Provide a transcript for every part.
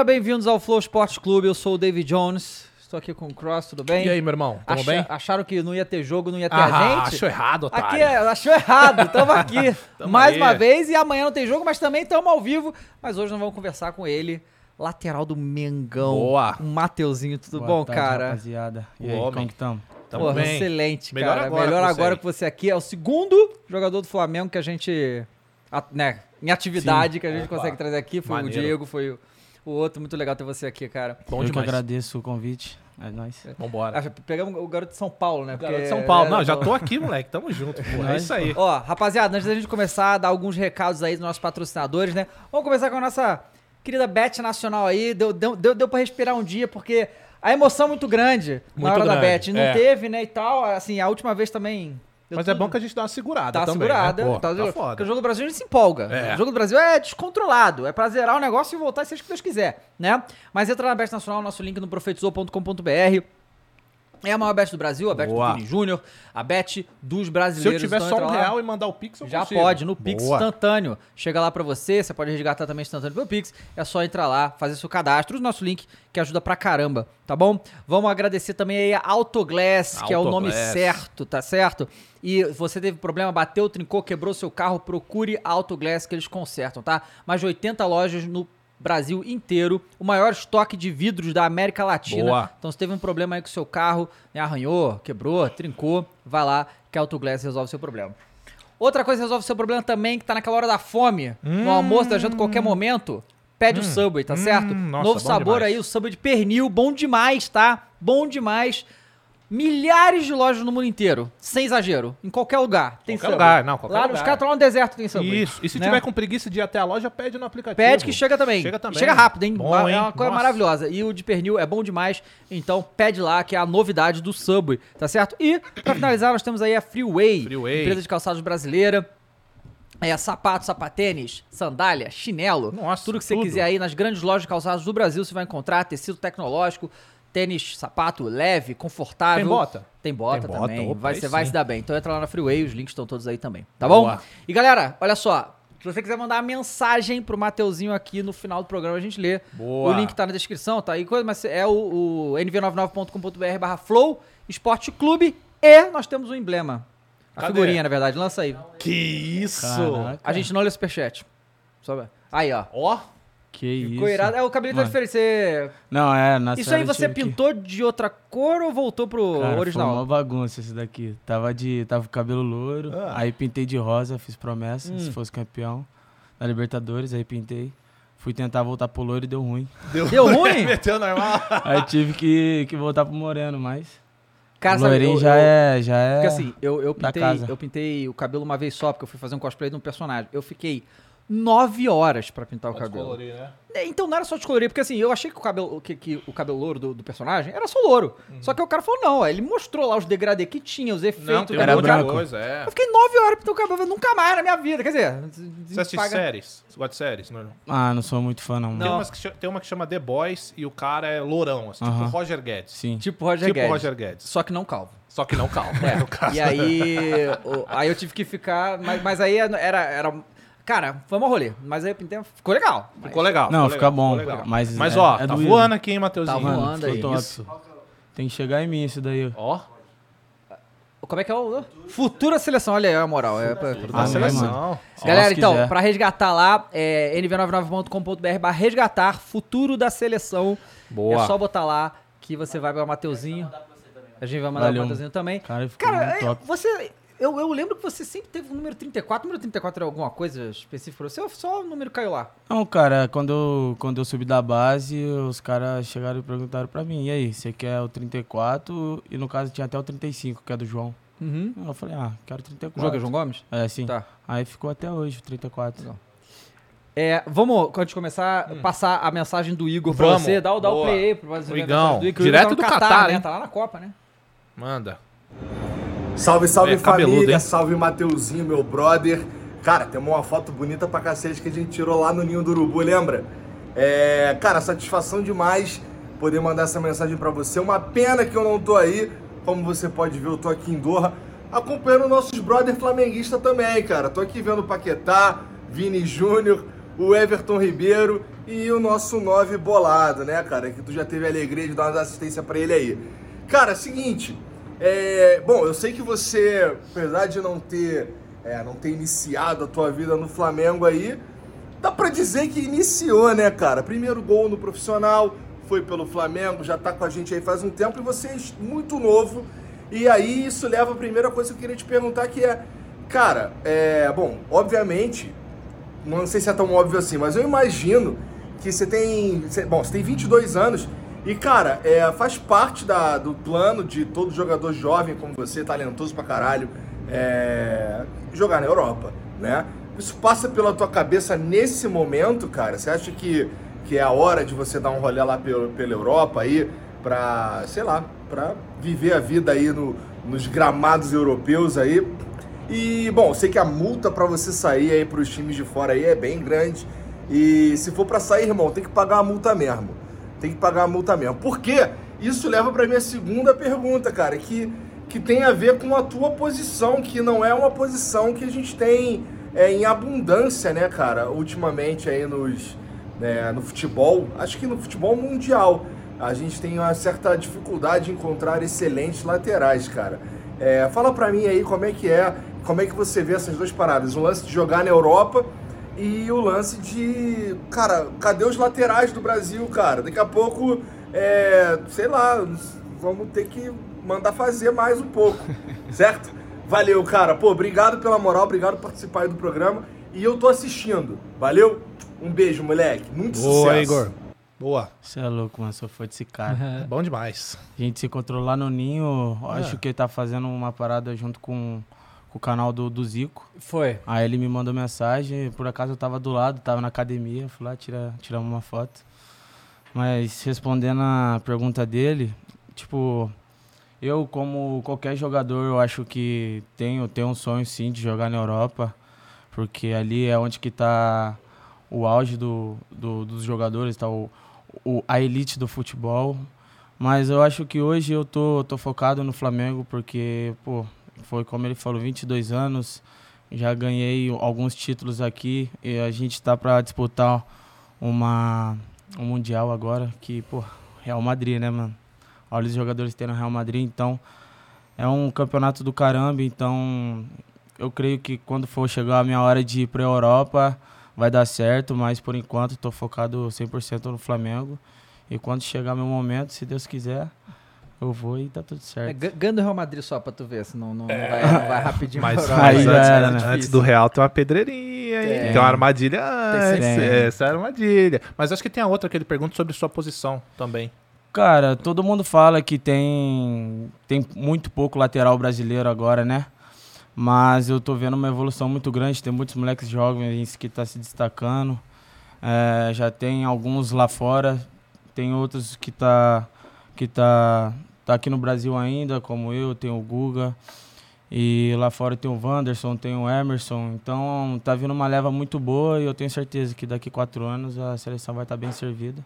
galera, bem-vindos ao Flow Esporte Clube. Eu sou o David Jones. Estou aqui com o Cross, tudo bem? E aí, meu irmão? Tamo Acha- bem? Acharam que não ia ter jogo, não ia ter Ah, a gente? achou errado, otário. Aqui é, achou errado, estamos aqui Tamo mais aí. uma vez e amanhã não tem jogo, mas também estamos ao vivo. Mas hoje nós vamos conversar com ele, lateral do Mengão. Boa. O Mateuzinho, tudo Boa bom, tarde, cara? rapaziada. E O aí, homem. como que tamo? Tamo Porra, bem. excelente, Melhor cara. agora Melhor agora que você aqui. É o segundo jogador do Flamengo que a gente, a- né, em atividade que a gente Opa. consegue trazer aqui. Foi Maneiro. o Diego, foi o, o outro. Muito legal ter você aqui, cara. Bom Eu que demais. agradeço o convite. É nóis. Vambora. Acho que pegamos o garoto de São Paulo, né? Garoto Porque- de São Paulo. é, Não, já pô. tô aqui, moleque. Tamo junto, pô. É isso aí. Ó, rapaziada, antes da gente começar a dar alguns recados aí dos nossos patrocinadores, né? Vamos começar com a nossa querida Bet Nacional aí. Deu, deu, deu, deu pra respirar um dia, porque a emoção é muito grande na Muito hora da grande, Bet. Não é. teve, né, e tal. Assim, a última vez também... Mas é tudo- bom que a gente dá uma segurada Tá também, segurada. né? Pô, tá tá. Porque o jogo do Brasil a gente se empolga. É. O jogo do Brasil é descontrolado. É pra zerar o negócio e voltar, seja o que Deus quiser, né? Mas entra na Bet Nacional, nosso link no profetizou.com.br. É a maior bet do Brasil, a bet Boa. do Vini Júnior, a bet dos Se eu brasileiros. tiver Então só um lá. real e mandar o Pix, eu Já consigo. pode, no Pix Boa. instantâneo. Chega lá pra você, você pode resgatar também instantâneo pelo Pix. É só entrar lá, fazer seu cadastro, o nosso link que ajuda pra caramba, tá bom? Vamos agradecer também aí a Autoglass, que é o nome Autoglass. certo, tá certo? E você teve problema, bateu, trincou, quebrou seu carro, procure a Autoglass que eles consertam, tá? Mais de 80 lojas no Brasil inteiro, o maior estoque de vidros da América Latina. Boa. Então, se teve um problema aí com o seu carro, né, arranhou, quebrou, trincou, vai lá que a Autoglass resolve o seu problema. Outra coisa que resolve o seu problema também, que tá naquela hora da fome, no almoço, da janta, qualquer momento, pede o Subway, tá Hum, certo? nossa, Novo sabor demais. aí, o Subway de pernil, bom demais, tá? Bom demais. Milhares de lojas no mundo inteiro, sem exagero, em qualquer lugar tem Qualquer lugar, não, qualquer lá, lugar. Os caras estão lá no deserto, tem Subway. Isso. E se né? tiver com preguiça de ir até a loja, pede no aplicativo. Pede que chega também. Chega também. Chega rápido, hein? Bom, é hein? uma coisa Nossa. maravilhosa. E o de pernil é bom demais. Então pede lá, que é a novidade do Subway, tá certo? E, pra finalizar, nós temos aí a Freeway, Freeway. empresa de calçados brasileira. É, sapato, sapatênis, sandália, chinelo, Nossa, tudo que você tudo. quiser aí nas grandes lojas de calçados do Brasil você vai encontrar tecido tecnológico, tênis, sapato leve, confortável. Tem bota? Tem bota, Tem bota, também. opa, vai, você vai sim. se dar bem. Então entra lá na Freeway, os links estão todos aí também, tá Boa. bom? E galera, olha só. Se você quiser mandar uma mensagem pro Mateuzinho aqui no final do programa, a gente lê. Boa. O link tá na descrição, tá aí coisa, mas é o, o nv99.com.br barra Flow Esporte Clube e nós temos o emblema. A Cadê? figurinha, na verdade, lança aí. Que isso! Caraca. A gente não lê superchat. Só... Aí, ó. Ó, Que Ficou isso. irado. É, o cabelo tá diferente. Você... Não, é, na Isso aí você tive que- pintou de outra cor ou voltou pro Cara, original? Foi uma bagunça esse daqui. Tava de. Tava com cabelo louro. Ah. Aí pintei de rosa, fiz promessa, Hum. se fosse campeão. Da Libertadores, aí pintei. Fui tentar voltar pro louro e deu ruim. Deu ruim? Meteu normal. Aí tive que, que voltar pro moreno, mas. Cara, o sabe, loirinho eu- já eu- é. Já é. Porque assim, eu, eu, pintei, eu pintei o cabelo uma vez só, porque eu fui fazer um cosplay de um personagem. Eu fiquei nove horas pra pintar o cabelo. né? É, Então não era só descolorir, porque assim, eu achei que o cabelo, que, que o cabelo louro do, do personagem era só louro. Só que o cara falou, não, ele mostrou lá os degradê que tinha, os efeitos. Não, tem Era branco. coisa, é. Eu fiquei nove horas pintando o cabelo, nunca mais na minha vida. Quer dizer, Você assiste paga- séries? Você gosta de séries? Não. Ah, não sou muito fã, não. Tem, Não. umas que tem uma que chama The Boys e o cara é lourão, assim, tipo Aham. Roger Guedes. Sim. tipo Roger tipo Guedes. Roger Guedes. Só que não calvo. Só que não calma, É, no caso. E aí, o- aí eu tive que ficar, mas, mas aí era, era, cara, foi um rolê, mas aí eu pintei, ficou legal. mas- Ficou legal. Não, ficou bom. ficou legal. Mas, Mas, é- ó, é tá doído. voando aqui, hein, Mateuzinho? Tá voando aí. Tem que chegar em mim isso daí. ó. Como é que é o. Futura seleção, olha aí a moral. É pra, Ah, seleção. Galera, então, pra resgatar lá, é nv99.com.br barra resgatar futuro da seleção. Boa. É só botar lá que você vai pra Mateuzinho. A gente vai mandar Valeu. o Mateuzinho também. Cara, ficou Cara, muito é, top. você. Eu, eu lembro que você sempre teve o número 34. O número 34 é alguma coisa específica pra você ou só o número caiu lá? Não, cara, quando eu, quando eu subi da base, os caras chegaram e perguntaram pra mim, e aí, você quer o 34? E no caso tinha até o 35, que é do João. Uhum. Eu falei, ah, quero O 34. jogo é João Gomes? É, sim. Tá. Aí ficou até hoje, o 34. Legal. É, vamos, antes de começar, passar a mensagem do Igor pra Hum. Vamos. você. Dá, o- dá o play aí pra fazer a Igão, mensagem que o direto Igor do tá no Catar, né? Tá lá na Copa, né? Manda. Salve, salve É cabeludo, família, hein? salve Mateuzinho, meu brother. Cara, temos uma foto bonita pra cacete que a gente tirou lá no Ninho do Urubu, lembra? É, cara, satisfação demais poder mandar essa mensagem pra você. Uma pena que eu não tô aí, como você pode ver, eu tô aqui em Doha, acompanhando nossos brother flamenguistas também, cara. Tô aqui vendo o Paquetá, Vini Júnior, o Everton Ribeiro e o nosso 9 bolado, né, cara? Que tu já teve a alegria de dar uma assistência para ele aí. Cara, seguinte, é, bom, eu sei que você, apesar de não ter, é, não ter iniciado a tua vida no Flamengo aí, dá pra dizer que iniciou, né, cara? Primeiro gol no profissional, foi pelo Flamengo, já tá com a gente aí faz um tempo e você é muito novo. E aí isso leva a primeira coisa que eu queria te perguntar que é, cara, é, bom, obviamente, não sei se é tão óbvio assim, mas eu imagino que você tem, bom, você tem 22 anos e, cara, é, faz parte da, do plano de todo jogador jovem como você, talentoso pra caralho, é, jogar na Europa, né? Isso passa pela tua cabeça nesse momento, cara? Você acha que, que é a hora de você dar um rolê lá pela, pela Europa aí pra, sei lá, pra viver a vida aí no, nos gramados europeus aí? E, bom, sei que a multa para você sair aí pros times de fora aí é bem grande. E se for para sair, irmão, tem que pagar a multa mesmo. Tem que pagar a multa mesmo. Por quê? Isso leva para minha segunda pergunta, cara, que, que tem a ver com a tua posição, que não é uma posição que a gente tem é, em abundância, né, cara, ultimamente aí nos, né, no futebol. Acho que no futebol mundial a gente tem uma certa dificuldade de encontrar excelentes laterais, cara. É, fala pra mim aí como é que é como é que você vê essas duas paradas? O lance de jogar na Europa e o lance de. Cara, cadê os laterais do Brasil, cara? Daqui a pouco, é, sei lá, vamos ter que mandar fazer mais um pouco, certo? Valeu, cara. Pô, obrigado pela moral, obrigado por participar aí do programa. E eu tô assistindo. Valeu? Um beijo, moleque. Muito Boa, sucesso. Igor. Boa. Você é louco, mano. Sou fã desse cara. Bom demais. A gente se encontrou lá no Ninho. Acho que ele tá fazendo uma parada junto com, com o canal do, do Zico. Foi. Aí ele me mandou mensagem. Por acaso eu tava do lado, tava na academia. Fui lá tirar, tirar uma foto. Mas respondendo a pergunta dele, tipo, eu, como qualquer jogador, eu acho que tenho, tenho um sonho sim de jogar na Europa, porque ali é onde que tá o auge do, do- dos jogadores, tá o, o- a elite do futebol. Mas eu acho que hoje eu tô, tô focado no Flamengo, porque, pô, foi como ele falou, 22 anos, já ganhei alguns títulos aqui e a gente tá para disputar uma, um Mundial agora, que, pô, Real Madrid, né, mano? Olha os jogadores tendo Real Madrid, então é um campeonato do caramba, então eu creio que quando for chegar a minha hora de ir pra Europa, vai dar certo, mas por enquanto tô focado 100% no Flamengo. E quando chegar meu momento, se Deus quiser, eu vou e tá tudo É, certo. gan- ganha do Real Madrid só pra tu ver, senão não, não, vai, não vai rapidinho Mas, mas antes, era, antes- né? antes do Real tem uma pedreirinha, hein? Tem. Tem uma armadilha antes. sempre. Essa é a armadilha. Mas acho que tem a outra que ele pergunta sobre sua posição também. Cara, todo mundo fala que tem, tem muito pouco lateral brasileiro agora, né? Mas eu tô vendo uma evolução muito grande. Tem muitos moleques jovens que tá se destacando. É, já tem alguns lá fora. Tem outros que tá, que tá, tá aqui no Brasil ainda, como eu, tem o Guga. E lá fora tem o Wanderson, tem o Emerson. Então tá vindo uma leva muito boa e eu tenho certeza que daqui quatro anos a seleção vai estar bem servida.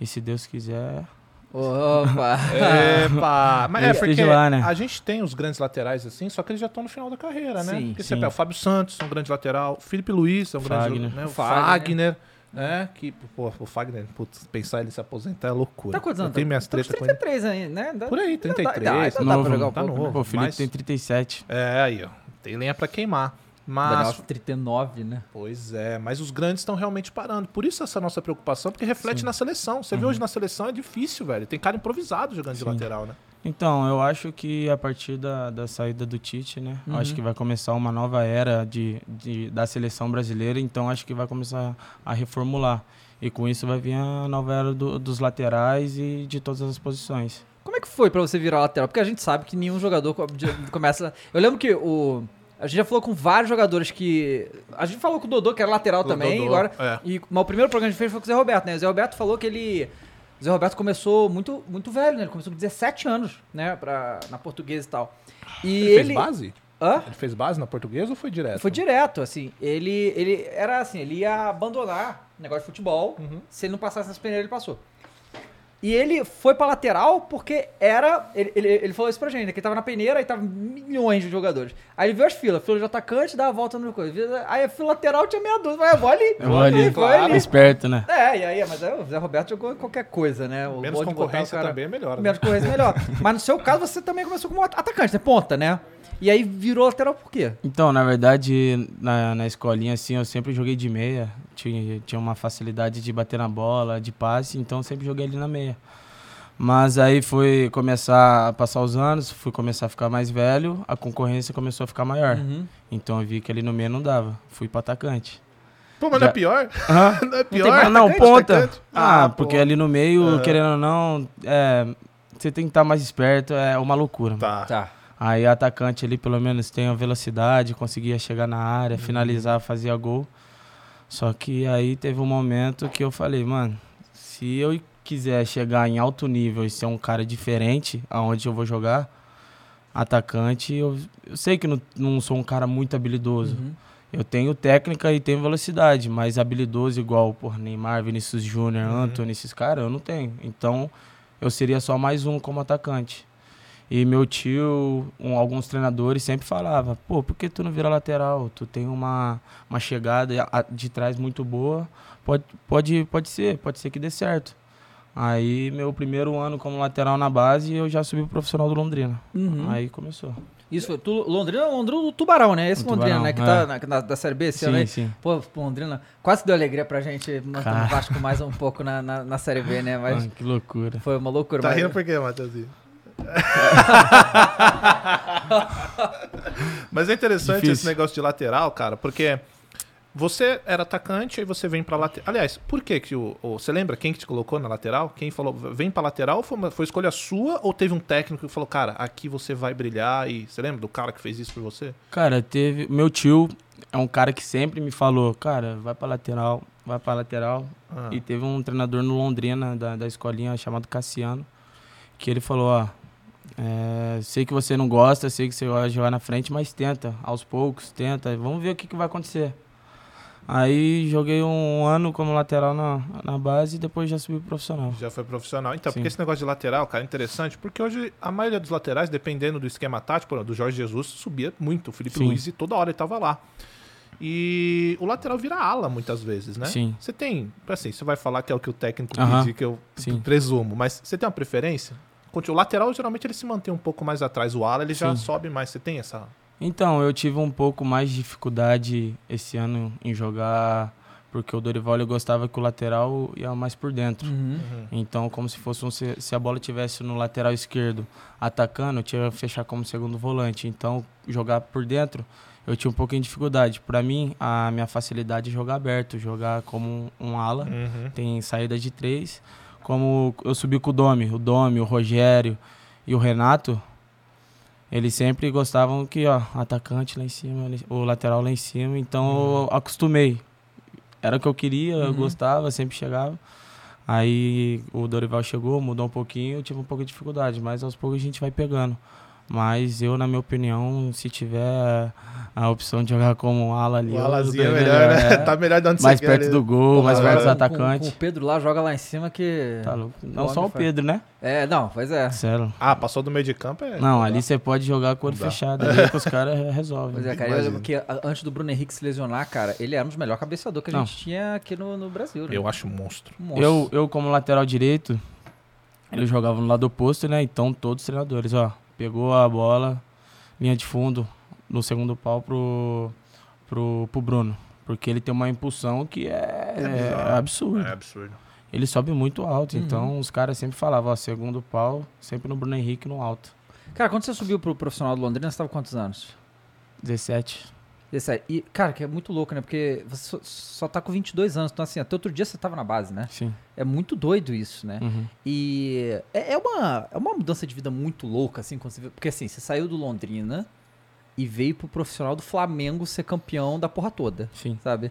E se Deus quiser, Opa! Epa! Mas é porque lá, né? a gente tem os grandes laterais assim, só que eles já estão no final da carreira, né? Sim, porque você sim. pega o Fábio Santos, é um grande lateral, o Felipe Luiz é um grande Fagner. né? O Fagner. Fagner, né? Que, pô, o Fagner, putz, pensar ele se aposentar é loucura. Tá quantos Eu anos? tenho minhas Tá uns tretas com ele. 33 ainda, né? Dá- Por aí, dá- dá- 33, dá- dá pra jogar um tá pouco, novo. né? Pô, o Felipe Mas- tem 37. É, aí, ó. Tem lenha pra queimar. Mas, 39, né? pois é, mas os grandes estão realmente parando. Por isso essa nossa preocupação, porque reflete na seleção. Você vê hoje na seleção é difícil, velho. Tem cara improvisado jogando de Sim. lateral, né? Então, eu acho que a partir da, da saída do Tite, né? Uhum. Acho que vai começar uma nova era de, de, da seleção brasileira, então acho que vai começar a reformular. E com isso vai vir a nova era do- dos laterais e de todas as posições. Como é que foi pra você virar lateral? Porque a gente sabe que nenhum jogador co- de- começa. Eu lembro que o. A gente já falou com vários jogadores que. A gente falou com o Dodô, que era lateral O também, Dodô, agora. é. E, mas o primeiro programa que a gente fez foi com o Zé Roberto, né? O Zé Roberto falou que ele. O Zé Roberto começou muito, muito velho, né? Ele começou com 17 anos, né? Pra, na portuguesa e tal. E Ele, ele. fez base? Hã? Ele fez base na portuguesa ou foi direto? Foi direto, assim. Ele, ele era assim, ele ia abandonar o negócio de futebol. Uhum. Se ele não passasse nas peneiras, ele passou. E ele foi pra lateral porque era. Ele, ele, ele falou isso pra gente, né? Que ele tava na peneira e tava milhões de jogadores. Aí ele viu as filas, fila de atacante, dava a volta no coisa. Aí a fila lateral tinha meia dúzia. Vai, eu vou ali. Eu vou ali, foi ali. Esperto, né? É, e aí, mas aí o Zé Roberto jogou qualquer coisa, né? O Menos botar o concorrência cara- também é melhor. né? Menos concorrência melhor. Mas no seu caso, você também começou como at- atacante, né? Ponta, né? E aí virou lateral por quê? Então, na verdade, na, na escolinha, assim, eu sempre joguei de meia. Tinha, tinha uma facilidade de bater na bola, de passe, então eu sempre joguei ali na meia. Mas aí foi começar a passar os anos, fui começar a ficar mais velho, a concorrência começou a ficar maior. Uhum. Então eu vi que ali no meio não dava. Fui pro atacante. Pô, mas não é Já- pior? Hã? Não é pior? Ah, não, atacante, ponta. atacante? Ah, Ah, porque ali no meio, querendo ou não, é, você tem que estar mais esperto, é uma loucura. mano. Tá. Aí atacante ali pelo menos tem a velocidade, conseguia chegar na área, Uhum. finalizar, fazia gol. Só que aí teve um momento que eu falei, mano, se eu quiser chegar em alto nível e ser um cara diferente aonde eu vou jogar, atacante, eu, eu sei que não, não sou um cara muito habilidoso. Uhum. Eu tenho técnica e tenho velocidade, mas habilidoso igual por Neymar, Vinícius Júnior, Uhum. Esses caras, eu não tenho. Então, eu seria só mais um como atacante. E meu tio, um- alguns treinadores sempre falava, pô, por que tu não vira lateral? Tu tem uma, uma chegada de trás muito boa, pode, pode, pode ser, pode ser que dê certo. Aí, meu primeiro ano como lateral na base, eu já subi pro profissional do Londrina. Uhum. Aí começou. Isso foi tu, Londrina, Londrina do Tubarão, né? Esse Londrina, Tubarão, né? Que é. tá na, na- da Série B esse ano Sim, aí. sim. Pô, Londrina quase deu alegria pra gente manter o Vasco mais um pouco na, na, na Série B, né? Mas Ah, que loucura. foi uma loucura. Tá mas- rindo por quê, Matheusinho? Mas é interessante Difícil. esse negócio de lateral, cara, porque você era atacante e você vem pra lateral. Aliás, por que que o, o- Você lembra quem que te colocou na lateral? Quem falou, vem pra lateral? Foi, uma- foi escolha sua ou teve um técnico que falou, cara, aqui você vai brilhar? E você lembra do cara que fez isso por você? Cara, teve. Meu tio é um cara que sempre me falou, cara, vai pra lateral, vai pra lateral. Ah, E teve um treinador no Londrina, da, da escolinha, chamado Cassiano, que ele falou, ó. É, sei que você não gosta, sei que você gosta de jogar na frente, mas tenta, aos poucos, tenta, vamos ver o que, que vai acontecer. Aí joguei um ano como lateral na, na base e depois já subi pro profissional. Já foi profissional. Então, Sim. porque esse negócio de lateral, cara, é interessante, porque hoje a maioria dos laterais, dependendo do esquema tático, do Jorge Jesus, subia muito. O Felipe Sim. Luiz, e toda hora ele tava lá. E o lateral vira ala muitas vezes, né? Sim. Você tem, assim, você vai falar que é o que o técnico Aham. pediu, que eu Sim. presumo, mas você tem uma preferência? O lateral, geralmente, ele se mantém um pouco mais atrás. O ala, ele já Sim. sobe mais. Você tem essa... Então, eu tive um pouco mais de dificuldade esse ano em jogar, porque o Dorival ele gostava que o lateral ia mais por dentro. Uhum. Então, como se fosse um, se, se a bola tivesse no lateral esquerdo atacando, eu tinha que fechar como segundo volante. Então, jogar por dentro, eu tinha um pouquinho de dificuldade. Para mim, a minha facilidade é jogar aberto, jogar como um, um ala. Uhum. Tem saída de três. Como eu subi com o Domi, o Domi, o Rogério e o Renato, eles sempre gostavam que, ó, atacante lá em cima, o lateral lá em cima. Então, eu acostumei. Era o que eu queria, eu Uhum. gostava, sempre chegava. Aí o Dorival chegou, mudou um pouquinho, eu tive um pouco de dificuldade, mas aos poucos a gente vai pegando. Mas eu, na minha opinião, se tiver a opção de jogar como ala ali, O eu alazinho é dou melhor, né? é. tá melhor de onde mais você quer. perto ali. do gol, mais perto do agora Com- o Pedro lá, joga lá em cima que... Tá louco. Não só o. Pedro, né? É, não, pois é. Sério. Ah, passou do meio de campo, é... Não, ali você pode jogar com o olho fechado ali que os caras resolvem. Pois é, cara, eu Imagina. lembro que antes do Bruno Henrique se lesionar, cara, ele era um dos melhores cabeçadores que a Não. gente tinha aqui no, no Brasil, né? Eu acho um monstro. Monstro. Eu, eu, como lateral direito, eu jogava no lado oposto, né? Então todos os treinadores, ó, pegou a bola, linha de fundo, no segundo pau pro, pro, pro Bruno. Porque ele tem uma impulsão que é, bizarro. é absurdo. É absurdo. Ele sobe muito alto, Uhum. então os caras sempre falavam, ó, segundo pau, sempre no Bruno Henrique no alto. Cara, quando você subiu pro profissional do Londrina, você tava com quantos anos? 17. 17. E, cara, que é muito louco, né? Porque você só, só tá com 22 anos. Então, assim, até outro dia você tava na base, né? Sim. É muito doido isso, né? Uhum. E é, é uma, é uma mudança de vida muito louca, assim, quando você Porque, assim, você saiu do Londrina e veio pro profissional do Flamengo ser campeão da porra toda, Sim. sabe?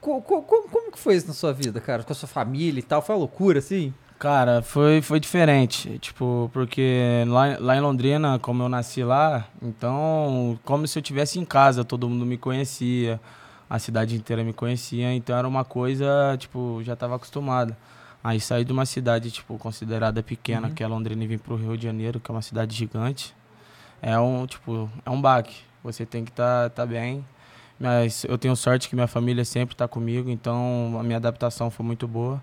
Co- co- como, como que foi isso na sua vida, cara? Com a sua família e tal? Foi uma loucura, assim? Cara, foi, foi diferente. Tipo, porque lá, lá em Londrina, como eu nasci lá, então, como se eu estivesse em casa, todo mundo me conhecia, a cidade inteira me conhecia, então era uma coisa, tipo, já estava acostumado. Aí saí de uma cidade, tipo, considerada pequena, Uhum. que é Londrina, e vim pro Rio de Janeiro, que é uma cidade gigante. É um, tipo, é um baque. Você tem que estar tá, tá bem. Mas eu tenho sorte que minha família sempre tá comigo, então a minha adaptação foi muito boa.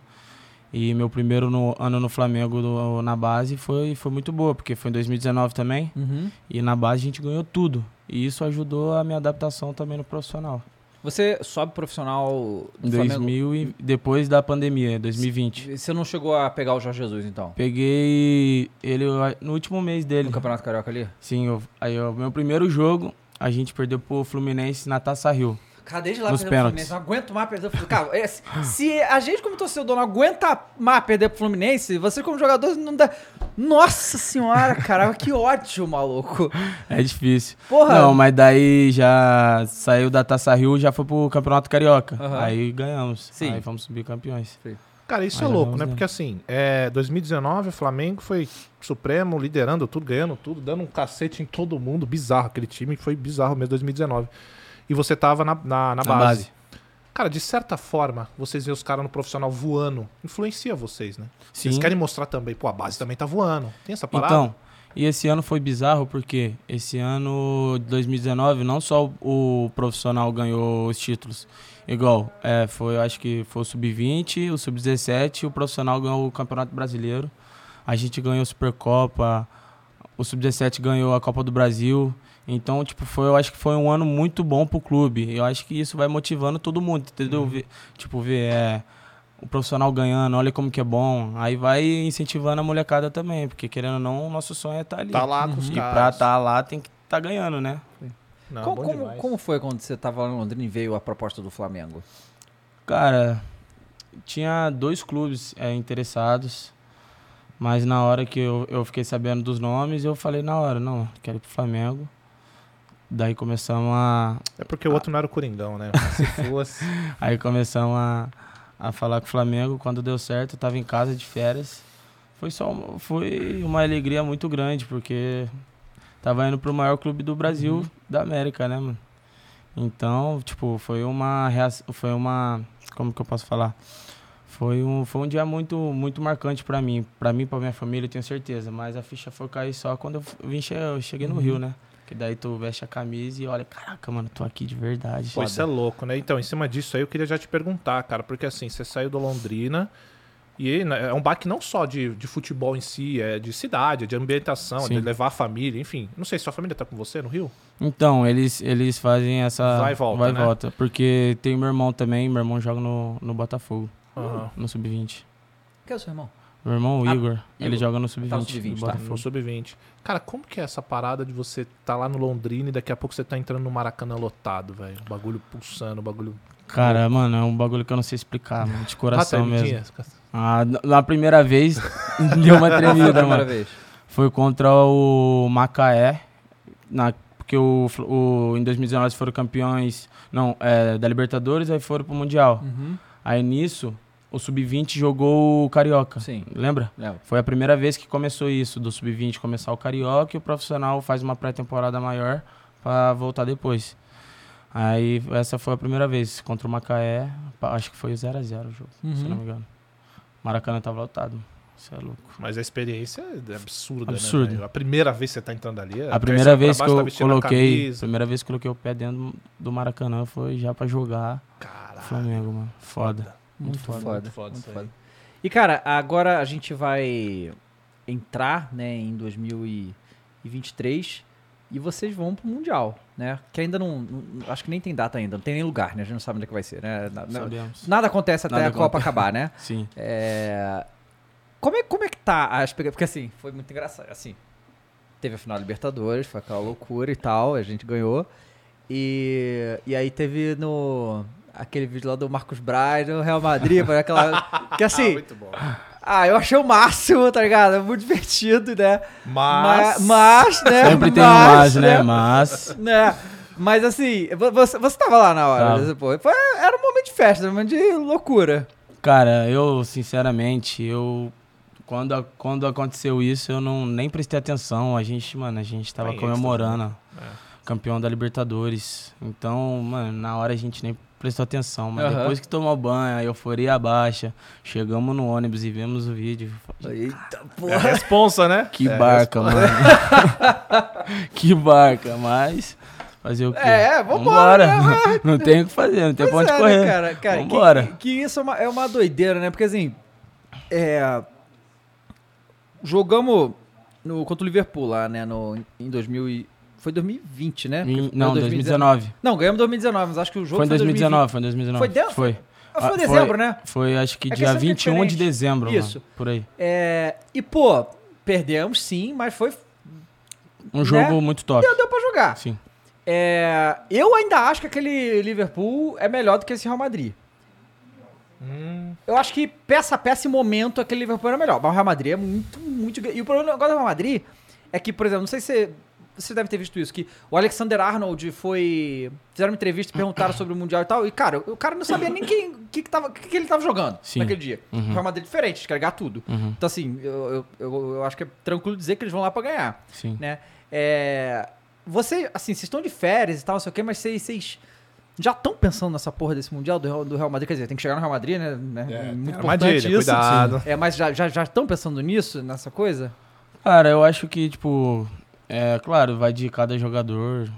E meu primeiro no- ano no Flamengo no- na base foi, foi muito boa, porque foi em 2019 também. Uhum. E na base a gente ganhou tudo. E isso ajudou a minha adaptação também no profissional. Você sobe profissional do Flamengo? 2000 e depois da pandemia, 2020. Você não chegou a pegar o Jorge Jesus, então? Peguei ele no último mês dele. No Campeonato Carioca ali? Sim, eu, aí o meu primeiro jogo, a gente perdeu pro Fluminense na Taça Rio. Cara, desde lá Nos perdeu pro. Fluminense. Não aguento mais perder pro Fluminense. Cara, é, se- se a gente como torcedor não aguenta mais perder pro Fluminense, você como jogador não dá... Nossa senhora, cara, que ódio, maluco. É difícil. Porra. Não, mas daí já saiu da Taça Rio, já foi pro Campeonato Carioca. Aham. Aí ganhamos. Sim. Aí fomos subir campeões. Cara, isso Mas é louco, né? Porque assim, é, 2019 o Flamengo foi supremo, liderando tudo, ganhando tudo, dando um cacete em todo mundo. Bizarro, aquele time foi bizarro mesmo 2019. E você tava na, na, na Na base. base. Cara, de certa forma, vocês veem os caras no profissional voando, influencia vocês, né? Sim. Vocês querem mostrar também, pô, a base também tá voando. Tem essa parada? Então, e esse ano foi bizarro porque esse ano de 2019 não só o, profissional ganhou os títulos. Igual, é, foi, eu acho que foi o sub-20, o sub-17 e o profissional ganhou o Campeonato Brasileiro. A gente ganhou a Supercopa, o sub-17 ganhou a Copa do Brasil. Então, tipo, foi, eu acho que foi um ano muito bom pro clube. Eu acho que isso vai motivando todo mundo, entendeu? Ver- tipo, ver é, o profissional ganhando, olha como que é bom. Aí vai incentivando a molecada também, porque querendo ou não, o nosso sonho é estar ali. Tá lá com os E pra caras. estar lá tem que estar ganhando, né? Não, como, como- como foi quando você tava lá em Londrina e veio a proposta do Flamengo? Cara, tinha dois clubes é, interessados, mas na hora que eu, eu fiquei sabendo dos nomes, eu falei na hora, não, quero ir pro Flamengo. Daí começamos a. É porque o outro não era o Coringão, né? Se fosse. Aí começamos a, a falar com o Flamengo. Quando deu certo, eu tava em casa de férias. Foi só uma, foi uma alegria muito grande, porque tava indo pro maior clube do Brasil, da América, né, mano? Então, tipo, foi uma reação, foi uma, como que eu posso falar? Foi um, foi um dia muito, muito marcante pra mim, Pra mim, pra minha família, eu tenho certeza. Mas a ficha foi cair só quando eu vim, eu cheguei no Rio, né? Que daí tu veste a camisa e olha, caraca, mano, tô aqui de verdade. Pô, isso é louco, né? Então, em cima disso aí, eu queria já te perguntar, cara, porque assim, você saiu do Londrina e né, é um baque não só de, de futebol em si, é de cidade, é de ambientação, é de levar a família, enfim. Não sei, sua família tá com você no Rio? Então, eles, eles fazem essa. Vai e volta, Vai e né? volta. Porque tem meu irmão também, meu irmão joga no, no Botafogo, Aham. no Sub-20. Quem é o seu irmão? Meu irmão, o Ah, Igor, ele Igor. joga no Tá no Sub-20. Sub-20, do tá. Botafogo. No Sub-20. Cara, como que é essa parada de você tá lá no Londrina e daqui a pouco você tá entrando no Maracanã lotado, velho? O bagulho pulsando, o bagulho. Cara, mano, é um bagulho que eu não sei explicar, mano, de coração Ah, mesmo. Ah, na primeira vez, deu uma Qual foi a tremida, primeira mano. vez? Foi contra o Macaé, na, porque o, o, em 2019 eles foram campeões não, é, da Libertadores, aí foram pro Mundial. Uhum. Aí nisso, o Sub-20 jogou o Carioca. Sim. Lembra? Foi a primeira vez que começou isso, do Sub-20 começar o Carioca e o profissional faz uma pré-temporada maior pra voltar depois. Aí essa foi a primeira vez contra o Macaé, acho que foi 0x0 o jogo, se Uhum. não me engano. Maracanã tava lotado. Isso é louco. Mas a experiência é absurda, Absurdo. né? velho? A primeira vez que você tá entrando ali. é- A primeira pra vez que baixo, tá eu a coloquei, camisa. primeira vez que eu coloquei o pé dentro do Maracanã foi já pra jogar Caralho. Flamengo, mano. Foda. Muito, Muito foda. foda, muito foda isso aí. E, cara, agora a gente vai entrar, né, em 2023 e vocês vão pro Mundial, né? Que ainda não, não- Acho que nem tem data ainda, não tem nem lugar, né? A gente não sabe onde é que vai ser, né? Na- Sabemos. nada acontece até Nada a Copa acabar, né? Sim. É, Como, é, como é que tá a expectativa? Porque assim, foi muito engraçado. Assim, teve a final da Libertadores, foi aquela loucura e tal, a gente ganhou. E, e aí teve no. Aquele vídeo lá do Marcos Braz, no Real Madrid, foi aquela. Que assim, Muito bom. ah, eu achei o máximo, tá ligado? Muito divertido, né? Mas. Mas, né? Sempre tem um mas, né? Mas. né? Mas assim, vo- você, você tava lá na hora, né? Pô, foi, era um momento de festa, um momento de loucura. Cara, eu, sinceramente, eu. Quando, quando aconteceu isso, eu não nem prestei atenção. A gente, mano, a gente tava Tá comemorando. É. Campeão da Libertadores. Então, mano, na hora a gente nem prestou atenção. Mas Aham. depois que tomou banho, a euforia baixa, chegamos no ônibus e vimos o vídeo. Eita, É porra. a responsa, né? Que É barca, mano. que barca, mas. Fazer o quê? É, vambora, né? Não tem o que fazer, não tem pra Pois onde é, correr. né, cara? cara Vambora. Que, que isso é uma, é uma doideira, né? Porque assim. É. Jogamos no, contra o Liverpool lá, né? No, em 2000 e, Foi 2020, né? Em- Porque não, foi 2019. Não, ganhamos em 2019, mas acho que o jogo Foi em 2020. 2019, foi em 2019. Foi dentro? Foi. Ah, foi Ah, dezembro, né? Foi, acho que É dia sempre é 21 de diferente. dezembro, Isso. mano, por aí. É, e, pô, perdemos sim, mas foi. Um jogo Né? muito top. Deu, deu pra jogar. Sim. É, eu ainda acho que aquele Liverpool é melhor do que esse Real Madrid. Eu acho que peça a peça e momento aquele Liverpool era melhor. Mas o Real Madrid é muito, muito. E o problema agora do Real Madrid é que, por exemplo, não sei se você, deve ter visto isso, que o Alexander Arnold foi. Fizeram uma entrevista e perguntaram sobre o Mundial e tal. E, cara, o cara não sabia nem quem que, que, tava, que, que ele tava jogando Sim. naquele dia. O Real Madrid é diferente, de carregar tudo. Uhum. Então, assim, eu, eu, eu, eu acho que é tranquilo dizer que eles vão lá pra ganhar Sim. né? É, você, assim, vocês estão de férias e tal, não sei o quê, mas vocês, vocês já estão pensando nessa porra desse Mundial do, Real- do Real Madrid? Quer dizer, tem que chegar no Real Madrid, né? né? É, Muito importante isso. cuidado. É, mas já já já estão pensando nisso, nessa coisa? Cara, eu acho que, tipo, é claro, vai de cada jogador,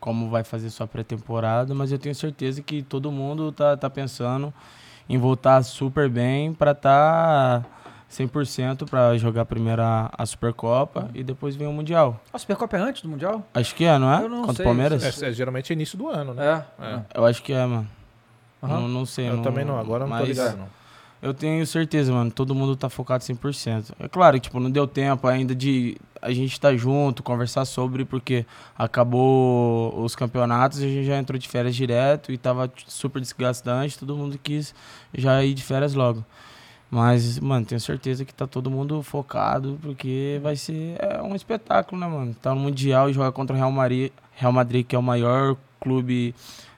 como vai fazer sua pré-temporada, mas eu tenho certeza que todo mundo tá, tá pensando em voltar super bem pra tá 100% pra jogar primeiro a, a Supercopa e depois vem o Mundial. A Supercopa é antes do Mundial? Acho que é, não é? Eu não Contra sei, o Palmeiras? É, é, geralmente é início do ano, né? É. É. Eu acho que é, mano. Aham. Não, não sei. Eu também não, agora eu não tô mas ligado, não. Eu tenho certeza, mano. Todo mundo tá focado 100%. É claro tipo, não deu tempo ainda de a gente estar junto, conversar sobre, porque acabou os campeonatos e a gente já entrou de férias direto e tava super desgastante. Todo mundo quis já ir de férias logo. Mas, mano, tenho certeza que tá todo mundo focado, porque vai ser é um espetáculo, né, mano? Tá no Mundial e jogar contra o Real Madrid, Real Madrid que é o maior clube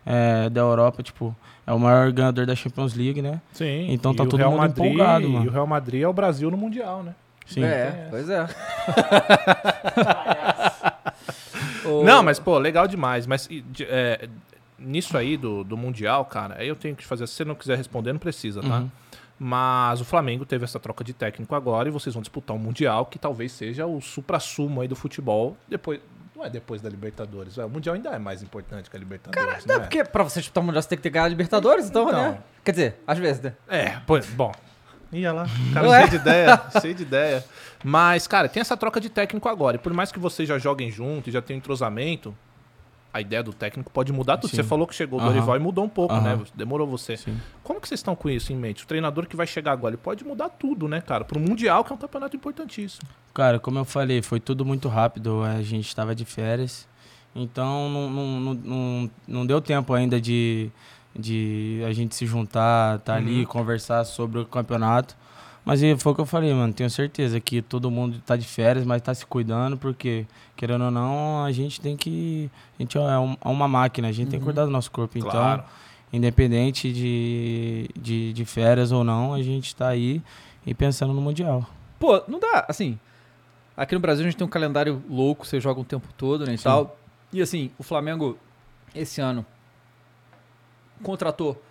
é, da Europa, tipo, é o maior ganhador da Champions League, né? Sim. Então tá todo Real mundo Madrid, empolgado, mano. E o Real Madrid é o Brasil no Mundial, né? Sim. É, pois é. O- Não, mas, pô, legal demais. Mas é, nisso aí do, do Mundial, cara, aí eu tenho que fazer. Se você não quiser responder, não precisa, tá? Uhum. Mas o Flamengo teve essa troca de técnico agora e vocês vão disputar um Mundial que talvez seja o supra-sumo aí do futebol. Depois. Não é depois da Libertadores. O Mundial ainda é mais importante que a Libertadores. Não, não é? porque pra você disputar o Mundial você tem que ter ganhado a Libertadores, então, Então. né? Quer dizer, às vezes, né? É, pois, bom. Ia lá, cara Ué? cheio de ideia, cheio de ideia. Mas, cara, tem essa troca de técnico agora. E por mais que vocês já joguem junto e já tenham entrosamento, a ideia do técnico pode mudar tudo. Sim. Você falou que chegou o Aham. Dorival e mudou um pouco, Aham. né? Demorou você. Sim. Como que vocês estão com isso em mente? O treinador que vai chegar agora, ele pode mudar tudo, né, cara? Pro Mundial, que é um campeonato importantíssimo. Cara, como eu falei, foi tudo muito rápido. A gente estava de férias. Então não, não, não, não, deu tempo ainda de, de a gente se juntar, tá ali, conversar sobre o campeonato. Mas foi o que eu falei, mano. Tenho certeza que todo mundo tá de férias, mas tá se cuidando, porque, querendo ou não, a gente tem que. A gente é é uma máquina, a gente tem que cuidar do nosso corpo. Então, Claro. independente de, de, de férias ou não, a gente tá aí e pensando no Mundial. Pô, não dá, assim. Aqui no Brasil a gente tem um calendário louco, você joga o tempo todo, né, e Sim. tal. E assim, o Flamengo, esse ano, contratou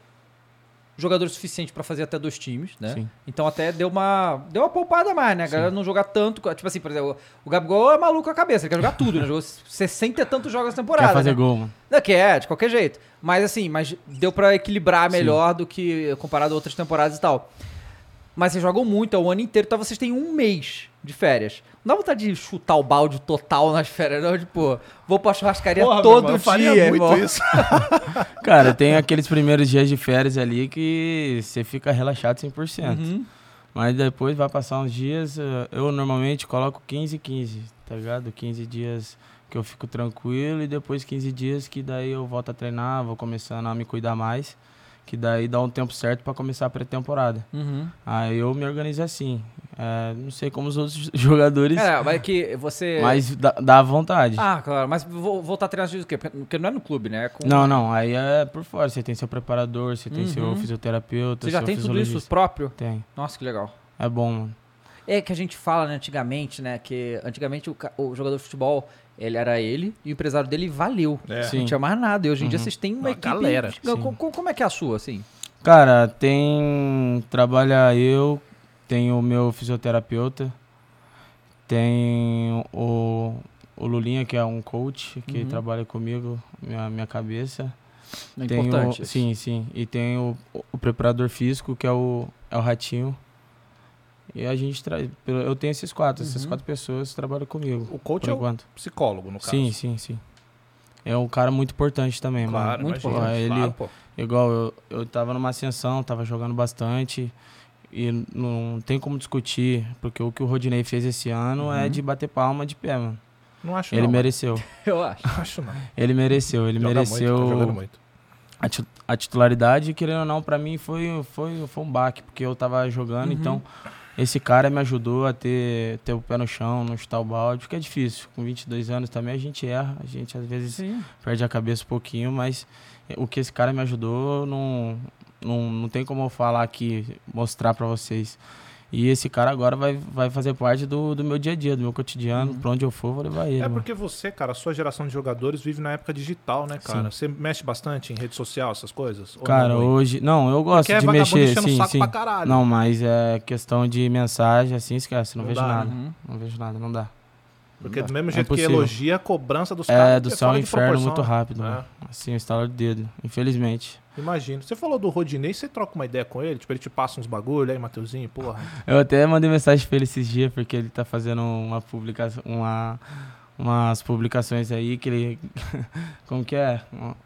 jogador suficiente pra fazer até dois times, né? Sim. Então até deu uma, deu uma poupada mais, né? A galera não jogar tanto. Tipo assim, por exemplo, o Gabigol é maluco a cabeça, ele quer jogar tudo, né? Jogou 60 e tantos jogos na temporada. Quer fazer né? gol, mano. Não, que é, de qualquer jeito. Mas assim, mas deu pra equilibrar melhor do que comparado a outras temporadas e tal. Mas vocês jogam muito, é o ano inteiro, então vocês têm um mês de férias. Não dá vontade de chutar o balde total nas férias, não? Tipo, vou pra churrascaria Porra, todo irmão, eu faria dia, muito irmão. isso. Cara, tem aqueles primeiros dias de férias ali que você fica relaxado 100%. Uhum. Mas depois vai passar uns dias, eu normalmente coloco 15 15, tá ligado? 15 dias que eu fico tranquilo e depois 15 dias que daí eu volto a treinar, vou começando a me cuidar mais, que daí dá um tempo certo pra começar a pré-temporada. Uhum. Aí eu me organizo assim. Eh, não sei como os outros jogadores, É, mas que você. mas dá, dá vontade. Ah, claro, mas vou voltar a treinar de quê? Porque não é no clube, né? É com- Não, não, aí é por fora. Você tem seu preparador, você tem seu Uhum. fisioterapeuta, Você já seu tem tudo isso próprio? Tem. Nossa, que legal. É bom, mano. É que a gente fala, né, antigamente, né? Que antigamente o, o jogador de futebol, ele era ele e o empresário dele valeu. É. Não Sim. tinha mais nada. E hoje em dia vocês têm uma Uma equipe. galera, Co- co- Como, é que é a sua, assim? Cara, tem. Trabalha eu, tem o meu fisioterapeuta, tem o, o Lulinha, que é um coach, que Uhum. trabalha comigo, minha, minha cabeça. É Tem importante. O, isso. sim, sim. E tem o, o preparador físico, que é o, é o Ratinho. E a gente traz. Eu tenho esses quatro, essas Uhum. quatro pessoas trabalham comigo. O coach é o enquanto. psicólogo, no caso. Sim, sim, sim. É um cara muito importante também, mano. Claro, Muito imagina, importante. claro, Ele- pô. Igual eu, eu tava numa ascensão, tava jogando bastante. E não tem como discutir, porque o que o Rodinei fez esse ano é Uhum. de bater palma de pé, mano. Não acho Ele não. mereceu. Eu acho. Não acho não. Ele mereceu, ele Joga mereceu muito, tá jogando muito. a, ti- a titularidade, querendo ou não, pra mim foi, foi, foi um baque, porque eu tava jogando, Uhum. então esse cara me ajudou a ter, ter o pé no chão, não chutar o balde, porque é difícil. Com 22 anos também a gente erra, a gente às vezes Sim. perde a cabeça um pouquinho, mas o que esse cara me ajudou não, não, não tem como eu falar aqui, mostrar pra vocês. E esse cara agora vai, vai fazer parte do, do meu dia a dia, do meu cotidiano. Uhum. Pra onde eu for, vou levar ele. É mano. porque você, cara, a sua geração de jogadores vive na época digital, né, cara? Você mexe bastante em rede social, essas coisas? Cara, não hoje. Não, eu gosto Porque é de mexer. Sim, saco sim. pra caralho. Não, mas é questão de mensagem, assim, esquece. Não, Não vejo dá, nada. Uhum. Não vejo nada, não dá. Porque do É mesmo jeito que elogia, a cobrança dos caras É do céu ao inferno proporção. muito rápido, É. mano. Assim, o estalo de dedo. Infelizmente. Imagino. Você falou do Rodinei, você troca uma ideia com ele? Tipo, ele te passa uns bagulho, aí, Mateuzinho, porra. Eu até mandei mensagem pra ele esses dias, porque ele tá fazendo uma publicação, uma, umas publicações aí que ele. Como que é?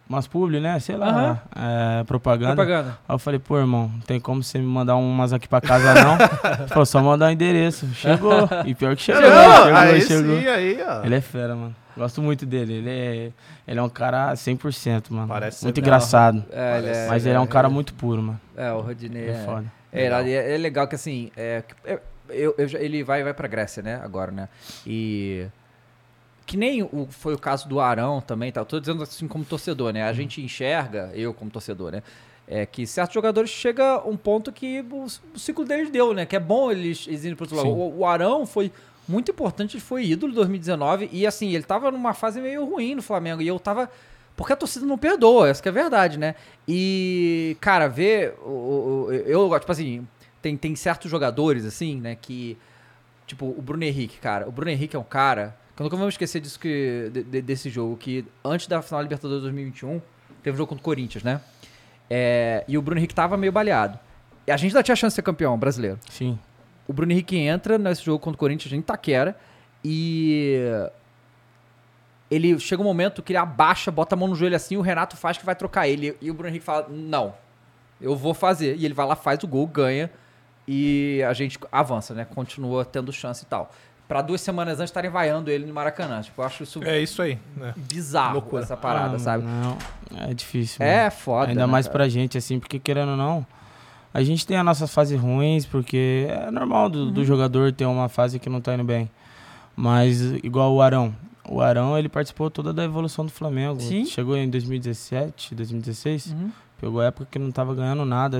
Umas publi, né? Sei lá. é, propaganda. Propaganda. Aí eu falei, pô, irmão, não tem como você me mandar umas aqui pra casa, não? Ele falou, só mandar o endereço. Chegou. E pior que chegou. Não, chegou, aí chegou. sim, aí, ó. Ele é fera, mano. Gosto muito dele. Ele é, ele é um cara 100%, mano. Parece ser- muito engraçado. É, ele é, Mas ele é um cara muito puro, mano. É, o Rodinei É, é, foda. É, é, é legal que assim, é, é, eu, eu ele vai, vai pra Grécia, né, agora, né? E. Que nem o, foi o caso do Arão também, tá? Eu tô dizendo assim como torcedor, né? A gente enxerga, eu como torcedor, né? É que certos jogadores chega um ponto que o, o ciclo deles deu, né? Que é bom eles, eles irem pro outro lado. Sim. O, o Arão foi muito importante, ele foi ídolo em 2019 e assim, ele tava numa fase meio ruim no Flamengo e eu tava. Porque a torcida não perdoa, essa que é a verdade, né? E, cara, ver. Eu tipo assim, tem, tem certos jogadores, assim, né, que. Tipo, o Bruno Henrique, cara. O Bruno Henrique é um cara. Que eu nunca vou me esquecer disso que, de- desse jogo. Que antes da final da Libertadores 2021, teve um jogo contra o Corinthians, né? É, e o Bruno Henrique tava meio baleado. E a gente ainda tinha chance de ser campeão brasileiro. Sim. O Bruno Henrique entra nesse jogo contra o Corinthians em Itaquera e ele chega um momento que ele abaixa, bota a mão no joelho assim, o Renato faz que vai trocar ele e o Bruno Henrique fala: "Não. Eu vou fazer". E ele vai lá, faz o gol, ganha e a gente avança, né? Continua tendo chance e tal. Pra duas semanas antes estarem vaiando ele no Maracanã. Tipo, eu acho isso É isso aí, né? bizarro loucura. essa parada, Ah, sabe? Não, é difícil. mano. É foda. Ainda né, mais cara? pra gente, assim, porque querendo ou não, a gente tem as nossas fases ruins, porque é normal do, Uhum. do jogador ter uma fase que não tá indo bem. Mas igual o Arão. O Arão, ele participou toda da evolução do Flamengo. Sim. Chegou em 2017, 2016. Uhum. Pegou a época que não tava ganhando nada.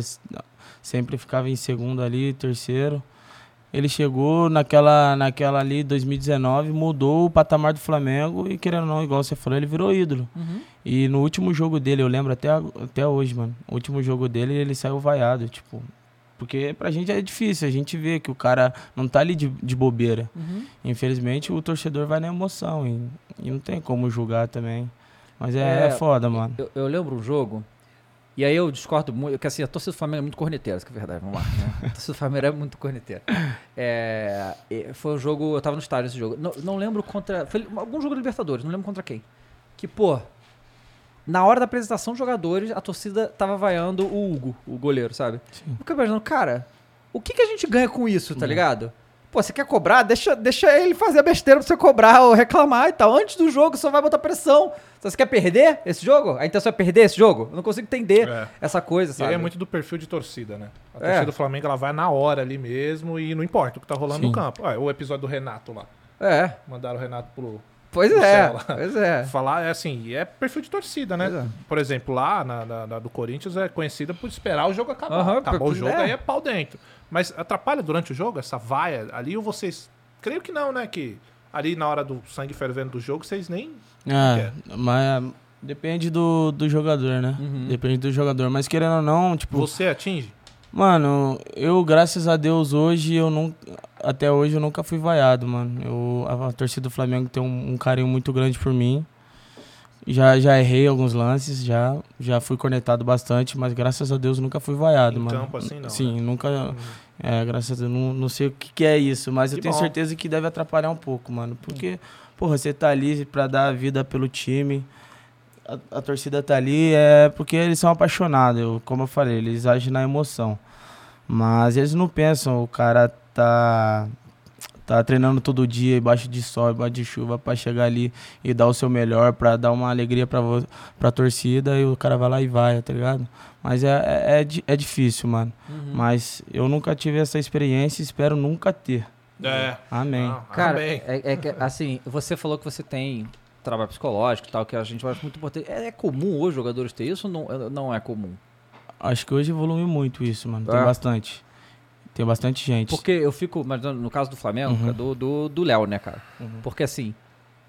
Sempre ficava em segundo ali, terceiro. Ele chegou naquela, naquela ali, 2019, mudou o patamar do Flamengo e, querendo ou não, igual você falou, ele virou ídolo. Uhum. E no último jogo dele, eu lembro até, até hoje, mano. O último jogo dele, ele saiu vaiado, tipo. Porque pra gente é difícil, a gente vê que o cara não tá ali de, de bobeira. Uhum. Infelizmente, o torcedor vai na emoção e, e não tem como julgar também. Mas é, É, é foda, mano. Eu, eu lembro um jogo, e aí eu discordo muito, que assim, a torcida do Flamengo é muito corneteira, isso que é verdade, vamos lá. Né? A torcida do Flamengo é muito corneteira. É, foi um jogo, eu tava no estádio esse jogo, não, não lembro contra, foi algum jogo da Libertadores, não lembro contra quem. Que, pô, na hora da apresentação dos jogadores, a torcida tava vaiando o Hugo, o goleiro, sabe? Sim. Eu fiquei imaginando, cara, o que, que a gente ganha com isso, tá Uhum. ligado? Pô, você quer cobrar? Deixa, deixa ele fazer a besteira pra você cobrar ou reclamar e tal. Antes do jogo, só vai botar pressão. Se você quer perder esse jogo? A intenção é perder esse jogo? Eu não consigo entender É. essa coisa, E sabe? aí é muito do perfil de torcida, né? A É. torcida do Flamengo, ela vai na hora ali mesmo e não importa o que tá rolando Sim. no campo. Olha, o episódio do Renato lá. É. Mandaram o Renato pro, Pois é, céu lá. pois é. Falar, é assim, e é perfil de torcida, né? Pois é. Por exemplo, lá na, na- na do Corinthians é conhecida por esperar o jogo acabar. Aham, Acabou o jogo, é. aí é pau dentro. Mas atrapalha durante o jogo essa vaia ali ou vocês. Creio que não, né? Que ali na hora do sangue fervendo do jogo, vocês nem. É, mas depende do, do jogador, né? Uhum. Depende do jogador. Mas querendo ou não, tipo, Você atinge? Mano, eu, graças a Deus, hoje, eu não. Até hoje eu nunca fui vaiado, mano. Eu, a, a torcida do Flamengo tem um, um carinho muito grande por mim. Já, já errei alguns lances, já, já fui cornetado bastante, mas graças a Deus nunca fui vaiado, Em mano. campo assim, não, Sim, né? nunca. É, graças a Deus, não, não sei o que, que é isso, mas Que eu tenho bom. certeza que deve atrapalhar um pouco, mano. Porque, porra, você tá ali pra dar a vida pelo time. A, a torcida tá ali é porque eles são apaixonados, eu, como eu falei, eles agem na emoção. Mas eles não pensam, o cara tá tá treinando todo dia, embaixo de sol, embaixo de chuva, pra chegar ali e dar o seu melhor, pra dar uma alegria pra, vo- pra torcida, e o cara vai lá e vai, tá ligado? Mas é, é, é, é difícil, mano. Uhum. Mas eu nunca tive essa experiência e espero nunca ter. É. Amém. Ah, Cara, amém. é, é que, assim, você falou que você tem trabalho psicológico e tal, que a gente acha muito importante. É, é comum os jogadores ter isso ou não, não é comum? Acho que hoje evoluiu muito isso, mano. Tem É. bastante. Tem bastante gente. Porque eu fico, mas no caso do Flamengo, Uhum. é do do do Léo, né, cara? Uhum. Porque assim,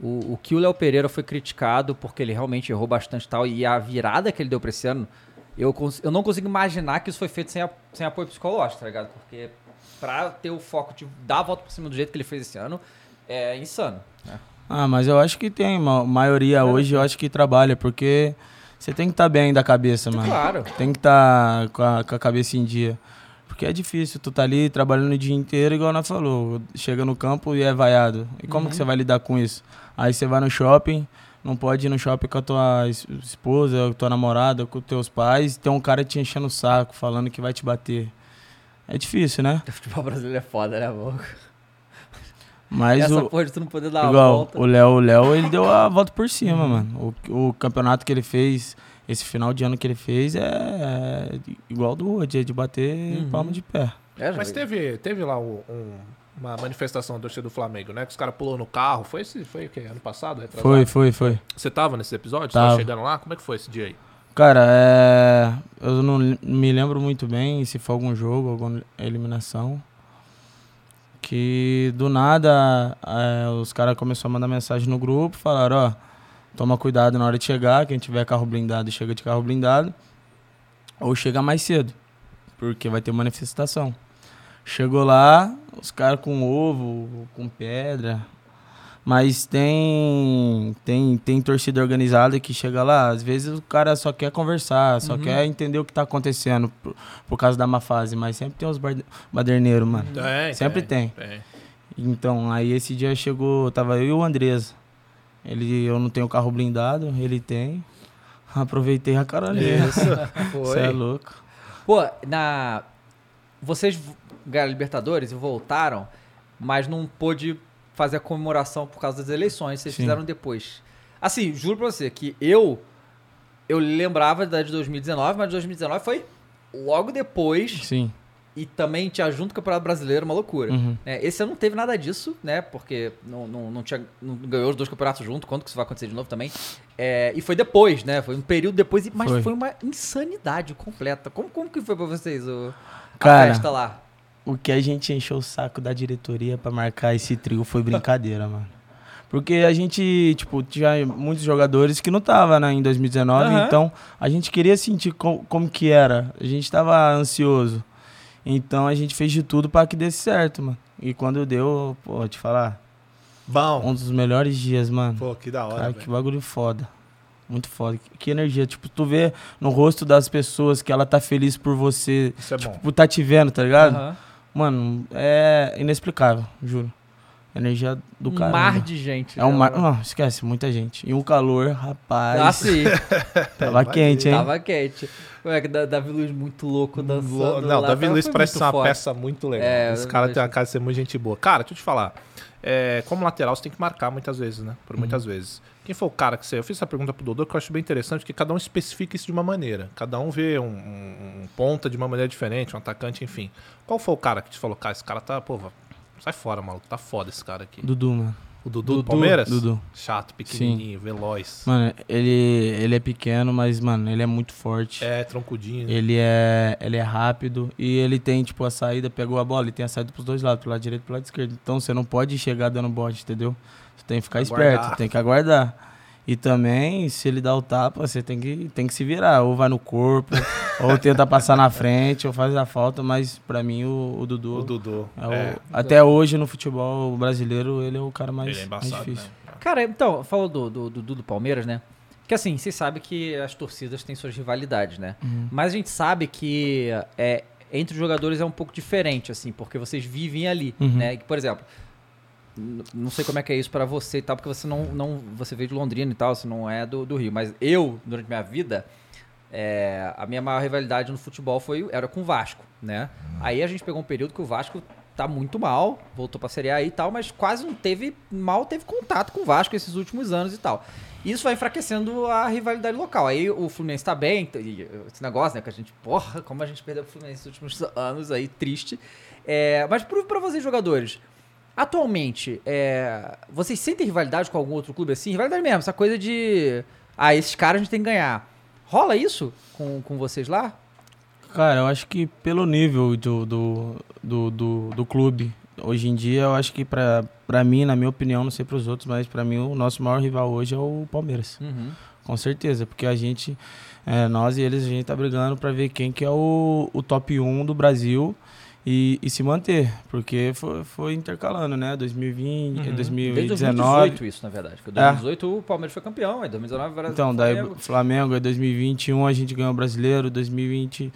o, o que o Léo Pereira foi criticado porque ele realmente errou bastante e tal, e a virada que ele deu pra esse ano, eu, eu não consigo imaginar que isso foi feito sem, a- sem apoio psicológico, tá ligado? Porque pra ter o foco de dar a volta por cima do jeito que ele fez esse ano, é insano. Né? Ah, mas eu acho que tem. Ma maioria hoje eu acho que trabalha, porque você tem que estar bem da cabeça, mano. Claro. Tem que estar com, a, com a cabeça em dia. Porque é difícil, tu tá ali trabalhando o dia inteiro, igual nós falou. Chega no campo e é vaiado. E como que você vai lidar com isso? Aí você vai no shopping, não pode ir no shopping com a tua es- esposa, com a tua namorada, com os teus pais, tem um cara te enchendo o saco, falando que vai te bater. É difícil, né? O futebol brasileiro é foda, né, amor? Mas Essa o, porra de tu não poder dar a Igual, volta. o Léo, o Léo, ele deu a volta por cima, mano. O, o campeonato que ele fez, esse final de ano que ele fez, é, é igual do Rod, é de bater Uhum. palma de pé. É, Mas teve, teve lá um- um- uma manifestação da torcida do Flamengo, né? Que os caras pulou no carro. Foi esse, foi o quê? Ano passado? retrasado? Foi, foi, foi. Você tava nesse episódio? Você tava Tava. chegando lá? Como é que foi esse dia aí? Cara, é, eu não me lembro muito bem se foi algum jogo, alguma eliminação. Que do nada é, os caras começaram a mandar mensagem no grupo, falaram, ó, toma cuidado na hora de chegar, quem tiver carro blindado chega de carro blindado, ou chega mais cedo, porque vai ter manifestação. Chegou lá, os caras com ovo, com pedra, mas tem, tem, tem torcida organizada que chega lá, às vezes o cara só quer conversar, só Uhum. quer entender o que tá acontecendo por, por causa da má fase, mas sempre tem os baderneiros, mano. Tem, Sempre tem. tem. Então, aí esse dia chegou, tava eu e o Andresa. Ele, eu não tenho carro blindado, ele tem. Aproveitei a. Isso. Você é louco. Pô, na. Vocês ganharam a Libertadores e voltaram, mas não pôde fazer a comemoração por causa das eleições. Vocês Sim. fizeram depois. Assim, juro pra você que eu. Eu lembrava da de 2019, mas de 2019 foi logo depois. Sim. E também tinha junto o Campeonato Brasileiro, uma loucura. Uhum. É, esse ano não teve nada disso, né? Porque não, não, não, tinha, não ganhou os dois campeonatos junto. Quando que isso vai acontecer de novo também? É, e foi depois, né? Foi um período depois. Mas foi, Foi. uma insanidade completa. Como, como que foi pra vocês o, a Cara, festa lá? O que a gente encheu o saco da diretoria pra marcar esse trio foi brincadeira, mano. Porque a gente, tipo, tinha muitos jogadores que não tava, né, em 2019, Aham. então a gente queria sentir com- como que era. A gente tava ansioso. Então a gente fez de tudo pra que desse certo, mano. E quando deu, pô, vou te falar, Bom. um dos melhores dias, mano. Pô, que da hora. Cara, que bagulho foda. Muito foda. Que, que energia. Tipo, tu vê no rosto das pessoas que ela tá feliz por você. Isso é bom. Tipo, tá te vendo, tá ligado? Aham. Mano, é inexplicável, juro. Energia do um cara. mar de gente. É um né, mar. Não, esquece, muita gente. E um calor, rapaz. Ah, sim. Tava quente, hein? Tava quente. Ué, que Da- Davi Luiz muito louco dançando. Não, lá, Davi Luiz parece ser uma foda. peça muito legal. É, Esse cara tem a cara de ser muito gente boa. Cara, deixa eu te falar. É, como lateral, você tem que marcar muitas vezes, né? Por muitas vezes. Quem foi o cara que você. Eu fiz essa pergunta pro Dodô que eu acho bem interessante, porque cada um especifica isso de uma maneira. Cada um vê um, um- um ponta de uma maneira diferente, um atacante, enfim. Qual foi o cara que te falou, cara, esse cara tá, pô, sai fora, maluco, tá foda esse cara aqui. Dudu, mano. O Dudu do Dudu, Palmeiras? Dudu. Chato, pequenininho, veloz. Mano, ele, ele é pequeno, mas, mano, ele é muito forte. É, troncudinho. né? Ele é, ele é rápido e ele tem, tipo, a saída, pegou a bola, ele tem a saída pros dois lados, pro lado direito e pro lado esquerdo. Então você não pode chegar dando bote, entendeu? Você tem que ficar Aguardar. esperto, tem que aguardar. E também, se ele dá o tapa, você tem que, tem que se virar. Ou vai no corpo, ou tenta passar na frente, ou faz a falta, mas pra mim o, o Dudu. O Dudu. é o- é. até hoje no futebol brasileiro, ele é o cara mais, Ele é mais embaçado, difícil. né? Cara, então, falou do, do, do, do Palmeiras, né? Que assim, vocês sabem que as torcidas têm suas rivalidades, né? Uhum. Mas a gente sabe que é, entre os jogadores é um pouco diferente, assim, porque vocês vivem ali, Uhum. né? Por exemplo, não sei como é que é isso pra você e tal, porque você não, não você veio de Londrina e tal, você não é do, do Rio. Mas eu, durante minha vida, é, a minha maior rivalidade no futebol foi era com o Vasco, né? Aí a gente pegou um período que o Vasco tá muito mal, voltou pra Série A e tal, mas quase não teve, mal teve contato com o Vasco esses últimos anos e tal. Isso vai enfraquecendo a rivalidade local. Aí o Fluminense tá bem, esse negócio, né, que a gente, porra, como a gente perdeu o Fluminense nos últimos anos aí, triste. É, mas pra vocês jogadores, atualmente, é, vocês sentem rivalidade com algum outro clube assim? Rivalidade mesmo, essa coisa de, ah, esses caras a gente tem que ganhar. Rola isso com, com vocês lá? Cara, eu acho que pelo nível do, do, do, do, do clube, hoje em dia, eu acho que pra, pra mim, na minha opinião, não sei pros outros, mas pra mim o nosso maior rival hoje é o Palmeiras. Com certeza, porque a gente, é, nós e eles, a gente tá brigando pra ver quem que é o, o top 1 do Brasil e, e se manter, porque foi, foi intercalando, né? 2020, Uhum. Desde 2019. 2018 isso, na verdade. Porque É. 2018 o Palmeiras foi campeão, aí 2019 o Brasil Então, daí Flamengo. Flamengo, aí 2021 a gente ganhou o brasileiro, 2020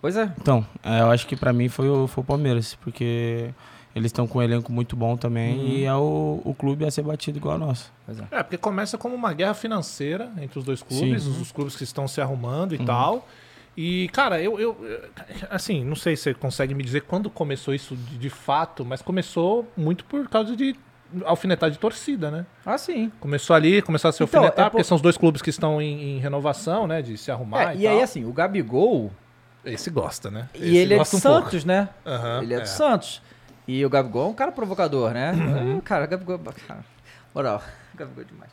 Pois é. Então, é, eu acho que pra mim foi o, foi o Palmeiras, porque eles estão com um elenco muito bom também Uhum. e é o, o clube a ser batido igual a nosso. Pois é. É, porque começa como uma guerra financeira entre os dois clubes, Sim. os clubes que estão se arrumando e Uhum. tal. E, cara, eu, eu, Assim, não sei se você consegue me dizer quando começou isso de, de fato, mas começou muito por causa de alfinetar de torcida, né? Ah, sim. Começou ali, começou a se Então, alfinetar, é porque por- são os dois clubes que estão em, em renovação, né? De se arrumar É, e, e aí, assim, o Gabigol, Esse gosta, né? e ele é de um pouco. Santos, né? Aham, ele é, é. de Santos. E o Gabigol é um cara provocador, né? Uhum. É, cara, o Gabigol... Cara, moral, Gabigol é demais.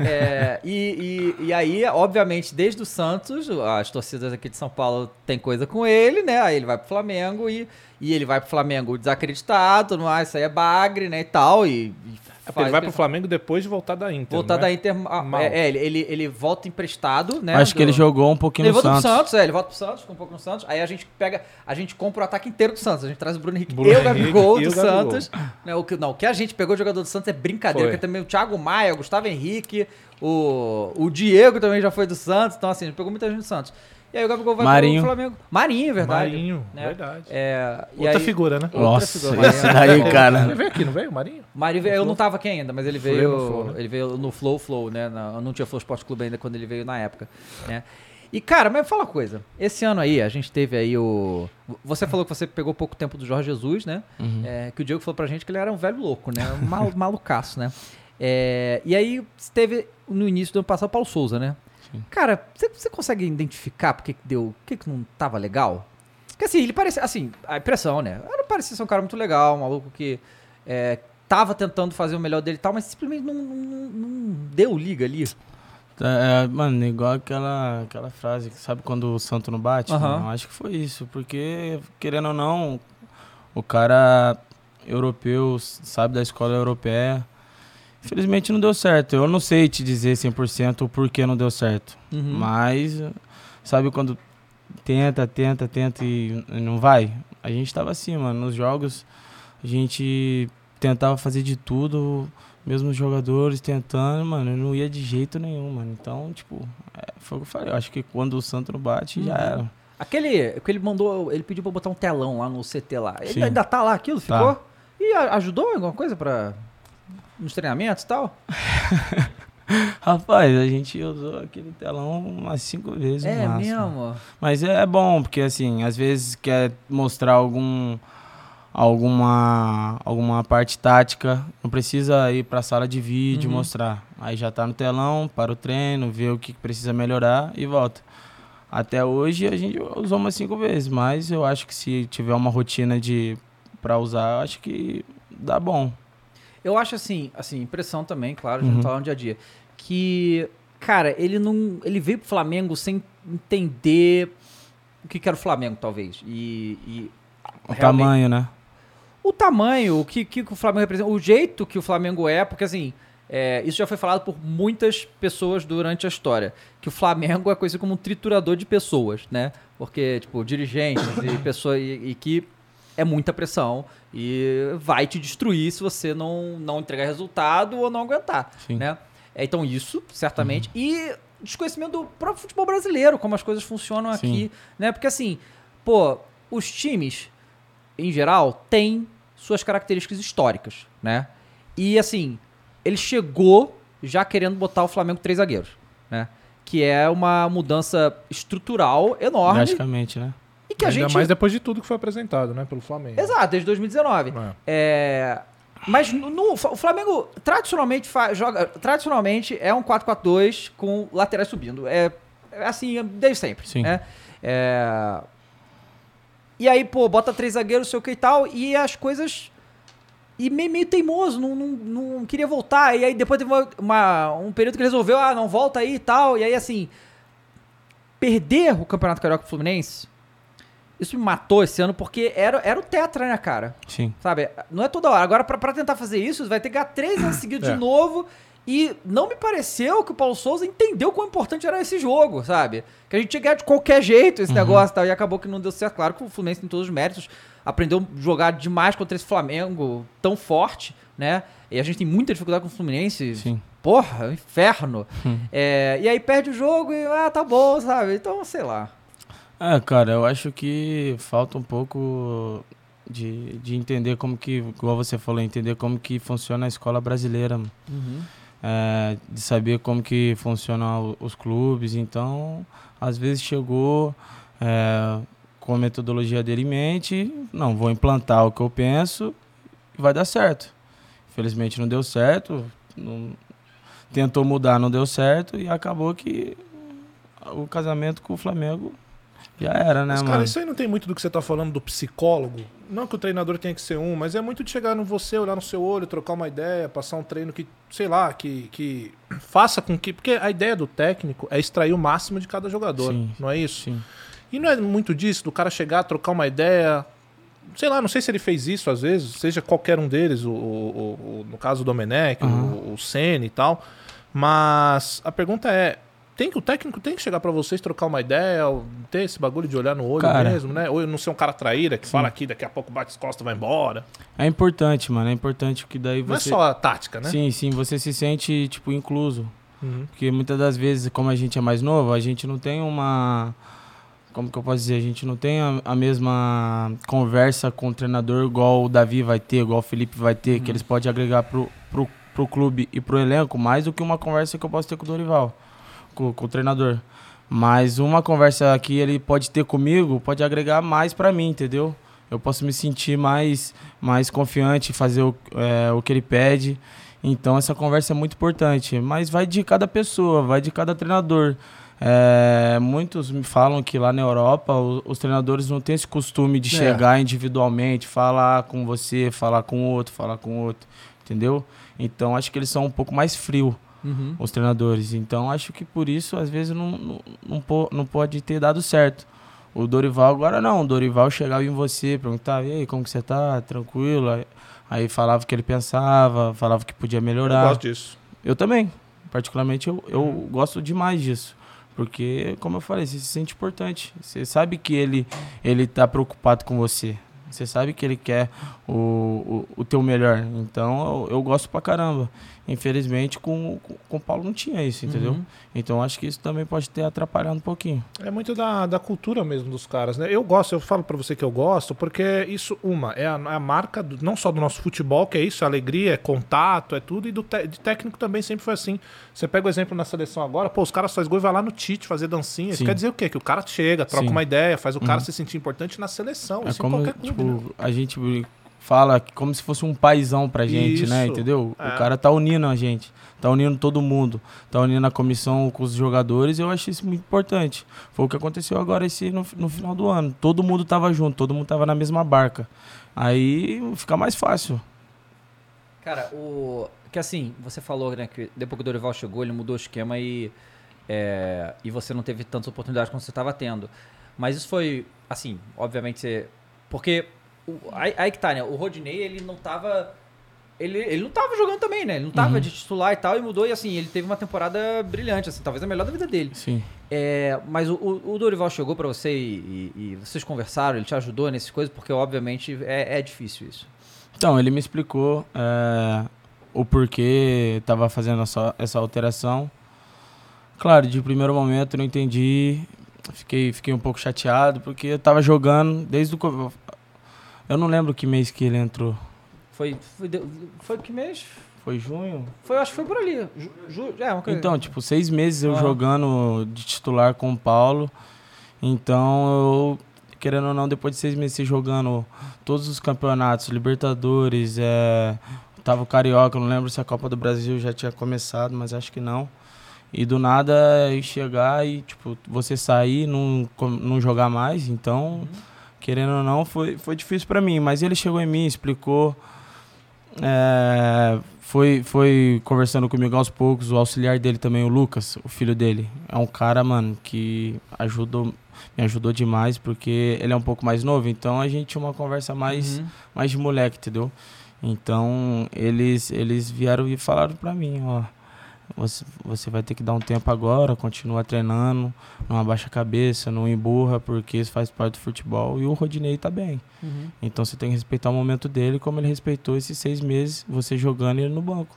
É, e, e, e aí, obviamente, desde o Santos, as torcidas aqui de São Paulo tem coisa com ele, né? Aí ele vai pro Flamengo e, e ele vai pro Flamengo desacreditado, não ah, isso aí é bagre, né? E tal. E, e É porque faz ele vai o que pro Flamengo depois de voltar da Inter. Voltar não da é? Inter. ah, Mal. É, é, ele, ele, ele volta emprestado, né? acho que do- ele jogou um pouquinho Ele no volta Santos. pro Santos, é, ele volta pro Santos, fica um pouco no Santos. Aí a gente pega, a gente compra o ataque inteiro do Santos. A gente traz o Bruno Henrique Bruno e o Henrique Gabigol e do o Gabigol. Santos. Né, o que, não, o que a gente pegou de jogador do Santos é brincadeira, Foi. porque também o Thiago Maia, o Gustavo Henrique, o, o Diego também já foi do Santos. Então, assim, a gente pegou muita gente do Santos. E aí o Gabigol vai Marinho. pro Flamengo. Marinho, verdade. Marinho, né? verdade. É, e Outra aí- figura, né? Outra Nossa, figura, esse Marinho. daí, Ele cara. veio aqui, não veio, Marinho? Marinho, veio- eu não tava aqui ainda, mas ele veio, no Flow, né? ele veio no Flow Flow, né? Na- não tinha Flow Sport Clube ainda quando ele veio na época, né? E cara, mas fala uma coisa. Esse ano aí a gente teve aí o você falou que você pegou pouco tempo do Jorge Jesus, né? Uhum. É, que o Diego falou pra gente que ele era um velho louco, né? Um mal, malucaço, né? É, e aí teve no início do ano passado o Paulo Souza, né? Sim. Cara, você, você consegue identificar por que deu, o que que não tava legal? Porque assim, ele parecia, assim, a impressão, né? Ele parecia ser um cara muito legal, um maluco que é, tava tentando fazer o melhor dele e tal, mas simplesmente não, não- não deu liga ali. É, mano, igual aquela, aquela frase, que sabe quando o santo não bate? Mano, acho que foi isso, porque, querendo ou não, o cara europeu, sabe da escola europeia, infelizmente não deu certo. Eu não sei te dizer 100% o porquê não deu certo, Uhum. mas sabe quando tenta, tenta, tenta e não vai? A gente tava assim, mano, nos jogos a gente tentava fazer de tudo, mesmo os jogadores tentando, mano, não ia de jeito nenhum, mano. Então, tipo, é, foi o que eu falei. Eu acho que quando o Santos não bate, já Uhum. era. Aquele que ele mandou, ele pediu pra botar um telão lá no CT lá. Ele Sim. ainda tá lá aquilo, Tá. ficou? E a- ajudou alguma coisa para nos treinamentos e tal? Rapaz, a gente usou aquele telão umas cinco vezes. é máximo. mesmo. Mas é bom, porque assim, às vezes quer mostrar algum alguma alguma parte tática, não precisa ir pra sala de vídeo Uhum. mostrar. Aí já tá no telão, para o treino, vê o que precisa melhorar e volta. Até hoje a gente usou umas cinco vezes, mas eu acho que se tiver uma rotina de para usar, acho que dá bom. Eu acho assim, assim, impressão também, claro, a gente não tá lá no dia a dia. Que, cara, ele não. Ele veio pro Flamengo sem entender o que, que era o Flamengo, talvez. E. e O tamanho, né? O tamanho, o que, que o Flamengo representa, o jeito que o Flamengo é, porque assim. é, isso já foi falado por muitas pessoas durante a história. Que o Flamengo é conhecido como um triturador de pessoas, né? Porque, tipo, dirigentes e pessoas. E, e que é muita pressão e vai te destruir se você não, não entregar resultado ou não aguentar, Sim. né? É, então isso, certamente. E desconhecimento do próprio futebol brasileiro, como as coisas funcionam Sim. aqui, né? Porque assim, pô, os times, em geral, têm suas características históricas, né? E assim, ele chegou já querendo botar o Flamengo três zagueiros, né? Que é uma mudança estrutural enorme Drasticamente, né? E que a Ainda gente mais depois de tudo que foi apresentado, né, pelo Flamengo. Exato, desde 2019. É. É, mas no, no- o Flamengo tradicionalmente fa- joga. Tradicionalmente é um 4-4-2 com laterais subindo. É, é assim, desde sempre. Sim. né? É, e aí, pô, bota três zagueiros, sei o que e tal, e as coisas. E meio, meio teimoso, não, não, não queria voltar. E aí depois teve uma, uma- um período que resolveu, ah, não volta aí e tal. E aí, assim. Perder o Campeonato Carioca Fluminense. Isso me matou esse ano, porque era, era o Tetra, né, cara? Sim. Sabe? Não é toda hora. Agora, pra, pra tentar fazer isso, vai ter que ganhar três anos seguidos É. de novo. E não me pareceu que o Paulo Souza entendeu quão importante era esse jogo, sabe? Que a gente tinha que ganhar de qualquer jeito esse negócio e tal. E acabou que não deu certo. Claro que o Fluminense tem todos os méritos. Aprendeu a jogar demais contra esse Flamengo tão forte, né? E a gente tem muita dificuldade com o Fluminense. Sim. Porra, é um inferno. Hum. É, e aí perde o jogo e, ah, tá bom, sabe? Então, sei lá. É, cara, eu acho que falta um pouco de, de entender como que, igual você falou, entender como que funciona a escola brasileira, mano. É, de saber como que funcionam os clubes. Então, às vezes chegou é, com a metodologia dele em mente, não, vou implantar o que eu penso e vai dar certo. Infelizmente não deu certo, não- tentou mudar, não deu certo e acabou que o casamento com o Flamengo já era, né, Mas, mano? cara, isso aí não tem muito do que você tá falando do psicólogo. Não que o treinador tenha que ser um, mas é muito de chegar no você, olhar no seu olho, trocar uma ideia, passar um treino que, sei lá, que, que faça com que. Porque a ideia do técnico é extrair o máximo de cada jogador, Sim. não é isso? Sim. E não é muito disso, do cara chegar, trocar uma ideia. Sei lá, não sei se ele fez isso às vezes, seja qualquer um deles, o, o- o- no caso o Domenech, Aham. o, o Senna e tal. Mas a pergunta é: tem que o técnico tem que chegar pra vocês trocar uma ideia, ter esse bagulho de olhar no olho Cara. mesmo, né? Ou eu não ser um cara traíra que fala aqui, daqui a pouco bate as costas e vai embora. É importante, mano. É importante que daí Não é você. só a tática, né? Sim, sim, você se sente, tipo, incluso. Uhum. Porque muitas das vezes, como a gente é mais novo, a gente não tem uma. Como que eu posso dizer? A gente não tem a, a mesma conversa com o treinador igual o Davi vai ter, igual o Felipe vai ter, que eles podem agregar pro, pro, pro clube e pro elenco mais do que uma conversa que eu posso ter com o Dorival, com, com o treinador. Mas uma conversa que ele pode ter comigo pode agregar mais pra mim, entendeu? Eu posso me sentir mais, mais confiante, fazer o, é, o que ele pede. Então essa conversa é muito importante. Mas vai de cada pessoa, vai de cada treinador. É, muitos me falam que lá na Europa o- os, treinadores não têm esse costume de É. chegar individualmente, falar com você, falar com o outro, falar com o outro, entendeu? Então acho que eles são um pouco mais frios, Uhum. os treinadores. Então acho que por isso às vezes não, não, não, não pode ter dado certo. O Dorival agora não, o Dorival chegava em você, perguntava, e aí, como que você tá? Tranquilo? Aí- falava o que ele pensava, falava que podia Eu melhorar. gosto disso. Eu também. Particularmente, eu, eu gosto demais disso. Porque, como eu falei, você se sente importante. Você sabe que ele, ele tá preocupado com você. Você sabe que ele quer o, o, o teu melhor. Então, eu, eu gosto pra caramba. Infelizmente, com, com, com o Paulo não tinha isso, entendeu? Uhum. Então, acho que isso também pode ter atrapalhado um pouquinho. É muito da, da cultura mesmo dos caras, né? Eu gosto, eu falo pra você que eu gosto, porque isso, uma, é a, é a marca do- não só do nosso futebol, que é isso, é alegria, é contato, é tudo, e do te- de técnico também sempre foi assim. Você pega o exemplo na seleção agora, pô, os caras faz gol e vai lá no Tite fazer dancinha. Isso quer dizer o quê? Que o cara chega, troca Sim. uma ideia, faz o cara Uhum. se sentir importante na seleção, É isso em como, qualquer clube, tipo, né? a gente fala que como se fosse um paizão pra gente, né? Isso, Entendeu? é. O cara tá unindo a gente. Tá unindo todo mundo. Tá unindo a comissão com os jogadores. Eu acho isso muito importante. Foi o que aconteceu agora esse, no, no final do ano. Todo mundo tava junto, todo mundo tava na mesma barca. Aí fica mais fácil. Cara, o. Que assim, você falou, né, que depois que o Dorival chegou, ele mudou o esquema e. é, e você não teve tantas oportunidades como você estava tendo. Mas isso foi, assim, obviamente. você- Porque. O- aí, aí que tá, né? O Rodinei, ele não tava. Ele, ele não tava jogando também, né? Ele não tava de titular e tal, e mudou, e assim, ele teve uma temporada brilhante, assim, talvez a melhor da vida dele. Sim. É, mas o, o- Dorival chegou pra você e, e- e vocês conversaram, ele te ajudou nessas coisas, porque obviamente é, é difícil isso. Então, ele me explicou é, o porquê tava fazendo essa, essa alteração. Claro, de primeiro momento eu não entendi, fiquei, fiquei um pouco chateado, porque eu tava jogando desde o... Eu não lembro que mês que ele entrou. Foi, foi, foi que mês? Foi junho? Foi, acho que foi por ali. Ju, ju- é, uma coisa. Então, tipo, seis meses eu Ah. jogando de titular com o Paulo. Então, eu, querendo ou não, depois de seis meses jogando todos os campeonatos, Libertadores, é, tava o Carioca, não lembro se a Copa do Brasil já tinha começado, mas acho que não. E do nada chegar e, tipo, você sair, não, não jogar mais. Então, querendo ou não, foi, foi difícil pra mim. Mas ele chegou em mim, explicou. É, foi, foi conversando comigo aos poucos. O auxiliar dele também, o Lucas, o filho dele. É um cara, mano, que ajudou, me ajudou demais, porque ele é um pouco mais novo. Então a gente tinha uma conversa mais, Uhum. mais de moleque, entendeu? Então eles, eles vieram e falaram pra mim, ó. Você, você vai ter que dar um tempo agora, continua treinando, não abaixa a cabeça, não emburra, porque isso faz parte do futebol. E o Rodinei tá bem. Uhum. Então você tem que respeitar o momento dele, como ele respeitou esses seis meses, você jogando e ele no banco.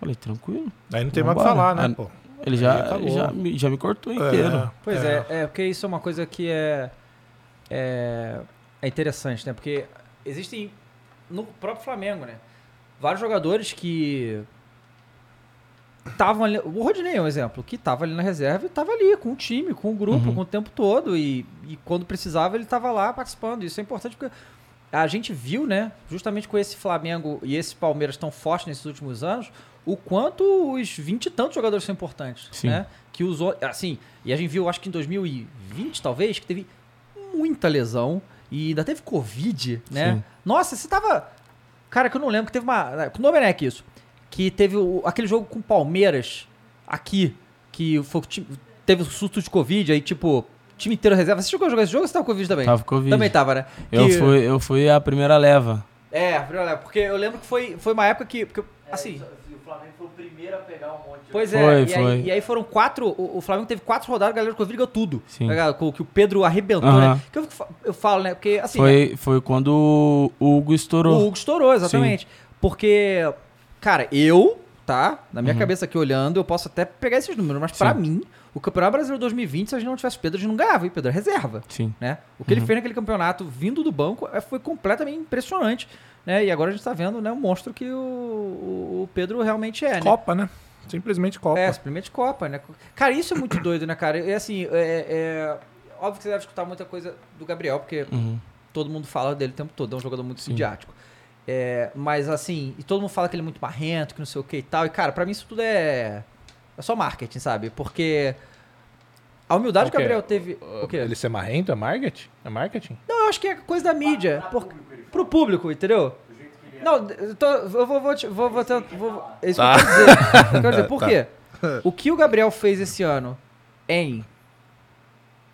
Falei, tranquilo. Aí não tem mais o que falar, né, Ah, pô? Ele já, ele já, me, já me cortou inteiro. Pois é. é, porque isso é uma coisa que é, é, é interessante, né? Porque existem, no próprio Flamengo, né? Vários jogadores que estavam ali. O Rodinei é um exemplo, que estava ali na reserva e estava ali com o time, com o grupo, Uhum. com o tempo todo. E, e quando precisava, ele estava lá participando. Isso é importante porque a gente viu, né? Justamente com esse Flamengo e esse Palmeiras tão fortes nesses últimos anos, o quanto os 20 e tantos jogadores são importantes, Sim. né? Que usou, assim, e a gente viu, acho que em 2020, talvez, que teve muita lesão e ainda teve Covid, né? Sim. Nossa, você tava. Cara, que eu não lembro que teve uma. Com o Domenech isso. Que teve o- aquele jogo com o Palmeiras aqui, que foi, teve o surto de Covid, aí, tipo, time inteiro reserva. Você chegou a jogar esse jogo ou você tava com Covid também? Tava com Covid. Também tava, né? Eu, Que- fui, eu fui a primeira leva. É, primeira leva, porque eu lembro que foi, foi uma época que. porque, assim. o Flamengo foi o primeiro a pegar um monte de Pois é, Foi, e, foi. Aí, e aí foram quatro. O, o Flamengo teve quatro rodadas, a galera do Covid ganhou tudo. Sim. Tá? Com- que o Pedro arrebentou, Aham. né? Que eu, eu falo, né? Porque assim. Foi, foi quando o Hugo estourou. O Hugo estourou, exatamente. Porque, cara, eu, tá? Na minha Uhum. cabeça aqui olhando, eu posso até pegar esses números, mas pra Sim. mim, o Campeonato Brasileiro 2020, se a gente não tivesse Pedro, a gente não ganhava, e Pedro é reserva. Sim. Né? O que ele Uhum. fez naquele campeonato vindo do banco é, foi completamente impressionante. Né? E agora a gente tá vendo né, o monstro que o, o- Pedro realmente é, né? Copa, né? Simplesmente Copa. É, simplesmente Copa, né? Cara, isso é muito doido, né, cara? É assim, é, é- óbvio que você deve escutar muita coisa do Gabriel, porque Uhum. todo mundo fala dele o tempo todo, é um jogador muito Sim. midiático. É, mas assim, e todo mundo fala que ele é muito marrento, que não sei o que e tal. E, cara, pra mim isso tudo é. É só marketing, sabe? Porque a humildade que o? Gabriel teve. O quê? Ele ser marrento é marketing? É marketing? Não, eu acho que é coisa da mídia. Por, pro público, entendeu? Não, eu, tô- eu vou, vou, te- vou, vou, tentar- vou- é isso Tá. que eu quero dizer. Eu quero dizer, por quê? O que o Gabriel fez esse ano em,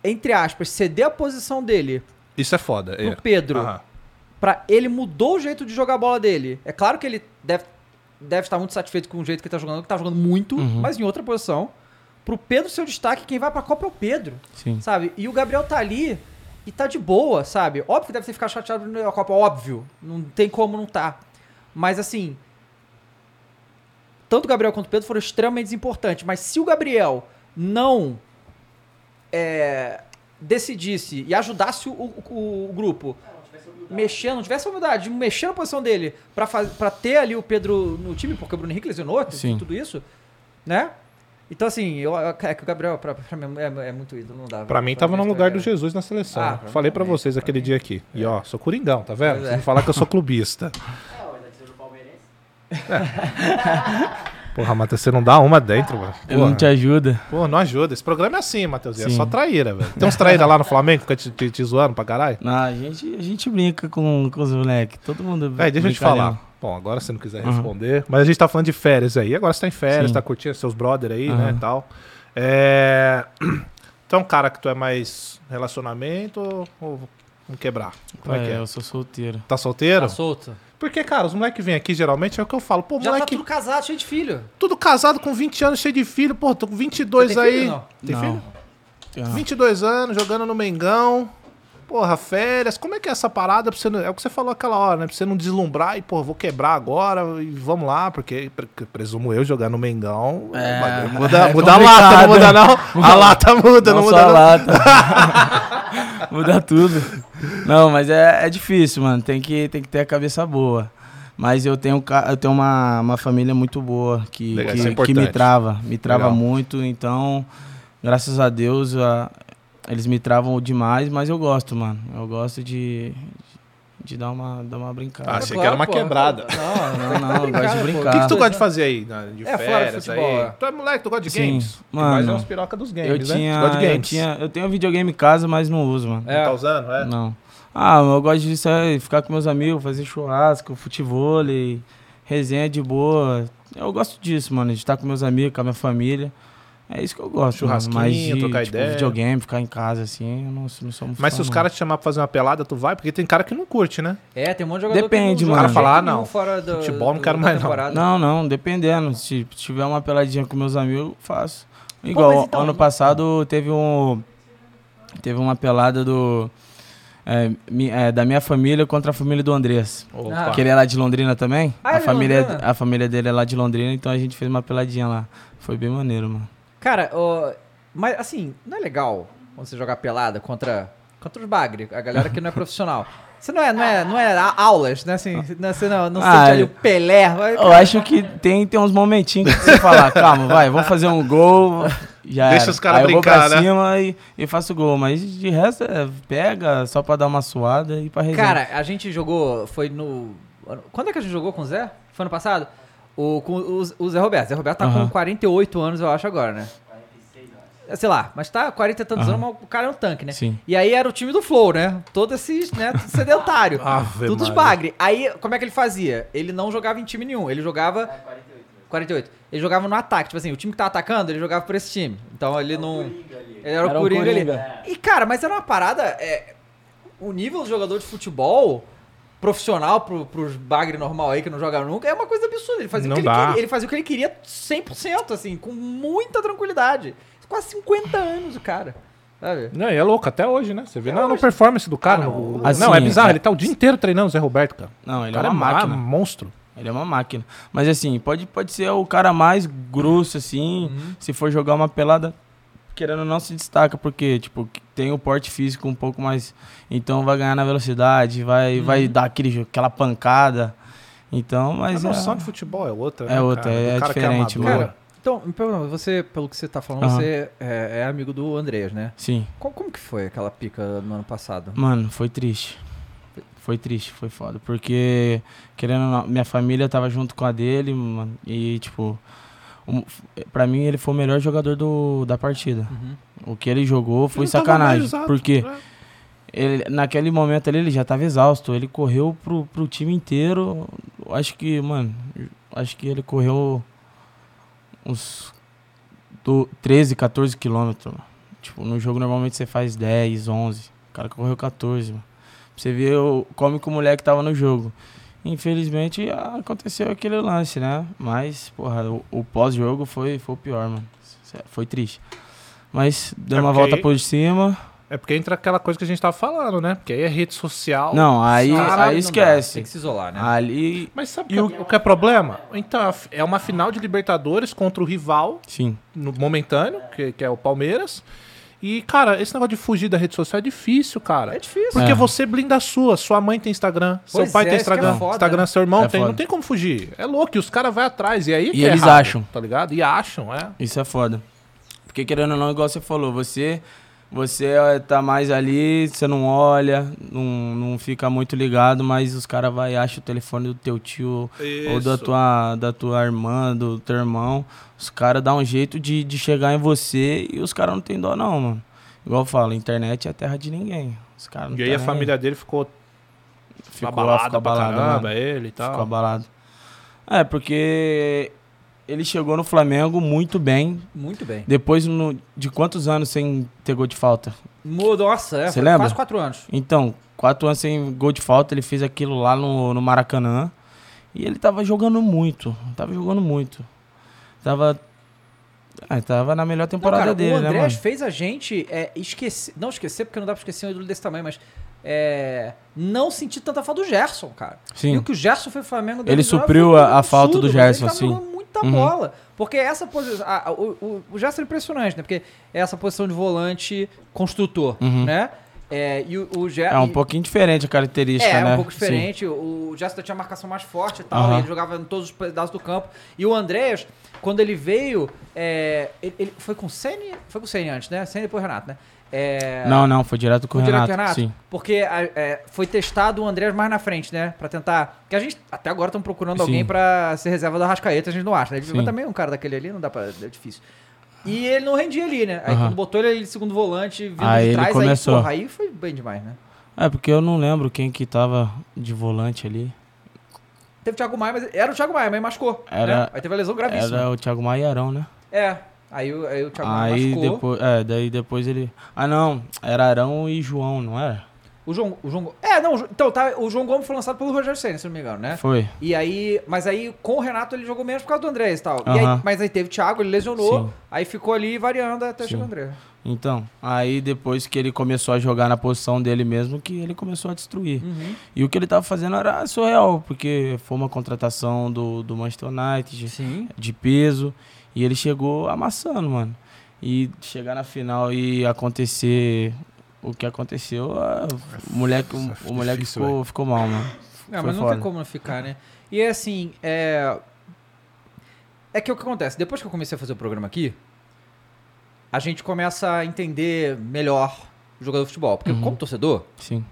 entre aspas, ceder a posição dele Isso é foda. pro É. Pedro, Aham. Pra ele mudou o jeito de jogar a bola dele. É claro que ele deve, deve estar muito satisfeito com o jeito que ele tá jogando, que tá jogando muito, Uhum. mas em outra posição. Pro Pedro ser o destaque, quem vai pra Copa é o Pedro Sim. sabe? E o Gabriel tá ali e tá de boa, sabe? Óbvio que deve ter ficado chateado na Copa, óbvio. Não tem como não tá. Mas assim, tanto o Gabriel quanto o Pedro foram extremamente importantes. Mas se o Gabriel não é, decidisse e ajudasse o, o- o grupo mexendo, não tivesse a humildade de mexer na posição dele pra, faz, pra ter ali o Pedro no time, porque o Bruno Henrique lesionou, Sim. tudo isso, né? Então, assim, eu, é que o Gabriel, pra, pra mim, é, é muito ídolo, não dá. Pra mim tava no lugar do Jesus na seleção. Ah, Falei pra vocês aquele dia aqui. E ó, sou coringão, tá vendo? É. Vocês falar que eu sou clubista. É, o Palmeirense. Porra, Matheus, você não dá uma dentro, mano. Eu não Porra. te ajuda. Pô, não ajuda. Esse programa é assim, Matheus. É só traíra, velho. Tem uns traíra lá no Flamengo que fica te, te, te zoando pra caralho? Não, a gente, a gente brinca com, com os moleques. Todo mundo Véi, deixa eu te falar. Bom, agora você não quiser Uhum. responder. Mas a gente tá falando de férias aí. Agora você tá em férias, Sim. tá curtindo seus brother aí, né, Uhum. e tal. É... Então, cara, que tu é mais relacionamento ou- ou vamos quebrar? Como é que é? eu sou solteiro. Tá solteiro? Tá solto. Porque, cara, os moleques vêm aqui, geralmente, é o que eu falo. Pô, Já tá moleque, tudo casado, cheio de filho. tudo casado com 20 anos, cheio de filho. Pô, tô com 22 Você tem aí. filho, não? Tem Não. filho? Não. 22 anos, jogando no Mengão. Porra, férias. Como é que é essa parada? Pra você não- é o que você falou aquela hora, né? Pra você não deslumbrar e, pô, vou quebrar agora e vamos lá, porque pre- presumo eu jogar no Mengão. É, bagulho muda é muda a lata, não muda não. A lata muda, não, Não muda só a não. lata. Muda tudo. Não, mas é, é difícil, mano. Tem que, tem que ter a cabeça boa. Mas eu tenho, eu tenho uma, uma família muito boa que, Legal, que, é que me trava. Me trava Legal. muito. Então, graças a Deus, a- eles me travam demais, mas eu gosto, mano. Eu gosto de, de dar, uma, dar uma brincada. Ah, achei que era uma pô. quebada. Não, Não, não, eu gosto de O brincar. que, que tu gosta de fazer aí, né, de É, fora de férias futebol, aí? é. Tu é moleque, tu gosta de Sim, games? mano. Mas é uns piroca dos games, eu né? tinha, Tu gosta de eu games? tinha, eu tenho um videogame em casa, mas não uso, mano. É. Tá usando, é? Não. Ah, eu gosto disso aí, ficar com meus amigos, fazer churrasco, futebol, resenha de boa. Eu gosto disso, mano, de estar com meus amigos, com a minha família. É isso que eu gosto. Churrasquinho, Mas de, trocar tipo, ideia. videogame, ficar em casa, assim, eu não, não sou muito Mas fã, se os caras te chamar pra fazer uma pelada, tu vai? Porque tem cara que não curte, né? É, tem um monte de jogador Depende, que não mano. O cara fala, ah, não, fora do, futebol não quero mais não. Não, não, dependendo. Se tiver uma peladinha com meus amigos, eu faço. Igual, mas então, ano não- passado teve um. Teve uma pelada do. é, mi- é, da minha família contra a família do Andrés. Ah. Que ele é lá de Londrina também. Ah, a, é de família, Londrina? a família dele é lá de Londrina, então a gente fez uma peladinha lá. Foi bem maneiro, mano. Cara, mas assim, não é legal quando você jogar pelada contra, contra os bagre, a galera que não é profissional. Você não é, não é, não é a- aulas, né? Assim, não, você não, não Ah, sente ali eu- o Pelé. vai- Eu acho que tem, tem uns momentinhos que você fala, calma, vai, vou fazer um gol. Já Deixa era. os caras Aí eu vou brincar, pra né? cima e, e faço gol. Mas de resto, é, pega só pra dar uma suada e pra resenha. Cara, a gente jogou, foi no... Quando é que a gente jogou com o Zé? Foi ano passado? O, com o, o Zé Roberto. Zé Roberto tá com Aham. 48 anos, eu acho, agora, né? 46, eu acho. É, Sei lá, mas tá 40 e tantos anos, mas o cara é um tanque, né? Sim. E aí era o time do Flow, né? Todo esses, né, tudo sedentário. Ave Tudo os Maria. bagre. Aí, como é que ele fazia? Ele não jogava em time nenhum, ele jogava... É 48 mesmo. 48. Ele jogava no ataque, tipo assim, o time que tava atacando, ele jogava por esse time. Então ele não... Coringa ali. Ele era, o Era o Coringa, Coringa. ali. E, cara, mas era uma parada... é, o nível do jogador de futebol profissional pro, pros bagre normal aí que não joga nunca é uma coisa absurda. Ele fazia, o Não que ele, queria, ele fazia o que ele queria 100%, assim, com muita tranquilidade. Quase 50 anos o cara, sabe? Não, e é louco, até hoje, né? Você vê Até na, performance do cara. Ah, no- não. não, é Assim, bizarro, é- ele tá o dia inteiro treinando o Zé Roberto, cara. Não, O ele cara é uma ma- máquina. monstro. Ele é uma máquina. Mas assim, pode, pode ser o cara mais grosso, assim. Uhum. Se for jogar uma pelada, querendo ou não, se destaca, porque, tipo, tem o porte físico um pouco mais. Então vai ganhar na velocidade, vai, Uhum. vai dar aquele, aquela pancada. Então, mas. a é- noção de futebol é outra, É né, outra, cara? é que diferente, amador. mano. Então, me pergunta, você, pelo que você tá falando, Aham. você é, é amigo do Andreas, né? Sim. Como, como que foi aquela pica no ano passado? Mano, foi triste. Foi triste, foi foda. Porque, querendo ou não, minha família tava junto com a dele, mano. E, tipo, um, pra mim ele foi o melhor jogador do, da partida. Uhum. O que ele jogou foi Ele sacanagem. exato, porque né? ele, naquele momento ali ele já tava exausto. Ele correu pro, pro time inteiro. Acho que, mano, acho que ele correu uns do 13, 14 quilômetros. Tipo, no jogo normalmente você faz 10, 11. O cara correu 14, mano. Pra você ver o, como que o moleque tava no jogo. Infelizmente aconteceu aquele lance, né? Mas, porra, o, o pós-jogo foi, foi o pior, mano. Sério, Foi triste. Mas deu É uma volta aí- por cima. É porque entra aquela coisa que a gente tava falando, né? Porque aí é rede social. Não, aí, aí dá, esquece. Tem que se isolar, né? Ali. Mas sabe o que, é- o que é problema? Então, é uma final de Libertadores contra o rival Sim. no momentâneo, que, que é o Palmeiras. E, cara, esse negócio de fugir da rede social é difícil, cara. É difícil. Porque É. você blinda a sua. Sua mãe tem Instagram, seu Pois pai é, tem é Instagram, foda, Instagram né? seu irmão É tem. Não foda. tem como fugir. É louco, e os caras vão atrás. E aí que E é eles errado, acham. Tá ligado? E acham, é. Isso é foda. Porque querendo ou não, igual você falou, você você eh, tá mais ali, você não olha, não, não fica muito ligado, mas os caras vai e acham o telefone do teu tio ou da Isso. tua, da tua irmã, do teu irmão. Os caras dão um jeito de, de chegar em você e os caras não tem dó não, mano. Igual eu falo, internet é terra de ninguém. Os caras não E aí tá a nem família dele ficou Ficou, abalado ficou pra abalado, caramba, ele e tal. Ficou abalado. É, porque ele chegou no Flamengo muito bem. Muito bem. Depois no- de quantos anos sem ter gol de falta? Nossa, é, Você lembra? quase quatro anos. Então, quatro anos sem gol de falta, ele fez aquilo lá no, no Maracanã. E ele tava jogando muito. Tava jogando muito. Tava. Ah, tava na melhor Não, temporada cara, dele, o né, Andrés mano? fez a gente é, esquecer. Não esquecer, porque não dá pra esquecer um ídolo desse tamanho, mas. é, não sentir tanta falta do Gerson, cara. E Sim. o que o Gerson foi pro Flamengo Ele supriu a- a falta do Gerson, sim. Muita Uhum. bola. Porque essa posição. o, o, o Gerson é impressionante, né? Porque é essa posição de volante construtor, Uhum. né? É, e o, o Gerson. É um pouquinho diferente a característica, É, né? um pouco Sim. diferente. O Gerson tinha marcação mais forte e tal. Aham. e ele jogava em todos os pedaços do campo. E o Andréas, quando ele veio, é, ele, ele foi com o Ceni, foi com o antes, né? Ceni depois Renato, né? É, Não, não, foi direto com foi o direto Renato. com o Renato? Sim. Porque é, foi testado o Andréas mais na frente, né? Pra tentar. Que a gente até agora estão procurando Sim. alguém pra ser reserva da Rascaeta, a gente não acha, né? Ele-. Mas também um cara daquele ali não dá pra. É difícil. E ele não rendia ali, né? Aí Aham. quando botou ele ali de segundo volante, vindo Aí de ele trás, começou. aí, porra, aí foi bem demais, né? É, porque eu não lembro quem que tava de volante ali. Teve o Thiago Maia, mas era o Thiago Maia, mas machucou. Era- né? Aí teve a lesão gravíssima. Era o Thiago Maia e Arão, né? É. Aí, o- aí o Thiago Aí machucou. depois, é, daí depois ele. Ah, não, era Arão e João, não era? O João, o João. É, não, então tá, o João Gomes foi lançado pelo Rogério Senna, se não me engano, né? Foi. E aí, mas aí com o Renato ele jogou menos por causa do André e tal. E aí- mas aí teve o Thiago, ele lesionou, Sim. aí ficou ali variando até Sim. chegar o André. Então, aí depois que ele começou a jogar na posição dele mesmo, que ele começou a destruir. Uhum. E o que ele tava fazendo era surreal, porque foi uma contratação do, do Manchester United Sim. de peso, e ele chegou amassando, mano. E chegar na final e acontecer o que aconteceu, ah, o moleque, o, o moleque difícil, ficou, ficou mal, mano. Não, Foi mas não foda. tem como não ficar, né? E é assim, é. É que o que acontece? Depois que eu comecei a fazer o programa aqui, a gente começa a entender melhor o jogador de futebol. Porque Uhum. como torcedor, Sim.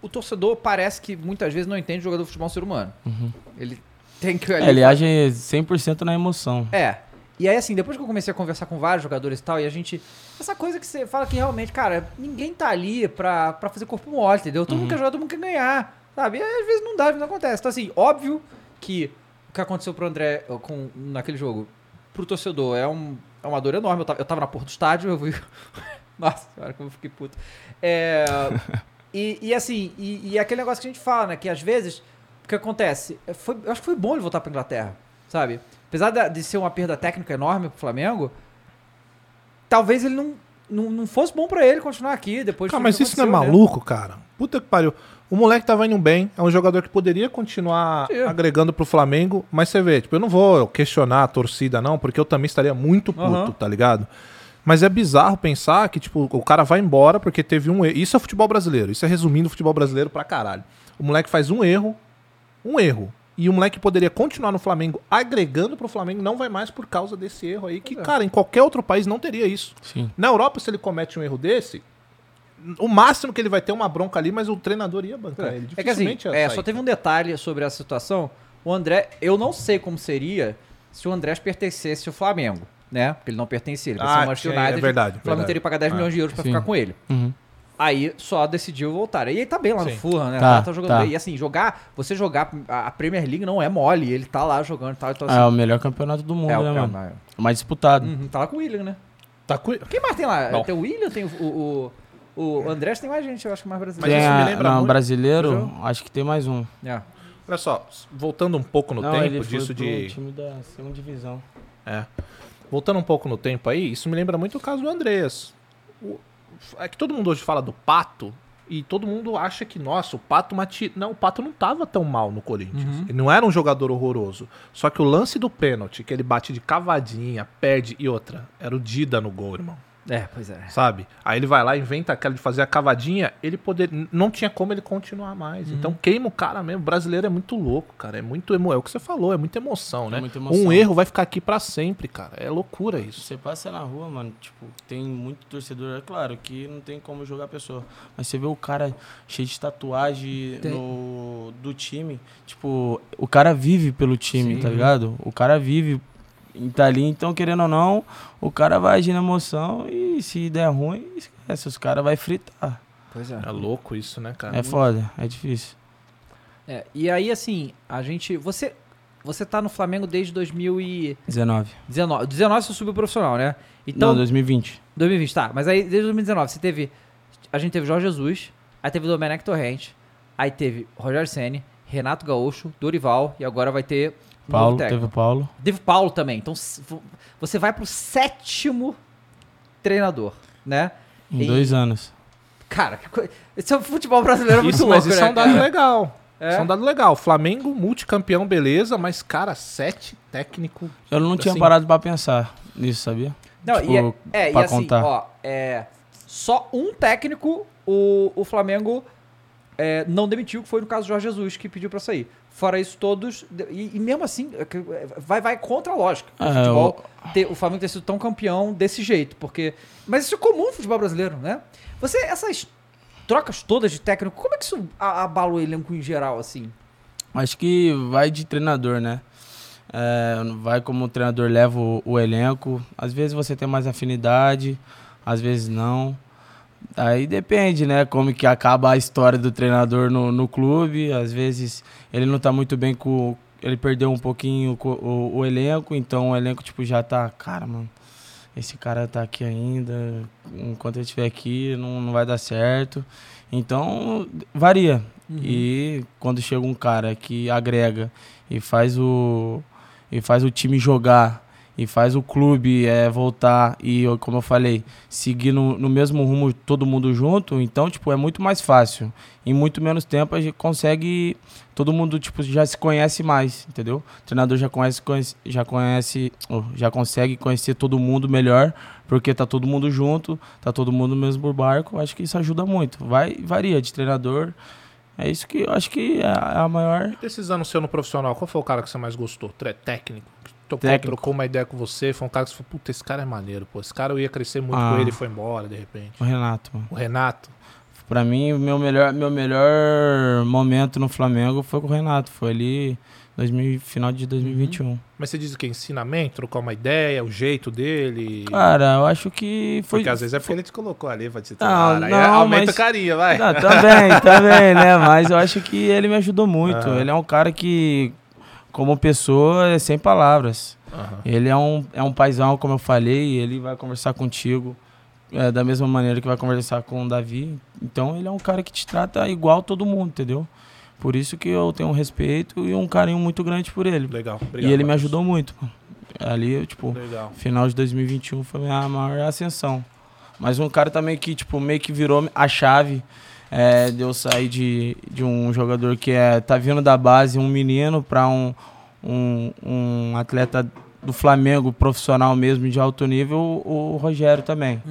o torcedor parece que muitas vezes não entende o jogador de futebol ser humano. Uhum. Ele tem que. É, ele age 100% na emoção. É. E aí, assim, depois que eu comecei a conversar com vários jogadores e tal, e a gente. Essa coisa que você fala que realmente, cara, ninguém tá ali pra, pra fazer corpo mole, entendeu? Todo mundo quer jogar, todo mundo quer ganhar. Sabe? E às vezes não dá, às vezes não acontece. Então, assim, óbvio que o que aconteceu pro André eh, com, naquele jogo, pro torcedor, é, um, é uma dor enorme. Eu tava, eu tava na porta do estádio, eu vi. Nossa, senhora, como eu fiquei puto. É, e, e assim, e, e aquele negócio que a gente fala, né? Que às vezes, o que acontece? É, Foi, eu acho que foi bom ele voltar pra Inglaterra, sabe? Apesar de ser uma perda técnica enorme pro Flamengo, talvez ele não, não, não fosse bom pra ele continuar aqui depois de Cara, mas isso não é né? maluco, cara? Puta que pariu. O moleque tava indo bem, é um jogador que poderia continuar Sim. agregando pro Flamengo, mas você vê, tipo, eu não vou questionar a torcida, não, porque eu também estaria muito puto, Aham. tá ligado? Mas é bizarro pensar que, tipo, o cara vai embora porque teve um erro. Isso é futebol brasileiro, isso é resumindo o futebol brasileiro pra caralho. O moleque faz um erro, um erro. E o moleque poderia continuar no Flamengo agregando pro Flamengo, não vai mais por causa desse erro aí, que, é. cara, em qualquer outro país não teria isso. Sim. Na Europa, se ele comete um erro desse, o máximo que ele vai ter é uma bronca ali, mas o treinador ia bancar ele. É que assim, é, sair. só teve um detalhe sobre essa situação. O André, eu não sei como seria se o Andrés pertencesse ao Flamengo, né? Porque ele não pertencia, ele vai Ah, ser o Manchester é United. verdade, O Flamengo verdade. teria que pagar 10 Ah, milhões de euros pra sim. ficar com ele. Uhum. Aí só decidiu voltar. E ele tá bem lá no Sim. Fulham, né? Tá, tá, jogando tá. bem. E assim, jogar, você jogar a Premier League não é mole, ele tá lá jogando e tal. Então, assim, É o melhor campeonato do mundo, é, né, é, mano? é, O mais disputado. Uhum, tá lá com o William, né? Tá cu... Quem mais tem lá? Bom. Tem o William, tem o. O, o, o Andrés tem mais gente, eu acho que mais Mas brasileiro. Tem isso me a- lembra não, muito- brasileiro, acho que tem mais um. É. Olha só, voltando um pouco no não, tempo ele foi disso pro de... time da segunda divisão. É. Voltando um pouco no tempo aí, isso me lembra muito o caso do Andreas. O- É que todo mundo hoje fala do Pato e todo mundo acha que, nossa, o Pato mati... Não, o Pato não tava tão mal no Corinthians. Uhum. Ele não era um jogador horroroso. Só que o lance do pênalti, que ele bate de cavadinha, perde e outra, era o Dida no gol, irmão. É, pois é. Sabe? Aí ele vai lá, inventa aquela de fazer a cavadinha, ele poder. Não tinha como ele continuar mais. Uhum. Então queima o cara mesmo. O brasileiro é muito louco, cara. É muito emo... É o que você falou, é muita emoção, É né? muita emoção. Um erro vai ficar aqui pra sempre, cara. É loucura isso. Você passa na rua, mano, tipo, tem muito torcedor, é claro, que não tem como jogar a pessoa. Mas você vê o cara cheio de tatuagem Tem. no, do time. Tipo, o cara vive pelo time, Sim. tá ligado? O cara vive tá ali, então, querendo ou não, o cara vai agir na emoção e se der ruim, esquece, os caras vai fritar. Pois é. É louco isso, né, cara? É foda, é difícil. É, e aí, assim, a gente. Você, você tá no Flamengo desde 2019. 19. 19 você subiu profissional, né? Então, Não, 2020. 2020, tá. Mas aí, desde 2019, você teve. A gente teve Jorge Jesus, aí teve Domenech Torrente, aí teve Rogério Ceni, Renato Gaúcho, Dorival, e agora vai ter. Paulo, teve o Paulo. Teve o Paulo também. Então, você vai pro sétimo treinador, né? Em E- dois anos. Cara, esse é o futebol brasileiro muito Isso, louco, mas isso né, é um dado cara? legal. É. Isso é um dado legal. Flamengo, multicampeão, beleza, mas, cara, sete técnico. Eu não tinha Assim. parado pra pensar nisso, sabia? Não, Tipo, e é, é, e pra assim, contar. ó, é, só um técnico o, o Flamengo é, não demitiu, que foi no caso do Jorge Jesus, que pediu pra sair. Fora isso, todos. E, e mesmo assim, é é, vai, vai contra a lógica. O É, futebol, ter- o Flamengo ter sido tão campeão desse jeito. porque Mas isso é comum no futebol brasileiro, né? Você, essas trocas todas de técnico, como é que isso abala o elenco em geral, assim? Acho que vai de treinador, né? É, vai como o treinador leva o, o elenco. Às vezes você tem mais afinidade, às vezes não. Aí depende, né? Como que acaba a história do treinador no, no clube. Às vezes ele não tá muito bem com. Ele perdeu um pouquinho co- o, o elenco, então o elenco tipo, já tá. Cara, mano, esse cara tá aqui ainda. Enquanto ele estiver aqui, não, não vai dar certo. Então, varia. E quando chega um cara que agrega e faz o e faz o time jogar e faz o clube é, voltar e como eu falei seguir no, no mesmo rumo todo mundo junto então tipo é muito mais fácil em muito menos tempo a gente consegue todo mundo tipo já se conhece mais entendeu o treinador já conhece, conhece- já conhece oh, já consegue conhecer todo mundo melhor porque tá todo mundo junto tá todo mundo no mesmo barco acho que isso ajuda muito vai varia de treinador é isso que eu acho que é a maior. Desses anos seu no profissional, qual foi o cara que você mais gostou? Técnico. Técnico. trocou uma ideia com você, foi um cara que você falou, puta, esse cara é maneiro, pô. Esse cara eu ia crescer muito Ah. com ele e foi embora, de repente. O Renato, mano. O Renato. Pra mim, meu melhor, meu melhor momento no Flamengo foi com o Renato. Foi ali 2000, final de 2021. Mas você diz o que? Ensinamento, trocar uma ideia, o jeito dele. Cara, eu acho que foi. Porque às vezes é porque ele te colocou ali pra te Não, treinar. Aí não, aumenta mas- o carinho, vai. Não, também, também, né? Mas eu acho que ele me ajudou muito. Aham. Ele é um cara que, como pessoa, é sem palavras. Aham. Ele é um, é um paizão, como eu falei, ele vai conversar contigo é, da mesma maneira que vai conversar com o Davi. Então ele é um cara que te trata igual todo mundo, entendeu? Por isso que eu tenho um respeito e um carinho muito grande por ele. Legal. e Obrigado, ele me ajudou muito. Ali, eu, tipo, Legal. final de 2021 foi minha maior ascensão. Mas um cara também que, tipo, meio que virou a chave é, de eu sair de, de um jogador que é, tá vindo da base, um menino, pra um, um, um atleta do Flamengo, profissional mesmo, de alto nível, o, o Rogério também.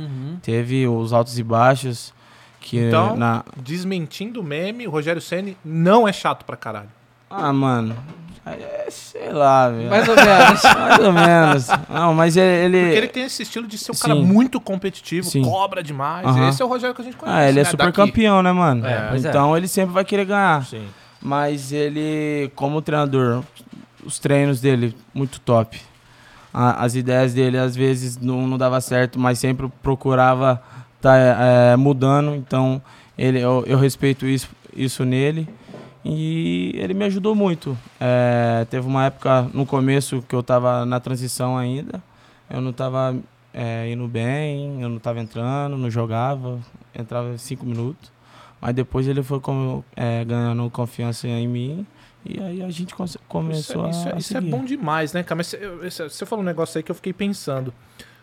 Teve os altos e baixos. Que Então- na... Desmentindo o meme, o Rogério Ceni não é chato pra caralho. Ah, mano. É, sei lá, velho. Mais ou menos. Mais ou menos. Não, mas ele. Porque ele tem esse estilo de ser um cara Sim. muito competitivo, Sim. cobra demais. Esse é o Rogério que a gente conhece. Ah, ele é né? super Daqui. campeão, né, mano? É, é. então ele sempre vai querer ganhar. Sim. Mas ele, como treinador, os treinos dele, muito top. A- as ideias dele, às vezes, não, não dava certo, mas sempre procurava tá é, mudando. Então, ele, eu, eu respeito isso, isso nele. E ele me ajudou muito. É, teve uma época no começo que eu tava na transição ainda. Eu não tava é, indo bem, eu não tava entrando, não jogava. Entrava cinco minutos. Mas depois ele foi como, é, ganhando confiança em mim. E aí a gente come- Isso, começou é, isso, é, a isso é seguir. bom demais, né, cara? Mas você falou um negócio aí que eu fiquei pensando.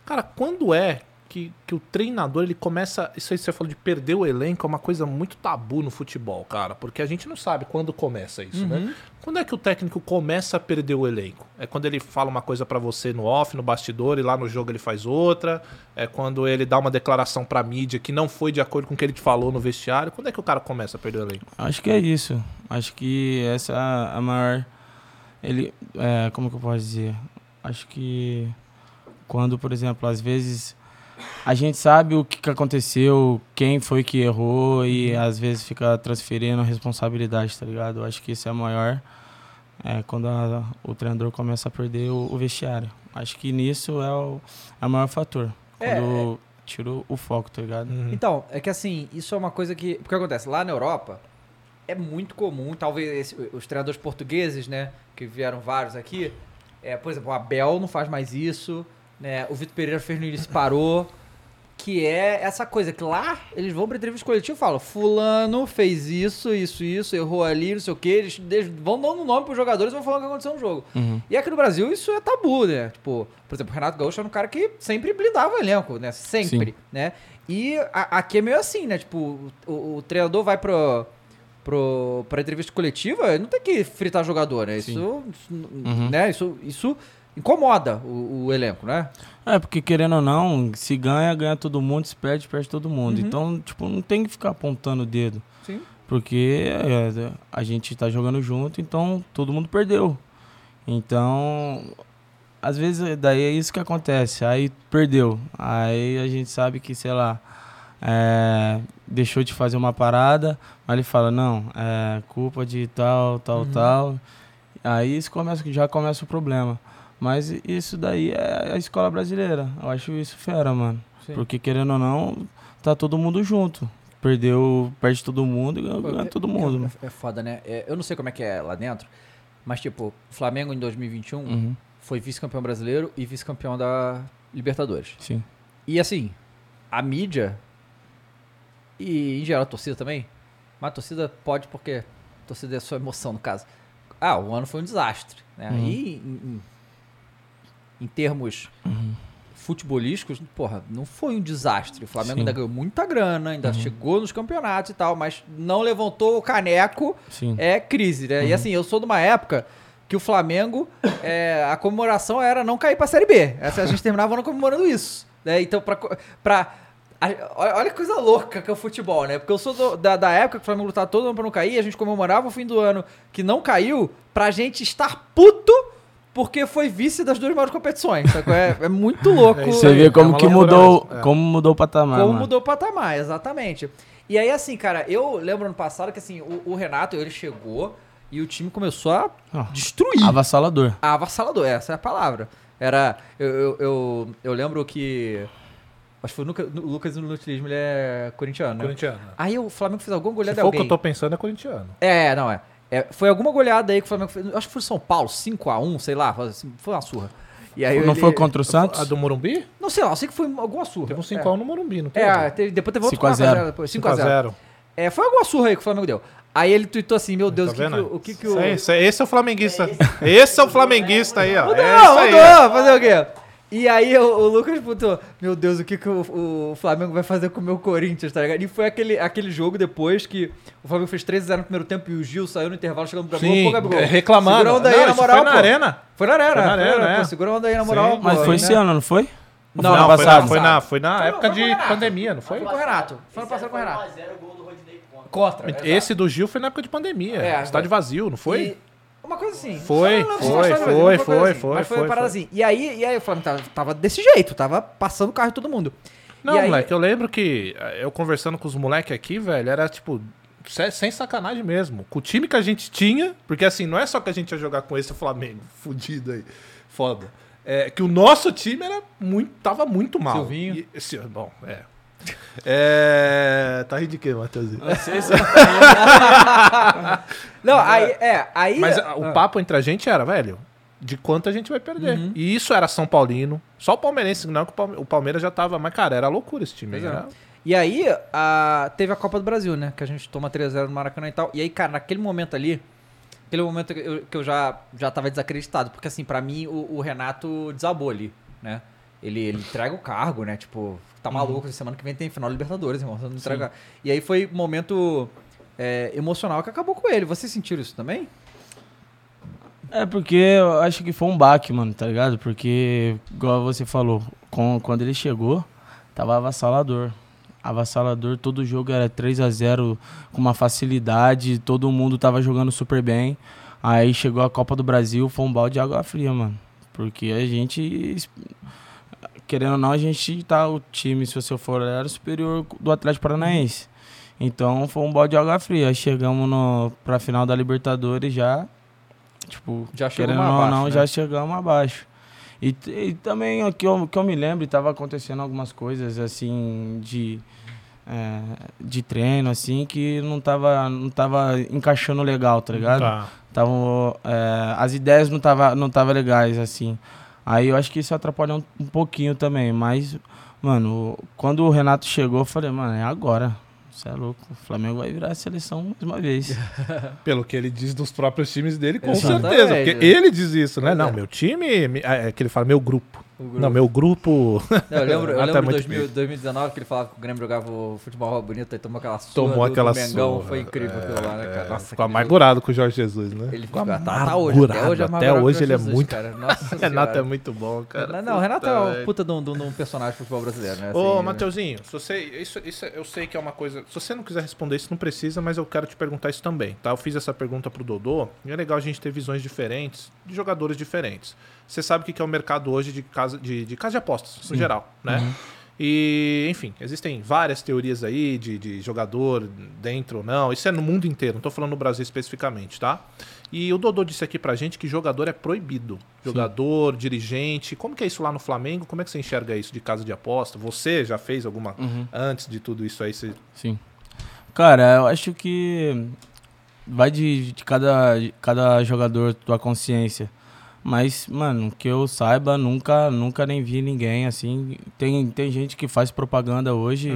Cara, quando é que, que o treinador ele começa. Isso aí que você falou de perder o elenco é uma coisa muito tabu no futebol, cara. Porque a gente não sabe quando começa isso, né? Quando é que o técnico começa a perder o elenco? É quando ele fala uma coisa pra você no off, no bastidor, e lá no jogo ele faz outra. É quando ele dá uma declaração pra mídia que não foi de acordo com o que ele te falou no vestiário. Quando é que o cara começa a perder o elenco? Acho que é isso. Acho que essa é a maior. Ele. É, como que eu posso dizer? Acho que quando, por exemplo, às vezes a gente sabe o que, que aconteceu, quem foi que errou e às vezes fica transferindo a responsabilidade, tá ligado? Eu acho que isso é maior. É quando a- o treinador começa a perder o, o vestiário. Acho que nisso é o, é o maior fator. É, Quando tira o- o foco, tá ligado? Então, é que assim, isso é uma coisa que. Porque acontece, lá na Europa, é muito comum, talvez esse- os treinadores portugueses, né, que vieram vários aqui, é, por exemplo, o Abel não faz mais isso, né, o Vitor Pereira fez no início parou, que é essa coisa que lá eles vão pra entrevista coletiva e falam, fulano fez isso, isso, isso, errou ali, não sei o que, eles, vão dando nome pros jogadores e vão falando o que aconteceu no jogo. Uhum. E aqui no Brasil isso é tabu, né? Tipo, por exemplo, o Renato Gaúcho era um cara que sempre blindava o elenco, né? Sempre, né? E a- aqui é meio assim, né? Tipo, o, o treinador vai pro, pro, pra entrevista coletiva, não tem que fritar jogador, né? Isso, isso, Uhum. né? isso, isso incomoda o, o elenco, né? É, porque querendo ou não, se ganha, ganha todo mundo, se perde, perde todo mundo. Uhum. Então, tipo, não tem que ficar apontando o dedo. Sim. Porque é, a gente tá jogando junto, então todo mundo perdeu. Então, às vezes daí é isso que acontece. Aí perdeu. Aí a gente sabe que, sei lá, é, deixou de fazer uma parada, mas ele fala, não, é culpa de tal, tal, Uhum. tal. Aí isso começa, já começa o problema. Mas isso daí é a escola brasileira. Eu acho isso fera, mano. Sim. Porque querendo ou não, tá todo mundo junto. Perdeu, perde todo mundo e ganha, é- todo mundo. mano. É, é foda, né? É, eu não sei como é que é lá dentro, mas tipo, o Flamengo em 2021 Uhum, foi vice-campeão brasileiro e vice-campeão da Libertadores. sim. E assim, a mídia e em geral a torcida também, mas a torcida pode porque a torcida é sua emoção no caso. Ah, o ano foi um desastre, né? Uhum. E em, em- em termos Uhum. futebolísticos, porra, não foi um desastre. O Flamengo Sim. ainda ganhou muita grana, ainda Uhum. chegou nos campeonatos e tal, mas não levantou o caneco Sim. é crise, né? E assim, eu sou de uma época que o Flamengo, é, a comemoração era não cair pra Série B. Essa, a gente terminava o ano comemorando isso. Né? Então, pra, olha que coisa louca que é o futebol, né? Porque eu sou do- da, da época que o Flamengo lutava todo ano pra não cair, a gente comemorava o fim do ano que não caiu pra gente estar puto porque foi vice das duas maiores competições. É, é muito louco. É Você vê é como uma que mudou, é. como mudou o patamar, Como mano. mudou o patamar, exatamente. E aí, assim, cara, eu lembro ano passado que assim, o, o Renato, ele chegou e o time começou a destruir. Avassalador. Avassalador, essa é a palavra. Era. Eu, eu, eu, eu lembro que. Acho que foi o Luca- o Lucas no Nutilismo, ele é corintiano, né? Corintiano. Aí o Flamengo fez alguma Se goleada for de o que alguém. eu tô pensando, é corintiano. É, não é. É, Foi alguma goleada aí que o Flamengo fez. Acho que foi São Paulo, 5x1, sei lá. foi assim, Foi uma surra. E aí não ele- foi contra o Santos? A do Morumbi? Não sei lá, eu sei que foi alguma surra. Teve um 5x1 no Morumbi, não É, teve? é teve- depois teve outro 5 a 0. 4x0 depois. 5x0. 5x0. É, foi alguma surra aí que o Flamengo deu. Aí ele tweetou assim, meu Deus, Tá o, que que, o- que que o... aí, esse é o flamenguista. Esse é o flamenguista aí, ó. Mudou, É isso aí. ó. mudou, fazer o quê? E aí o, o Lucas botou, meu Deus, o que, que o, o Flamengo vai fazer com o meu Corinthians, tá ligado? E foi aquele, aquele jogo depois que o Flamengo fez 3x0 no primeiro tempo e o Gil saiu no intervalo chegando pra gol. Sim, Pô, Gabigol, reclamando. Segura a onda aí, Não, na moral, foi na pô. arena. Foi na arena, Foi na arena, pô, é. segura a onda aí, na moral. Sim, pô, Mas foi né? esse ano, não foi? Não, Não, foi, na, passado. foi, na, foi na Foi- época foi com o de Renato. pandemia, não foi? Foi com o Renato. Foi ano passado com o Renato. 1x0 o gol do Rodinei contra. Esse do Gil foi na época de pandemia. É, Estádio vazio, não foi? Uma coisa assim. Foi, Não, não, foi, não, foi, coisa foi, assim, foi, Mas foi foi, uma parada foi. assim. E aí, e aí o Flamengo tava, tava desse jeito, tava passando o carro em todo mundo. Não, E aí- moleque, eu lembro que eh, eu conversando com os moleques aqui, velho, era tipo. Sem sacanagem mesmo. Com o time que a gente tinha, porque assim, não é só que a gente ia jogar com esse Flamengo fudido aí. Foda. É que o nosso time era muito, tava muito mal. Silvinho. E, esse, bom, é. É. Tá rindo de quê, Matheusinho? Não, aí, é, aí... Mas ah, o Ah. papo entre a gente era, velho, de quanto a gente vai perder. Uhum. E isso era São Paulino. Só o palmeirense, não, que o Palme- o Palmeiras já tava. Mas, cara, era loucura esse time. É. era- E aí, a- teve a Copa do Brasil, né? Que a gente toma 3x0 no Maracanã e tal. E aí, cara, naquele momento ali, aquele momento que eu, que eu já, já tava desacreditado. Porque, assim, pra mim, o, o Renato desabou ali, né? Ele, ele entrega o cargo, né? Tipo, tá maluco, semana que vem tem final Libertadores, irmão. Você não entrega... E aí foi um momento é, emocional que acabou com ele. Vocês sentiram isso também? É porque eu acho que foi um baque, mano, tá ligado? Porque, igual você falou, com, quando ele chegou, tava avassalador. Avassalador, todo jogo era 3 a 0 com uma facilidade, todo mundo tava jogando super bem. Aí chegou a Copa do Brasil, foi um balde de água fria, mano. Porque a gente, querendo ou não, a gente tá, o time, se você for olhar, era superior do Atlético Paranaense. Então foi um balde de água fria. Aí chegamos no, pra final da Libertadores já, tipo, Já querendo ou abaixo, não, né? já chegamos abaixo. E, e também o que eu, que eu me lembro, tava acontecendo algumas coisas assim de é, de treino, assim, que não tava, não tava encaixando legal, tá ligado? Tá. Tavam, é, as ideias não tava, não tava legais, assim. Aí eu acho que isso atrapalhou um, um pouquinho também, mas, mano, quando o Renato chegou, eu falei, mano, é agora. Você é louco. O Flamengo vai virar a seleção mais uma vez. Pelo que ele diz dos próprios times dele, com Exatamente. certeza. Porque ele diz isso, né? Não, é. meu time. me- É que ele fala, meu grupo. O. Não, meu grupo. Não, eu lembro, eu Até lembro muito de 2000, 2019 que ele falava que o Grêmio jogava o futebol bonito e tomou aquela surra Tomou aquela do Mengão. surra. Foi incrível aquilo lá, né, cara? É, Nossa, ficou amargurado com o Jorge Jesus, né? Ele ficou tá, tá hoje, até hoje, é Até amargurado hoje ele é Jesus, muito. Cara. Nossa Renato é muito bom, cara. Não, o Renato é um puta de um, de um- personagem do futebol brasileiro, né? Ô, assim, Mateuzinho, se você, isso, isso eu sei que é uma coisa. Se você não quiser responder isso, não precisa, mas eu quero te perguntar isso também, tá? Eu fiz essa pergunta pro Dodô e é legal a gente ter visões diferentes de jogadores diferentes. Você sabe o que é o mercado hoje de casa de, de casa de apostas, no geral, né? E, enfim, existem várias teorias aí de, de jogador dentro ou não. Isso é no mundo inteiro, não tô falando no Brasil especificamente, tá? E o Dodô disse aqui pra gente que jogador é proibido. Jogador, dirigente. Como que é isso lá no Flamengo? Como é que você enxerga isso de casa de aposta? Você já fez alguma Uhum. antes de tudo isso aí? Você... Sim. Cara, eu acho que vai de, de cada, de cada jogador tua consciência. Mas, mano, que eu saiba, nunca, nunca nem vi ninguém assim. Tem, tem gente que faz propaganda hoje.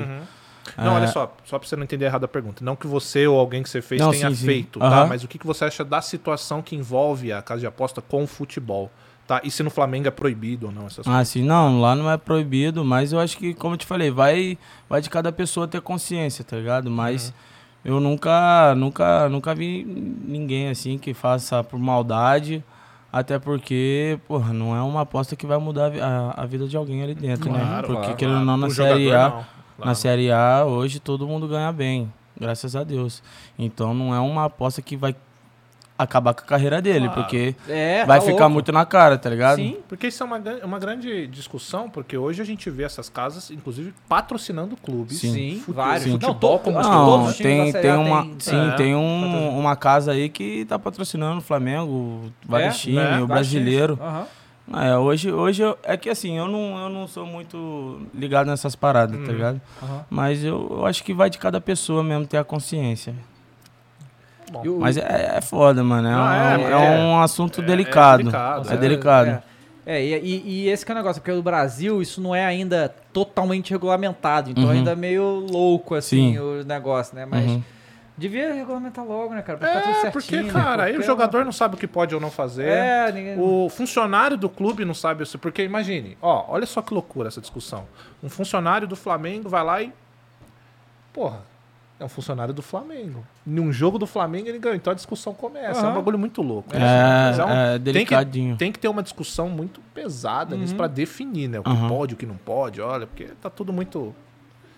Não, É. olha só, só pra você não entender errado a pergunta. Não que você ou alguém que você fez Não, tenha sim, sim. feito, tá? Aham. Mas o que você acha da situação que envolve a casa de aposta com o futebol? Tá? E se no Flamengo é proibido ou não essas Ah, sim, não, lá não é proibido, mas eu acho que, como eu te falei, vai, vai de cada pessoa ter consciência, tá ligado? Mas eu nunca, nunca, nunca vi ninguém assim que faça por maldade, até porque, porra, não é uma aposta que vai mudar a a, vida de alguém ali dentro, né? Claro, Porque, claro, querendo ou não, na O Série A, não, na. Série A, hoje todo mundo ganha bem, graças a Deus. Então não é uma aposta que vai acabar com a carreira dele, Claro. porque É, vai tá ficar louco. muito na cara, tá ligado? Sim. Porque isso é uma, gran- uma grande discussão, porque hoje a gente vê essas casas, inclusive, patrocinando clubes. Sim. Sim, vários. Sim. Não, Futebol to- como todos Não, os times tem, tem uma, têm- sim, É. tem um, uma casa aí que tá patrocinando o Flamengo, vários É, times, né? o brasileiro. Aham. É, hoje, hoje eu- é que assim, eu não, eu não sou muito ligado nessas paradas, Hum. tá ligado? Aham. Mas eu, eu acho que vai de cada pessoa mesmo ter a consciência. Bom, Mas é, é foda, mano. É, Não, um, é, é é. um assunto É- é delicado. delicado, É é. delicado. É, É, e, e- esse que é o negócio, porque o Brasil, isso não é ainda totalmente regulamentado, então Uhum. ainda é meio louco, assim, Sim. o negócio, né? Mas Uhum. devia regulamentar logo, né, cara? Pra ficar tudo É, certinho. porque, cara, aí o jogador não sabe o que pode ou não fazer. É, ninguém... O funcionário do clube não sabe isso. Porque imagine, ó, olha só que loucura essa discussão. Um funcionário do Flamengo vai lá e. Porra, é um funcionário do Flamengo. Em um jogo do Flamengo ele ganhou. Então a discussão começa. É um bagulho muito louco. É, Mas um- é tem que- delicadinho. Tem que ter uma discussão muito pesada nisso Uhum. pra definir, né? O que Aham. pode, o que não pode, olha, porque tá tudo muito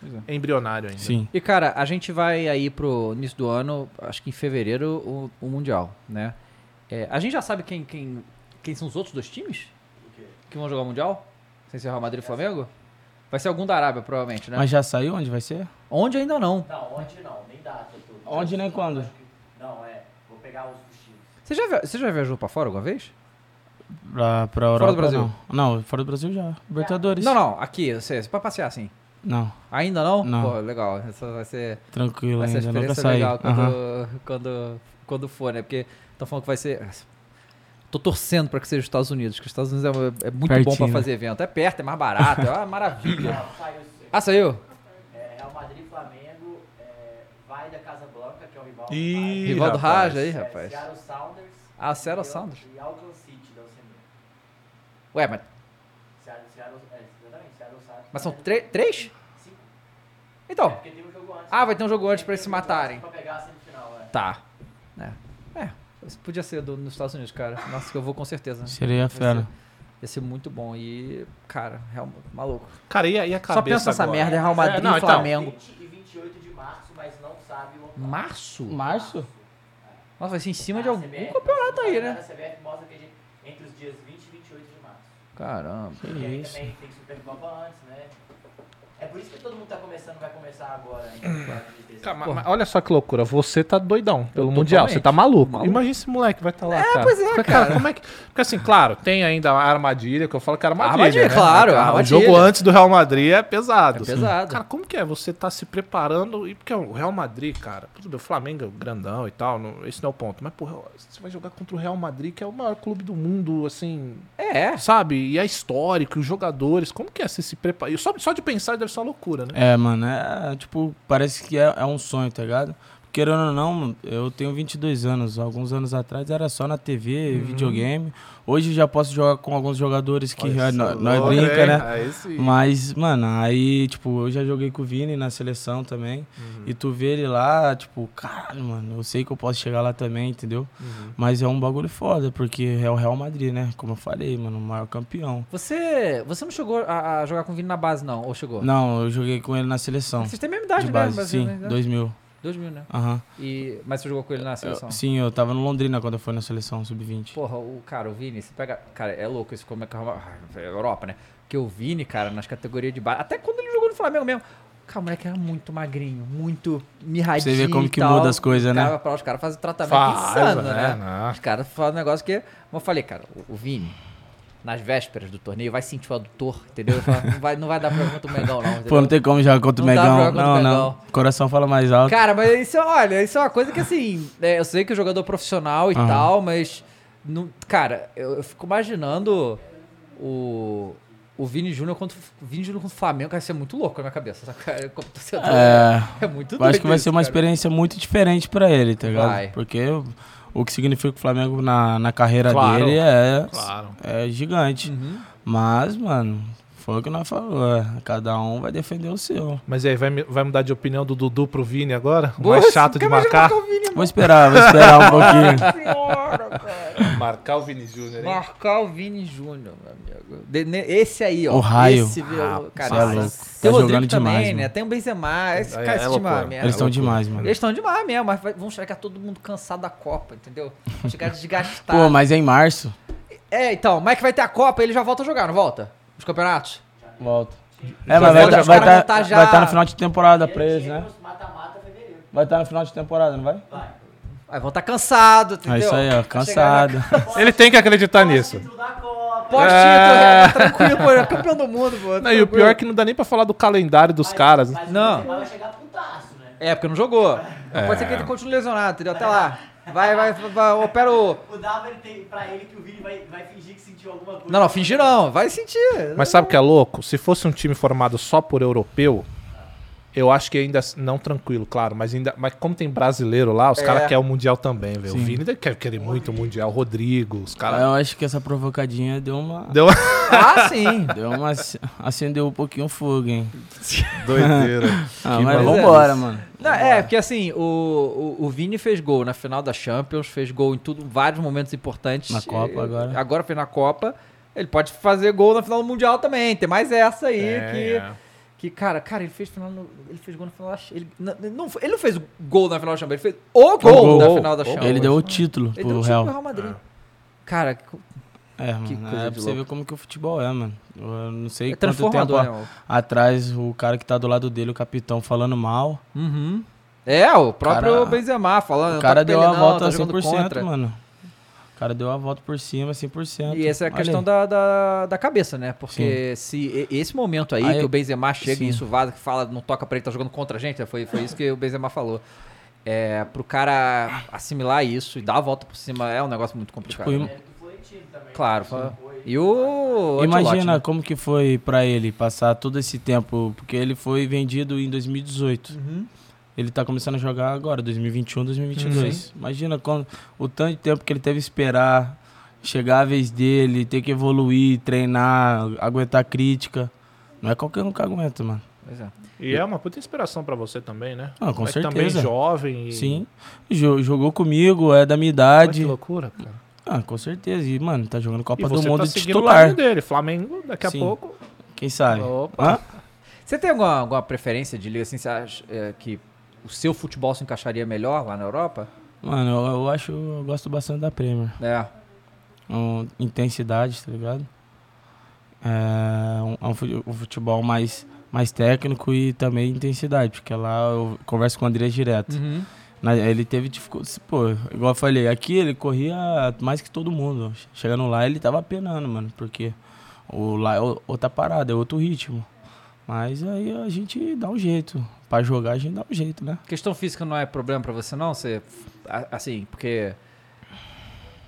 Pois embrionário ainda. Sim. E, cara, a gente vai aí pro início do ano, acho que em fevereiro, o, o Mundial, né? É, a gente já sabe quem, quem, quem são os outros dois times que vão jogar o Mundial? Sem ser Real Madrid e Flamengo? Vai ser algum da Arábia, provavelmente, né? Mas já saiu onde vai ser? Onde ainda não. Não, onde não, nem data. Tudo. Onde nem quando? Não, é. Vou pegar os dos times. Você já, você já viajou pra fora alguma vez? Pra, pra Europa, do Brasil? Não. não, fora do Brasil já. Libertadores. Não, não, aqui, você, pra passear assim. Não, Ainda não? Não. Pô, legal. Essa vai ser, tranquilo vai ser ainda. Saí. legal quando, Aham. quando, quando for, né? Porque estão falando que vai ser. Tô torcendo pra que seja os Estados Unidos, que os Estados Unidos é, é muito bom pra Pertinho, né? fazer evento. É perto, é mais barato, é uma maravilha. Não, saiu. Ah, saiu? É, Real Madrid e Flamengo. É, vai da Casa Blanca, que é o rival. Ih, Rival do rapaz. Raja aí, É, rapaz. Seattle Sounders. Ah, Seattle e- Sounders. E Auckland City da Oceania. Ué, mas, Seattle, Seattle, é, exatamente, Seattle Sounders. mas são três? Cinco. É, Então. porque tem um jogo antes. Ah, vai ter um jogo antes pra eles se matarem. Pra pegar a semifinal, é. Tá. É. É. Podia ser do, nos Estados Unidos, cara. Nossa, que eu vou com certeza. Seria fera. Ia ser muito bom. E, cara, real, maluco. Cara, e a, e a cabeça Só pensa nessa merda, é Real Madrid não, e então. Flamengo. 20 e 28 de março, mas não sabe o local. Março? Março? Nossa, vai ser em cima Ah, de a algum CBF campeonato aí, A né? CBF mostra que a gente, entre os dias 20 e 28 de março. Caramba. Que E aí isso. também tem Supercopa antes, né? É por isso que todo mundo tá começando, vai começar agora. Hein? Cara, mas- mas olha só que loucura, você tá doidão pelo Mundial, você tá maluco. Maluco. Imagina esse moleque vai estar lá, É, cara. pois é, Porque, cara. como é que... Porque assim, claro, tem ainda a armadilha, que eu falo que é armadilha, Armadilha, né? claro, O armadilha. jogo antes do Real Madrid é pesado. É pesado. Cara, como que é você tá se preparando, e porque o Real Madrid, cara, tudo bem, o Flamengo é grandão e tal, não- esse não é o ponto, mas, porra, você vai jogar contra o Real Madrid, que é o maior clube do mundo, assim, É. sabe? E é histórico, os jogadores, como que é você se preparar? Só, só de pensar deve uma loucura, né? É, mano, é tipo, parece que é, é um sonho, tá ligado? Querendo ou não, eu tenho 22 anos. Alguns anos atrás era só na TV, Uhum. videogame. Hoje já posso jogar com alguns jogadores que é, nós brinca, hein? né? Aí sim. Mas, mano, aí, tipo, eu já joguei com o Vini na seleção também. Uhum. E tu vê ele lá, tipo, caralho, mano, eu sei que eu posso chegar lá também, entendeu? Uhum. Mas é um bagulho foda, porque é o Real Madrid, né? Como eu falei, mano, o maior campeão. Você, você não chegou a, a jogar com o Vini na base, não? Ou chegou? Não, eu joguei com ele na seleção. Vocês têm a mesma idade, de né? base, sim, basicamente, né? 2000. 2000, né? Aham. E, mas você jogou com ele na seleção? Eu- Sim, eu tava no Londrina quando eu fui na seleção sub-20. Porra, o cara, o Vini, você pega. Cara, é louco isso como é que é uma- é Europa, né? Porque o Vini, cara, nas categorias de base. Até quando ele jogou no Flamengo mesmo. Cara, o moleque era muito magrinho, muito mirradinho. Você vê como que tal. muda as coisas, né? Cara, pra- os caras fazem tratamento Faz, insano, né? né? Não. Os caras fazem um negócio que. Como eu falei, cara, o, o Vini, nas vésperas do torneio, vai sentir o adutor, entendeu? Não vai, não vai dar pra jogar contra o Mengão, não. Entendeu? Pô, não tem como jogar contra o Não Megão. contra Não, o não. Mengão. Coração fala mais alto. Cara, mas isso, é- olha, isso é uma coisa que assim, é, eu sei que o jogador é profissional e Aham. tal, mas. Não, cara, eu, eu fico imaginando o. O Vini Júnior contra o Vini Júnior contra o Flamengo vai ser muito louco na minha cabeça. sabe? Cara, como torcedor, É. é muito Eu acho que vai isso, ser uma cara. experiência muito diferente pra ele, tá ligado? Vai. Porque o, que significa o Flamengo na, na carreira Claro, dele é, Claro. é gigante. Uhum. Mas, mano, foi o que nós falou. é, Cada um vai defender o seu. Mas e aí, vai, vai mudar de opinião do Dudu pro Vini agora? O Nossa, mais chato de marcar? o Vini, Vou esperar, vou esperar um pouquinho. Senhora, cara. Marcar o Vini Júnior, hein? Marcar o Vini Júnior, meu amigo. De- ne- esse aí, ó. O raio. Esse, viu, Ah, cara, cê é esse- louco. Tem Tá o Rodrigo jogando também, demais, né? mano. Tem o Benzema. Esse, É, cara, esse é time é uma loucura. merda. Eles estão loucura. demais, mano. Eles estão demais mesmo, mas vão chegar todo mundo cansado da Copa, entendeu? Vão chegar desgastados. Pô, mas é em março. É, então, mas é que vai ter a Copa, ele já volta a jogar, não volta? Os campeonatos? Volta. É, mas vai estar os vai caras tá, vão tá já- vai tá no final de temporada pra eles, né? Champions, Mata-mata, fevereiro. Vai estar no final de temporada, não vai? Vai. Aí vão estar cansados, entendeu? É isso aí, ó, Vai cansado. Ele tem que acreditar nisso. Pós-título, É. é. tranquilo, pô, é campeão do mundo, pô. Não, e o pior é que não dá nem pra falar do calendário dos Mas- caras. Mas Não. vai chegar putaço? É, porque não jogou. É. Pode ser que ele continue lesionado, entendeu? Até lá. Vai, vai, vai, opera o... O Dava, ele tem pra ele que o Vini vai, vai fingir que sentiu alguma coisa. Não, não, fingir não. Vai sentir. Mas sabe o que é louco? Se fosse um time formado só por europeu, eu acho que ainda não tranquilo, claro, mas ainda, mas como tem brasileiro lá, os É. caras querem o mundial também, velho. O. Vini quer querer muito o mundial, o Rodrigo, os caras. Eu acho que essa provocadinha deu uma. Deu Ah, sim. Deu uma. ac- Acendeu um pouquinho o fogo, hein? doideira. Ah, Que mas vambora, mano. Não, é, porque assim, o, o, o Vini fez gol na final da Champions, fez gol em tudo, vários momentos importantes. Na Copa agora. Agora fez na Copa. Ele pode fazer gol na final do Mundial também. Tem mais essa aí É, que. é. Que, cara, cara, ele fez final no- ele fez gol na final da ele não, não, foi- ele não fez gol na final da Champions, ele fez o gol, gol. da Gol. final da Ele Champions. Ele deu o título Ele pro deu o Real. pro Real Madrid. Cara, É, mano. Que coisa é pra você louco. ver como que o futebol é, mano. Eu não sei é quanto tempo né? mano? atrás o cara que tá do lado dele, o capitão, falando mal. Uhum. É, o próprio Cara- Benzema falando. O cara deu a ele não, volta tá jogando 100%, contra. mano. O cara deu a volta por cima, 100%. E essa é a Olha questão da, da, da cabeça, né? Porque se esse momento aí, Aí- que o Benzema chega sim. e isso vaza, que fala, não toca pra ele, tá jogando contra a gente, foi, foi isso que o Benzema falou. É, pro cara assimilar isso e dar a volta por cima é um negócio muito complicado. Tipo, né? Também. Claro. foi- E o... Imagina né? como que foi pra ele passar todo esse tempo, porque ele foi vendido em 2018. Uhum. Ele tá começando a jogar agora, 2021, 2022. Imagina quando, o tanto de tempo que ele teve que esperar chegar a vez dele, ter que evoluir, treinar, aguentar crítica. Não é qualquer um que aguenta, mano. Pois é. E é uma puta inspiração pra você também, né? Ah, com é também certeza. jovem. E... Sim. Jo- jogou comigo, é da minha Olha idade. que loucura, cara. Ah, com certeza. E, mano, tá jogando Copa do Mundo tá titular. dele. Flamengo, daqui a Sim. pouco. Quem sabe? Opa. Hã? Você tem alguma, alguma preferência de liga assim? Você acha é, que o seu futebol se encaixaria melhor lá na Europa? Mano, eu, eu acho, eu gosto bastante da Premier. É. Um, intensidade, tá ligado? É um, é um futebol mais, mais técnico e também intensidade, porque lá eu converso com o André direto. Uhum. Ele teve dificuldade. Pô, igual eu falei, aqui ele corria mais que todo mundo. Chegando lá, ele tava penando, mano, porque o, lá é outra parada, é outro ritmo. Mas aí a gente dá um jeito. Pra jogar, a gente dá um jeito, né? Questão física não é problema pra você, não? Você, assim, porque...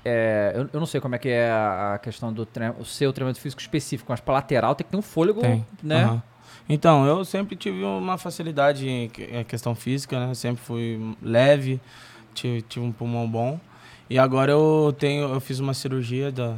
é, eu, eu não sei como é que é a, questão do tre- o seu treinamento físico específico, mas pra lateral tem que ter um fôlego, Tem. né? Aham. Então, eu sempre tive uma facilidade em que- em questão física, né? Sempre fui leve, tive, tive um pulmão bom. E agora eu tenho, eu fiz uma cirurgia da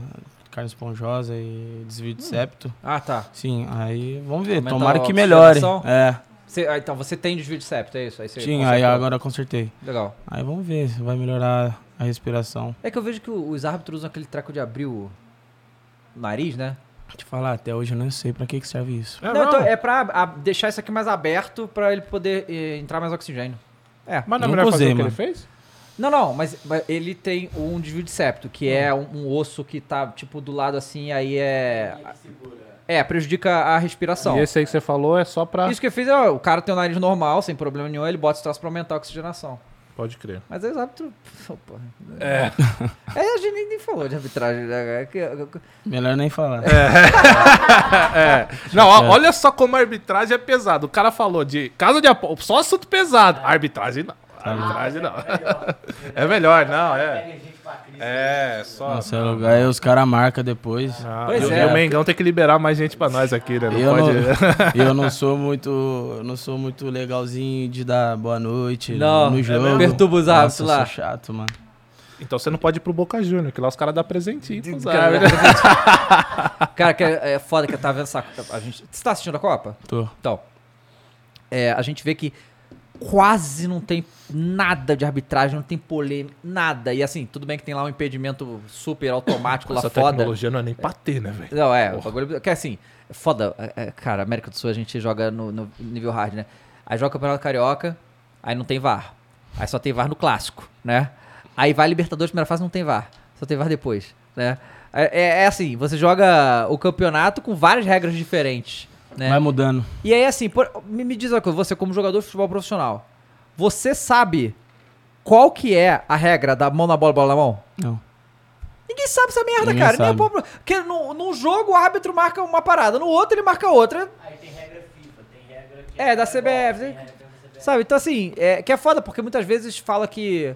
carne esponjosa e desvio de septo. Ah, tá. Sim, aí vamos ver. Tomara que melhore. É, Você- ah, então, você tem desvio de septo, é isso? Aí sim, aí agora eu consertei. Legal. Aí vamos ver se vai melhorar a respiração. É que eu vejo que os árbitros usam aquele treco de abrir o nariz, né? Te falar, até hoje eu não sei pra que, que serve isso. É, não, não. então é pra a- deixar isso aqui mais aberto pra ele poder eh, entrar mais oxigênio. É. Mas não é melhor fazer usei, o que ele mano. fez? Não, não, mas, mas ele tem um desvio de septo, que é um, um osso que tá, tipo, do lado assim, aí é... É, prejudica a respiração. E esse aí que você falou é só pra... Isso que eu fiz, é, o cara tem o nariz normal, sem problema nenhum, ele bota esse troço pra aumentar a oxigenação. Pode crer. Mas aí os árbitros... Opa. É. É, a gente nem, falou de arbitragem, né? É que- Melhor nem falar. É. Não, ó, olha só como a arbitragem é pesada. O cara falou de casa de aposta, só assunto pesado. Arbitragem não. Arbitragem não. É melhor, não, é. Gente pra crise. É, só. Nossa, é lugar aí os caras marcam depois. Ah, Pois e o- é. e o Mengão tem que liberar mais gente pra nós aqui, né? Não eu, pode. não, eu não sou muito. eu não sou muito legalzinho de dar boa noite Não, no é jogo. mesmo? Perturba os árbitros eu lá. sou chato, mano. Então você não pode ir pro Boca Júnior, que lá os caras dão presentinho pros Cara. Cara, que é, é foda que eu tava vendo essa. A gente, você tá assistindo a Copa? Tô. Então. É, a gente vê que quase não tem nada de arbitragem, não tem polêmica, nada. E assim, tudo bem que tem lá um impedimento super automático lá Essa foda. tecnologia não é nem pra ter, né, velho? Não, é, o bagulho. Que assim, foda. é, é, cara, América do Sul a gente joga no, no nível hard, né? Aí joga o Campeonato Carioca, aí não tem VAR. Aí só tem VAR no clássico, né? Aí vai Libertadores, primeira fase, não tem VAR. Só tem VAR depois, né? É, é- é assim, você joga o campeonato com várias regras diferentes, né? Vai mudando. E aí, assim, por- me, me diz uma coisa, você como jogador de futebol profissional, você sabe qual que é a regra da mão na bola, bola na mão? Não. Ninguém sabe essa merda, Ninguém cara. Nem sabe. povo- Porque num, num jogo o árbitro marca uma parada, no outro ele marca outra. Aí tem regra FIFA, tem regra que É, da bom, CBF, tem regra da CBF. Sabe? Então, assim, é, que é foda, porque muitas vezes fala que.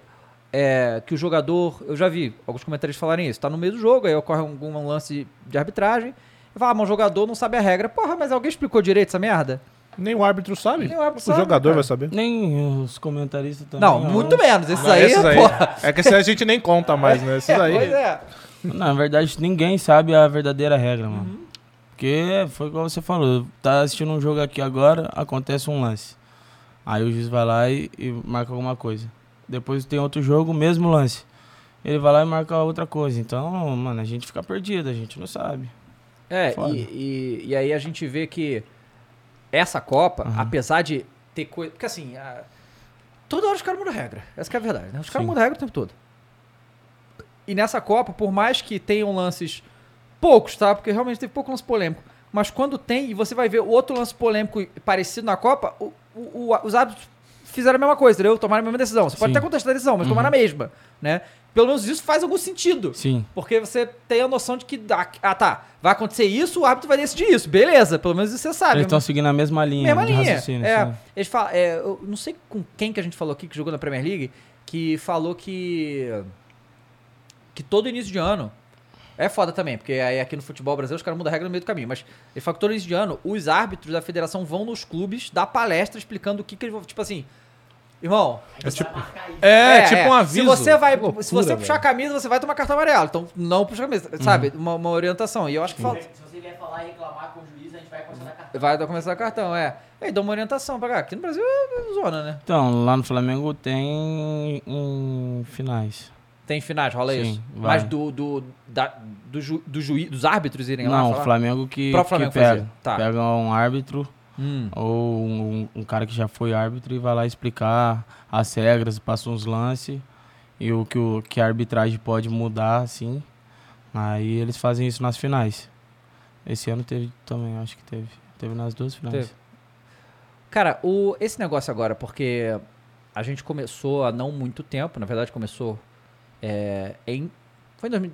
é, que o jogador. Eu já vi alguns comentários falarem isso. Tá no meio do jogo, aí ocorre algum lance de arbitragem. Fala, ah, mas o jogador não sabe a regra. Porra, mas alguém explicou direito essa merda? Nem o árbitro sabe. Nem o árbitro o sabe, jogador cara. vai saber. Nem os comentaristas também. Não, ó. muito menos. Esses Não, aí, esses aí. porra. É que esses a gente nem conta mais, né? Esses aí. Pois é. Na verdade, ninguém sabe a verdadeira regra, mano. Porque foi igual você falou, tá assistindo um jogo aqui agora, acontece um lance. Aí o juiz vai lá e, e marca alguma coisa. Depois tem outro jogo, mesmo lance. Ele vai lá e marca outra coisa. Então, mano, a gente fica perdido, a gente não sabe. É, e, e, e aí a gente vê que essa Copa, Uhum. apesar de ter coisa. Porque assim, a- toda hora os caras mudam regra. Essa é a verdade, né? Os caras mudam regra o tempo todo. E nessa Copa, por mais que tenham lances poucos, tá? Porque realmente teve pouco lance polêmico. Mas quando tem, e você vai ver outro lance polêmico parecido na Copa, o- o- o- os árbitros fizeram a mesma coisa, entendeu? Tomaram a mesma decisão. Você pode Sim. até contestar a decisão, mas Uhum. tomaram a mesma, né? Pelo menos isso faz algum sentido. Sim. Porque você tem a noção de que, ah, tá, vai acontecer isso, o árbitro vai decidir isso. Beleza, pelo menos isso você sabe. Eles estão seguindo a mesma linha mesma de linha. É, eles falam, é, eu não sei com quem que a gente falou aqui que jogou na Premier League, que falou que que todo início de ano é foda também, porque aí aqui no futebol brasileiro os caras mudam a regra no meio do caminho, mas ele fala que todo início de ano os árbitros da federação vão nos clubes dar palestra explicando o que que eles vão, tipo assim, irmão, É tipo, isso. é, tipo um aviso. se você vai, loucura, se você puxar a camisa, você vai tomar cartão amarelo. Então não puxa a camisa, sabe? Uma, uma orientação. E eu acho que falta. Se você vier falar e reclamar com o juiz, a gente vai começar a cartão. Vai dar começar cartão, é. Aí dá uma orientação pra cá. Aqui no Brasil é zona, né? Então, lá no Flamengo tem em finais. Tem finais, rola Sim, isso. vai. Mas do, do, da, do, ju, do juiz, dos árbitros irem lá Não, o? Flamengo que, Próprio Flamengo que pega. fazia, tá. Pega um árbitro Hum. ou um, um cara que já foi árbitro e vai lá explicar as regras, passa uns lances e o que, o que a arbitragem pode mudar, assim. Aí eles fazem isso nas finais. Esse ano teve também, acho que teve. Teve nas duas finais. Teve. Cara, o, esse negócio agora, porque a gente começou há não muito tempo, na verdade começou é, em. Foi em 2000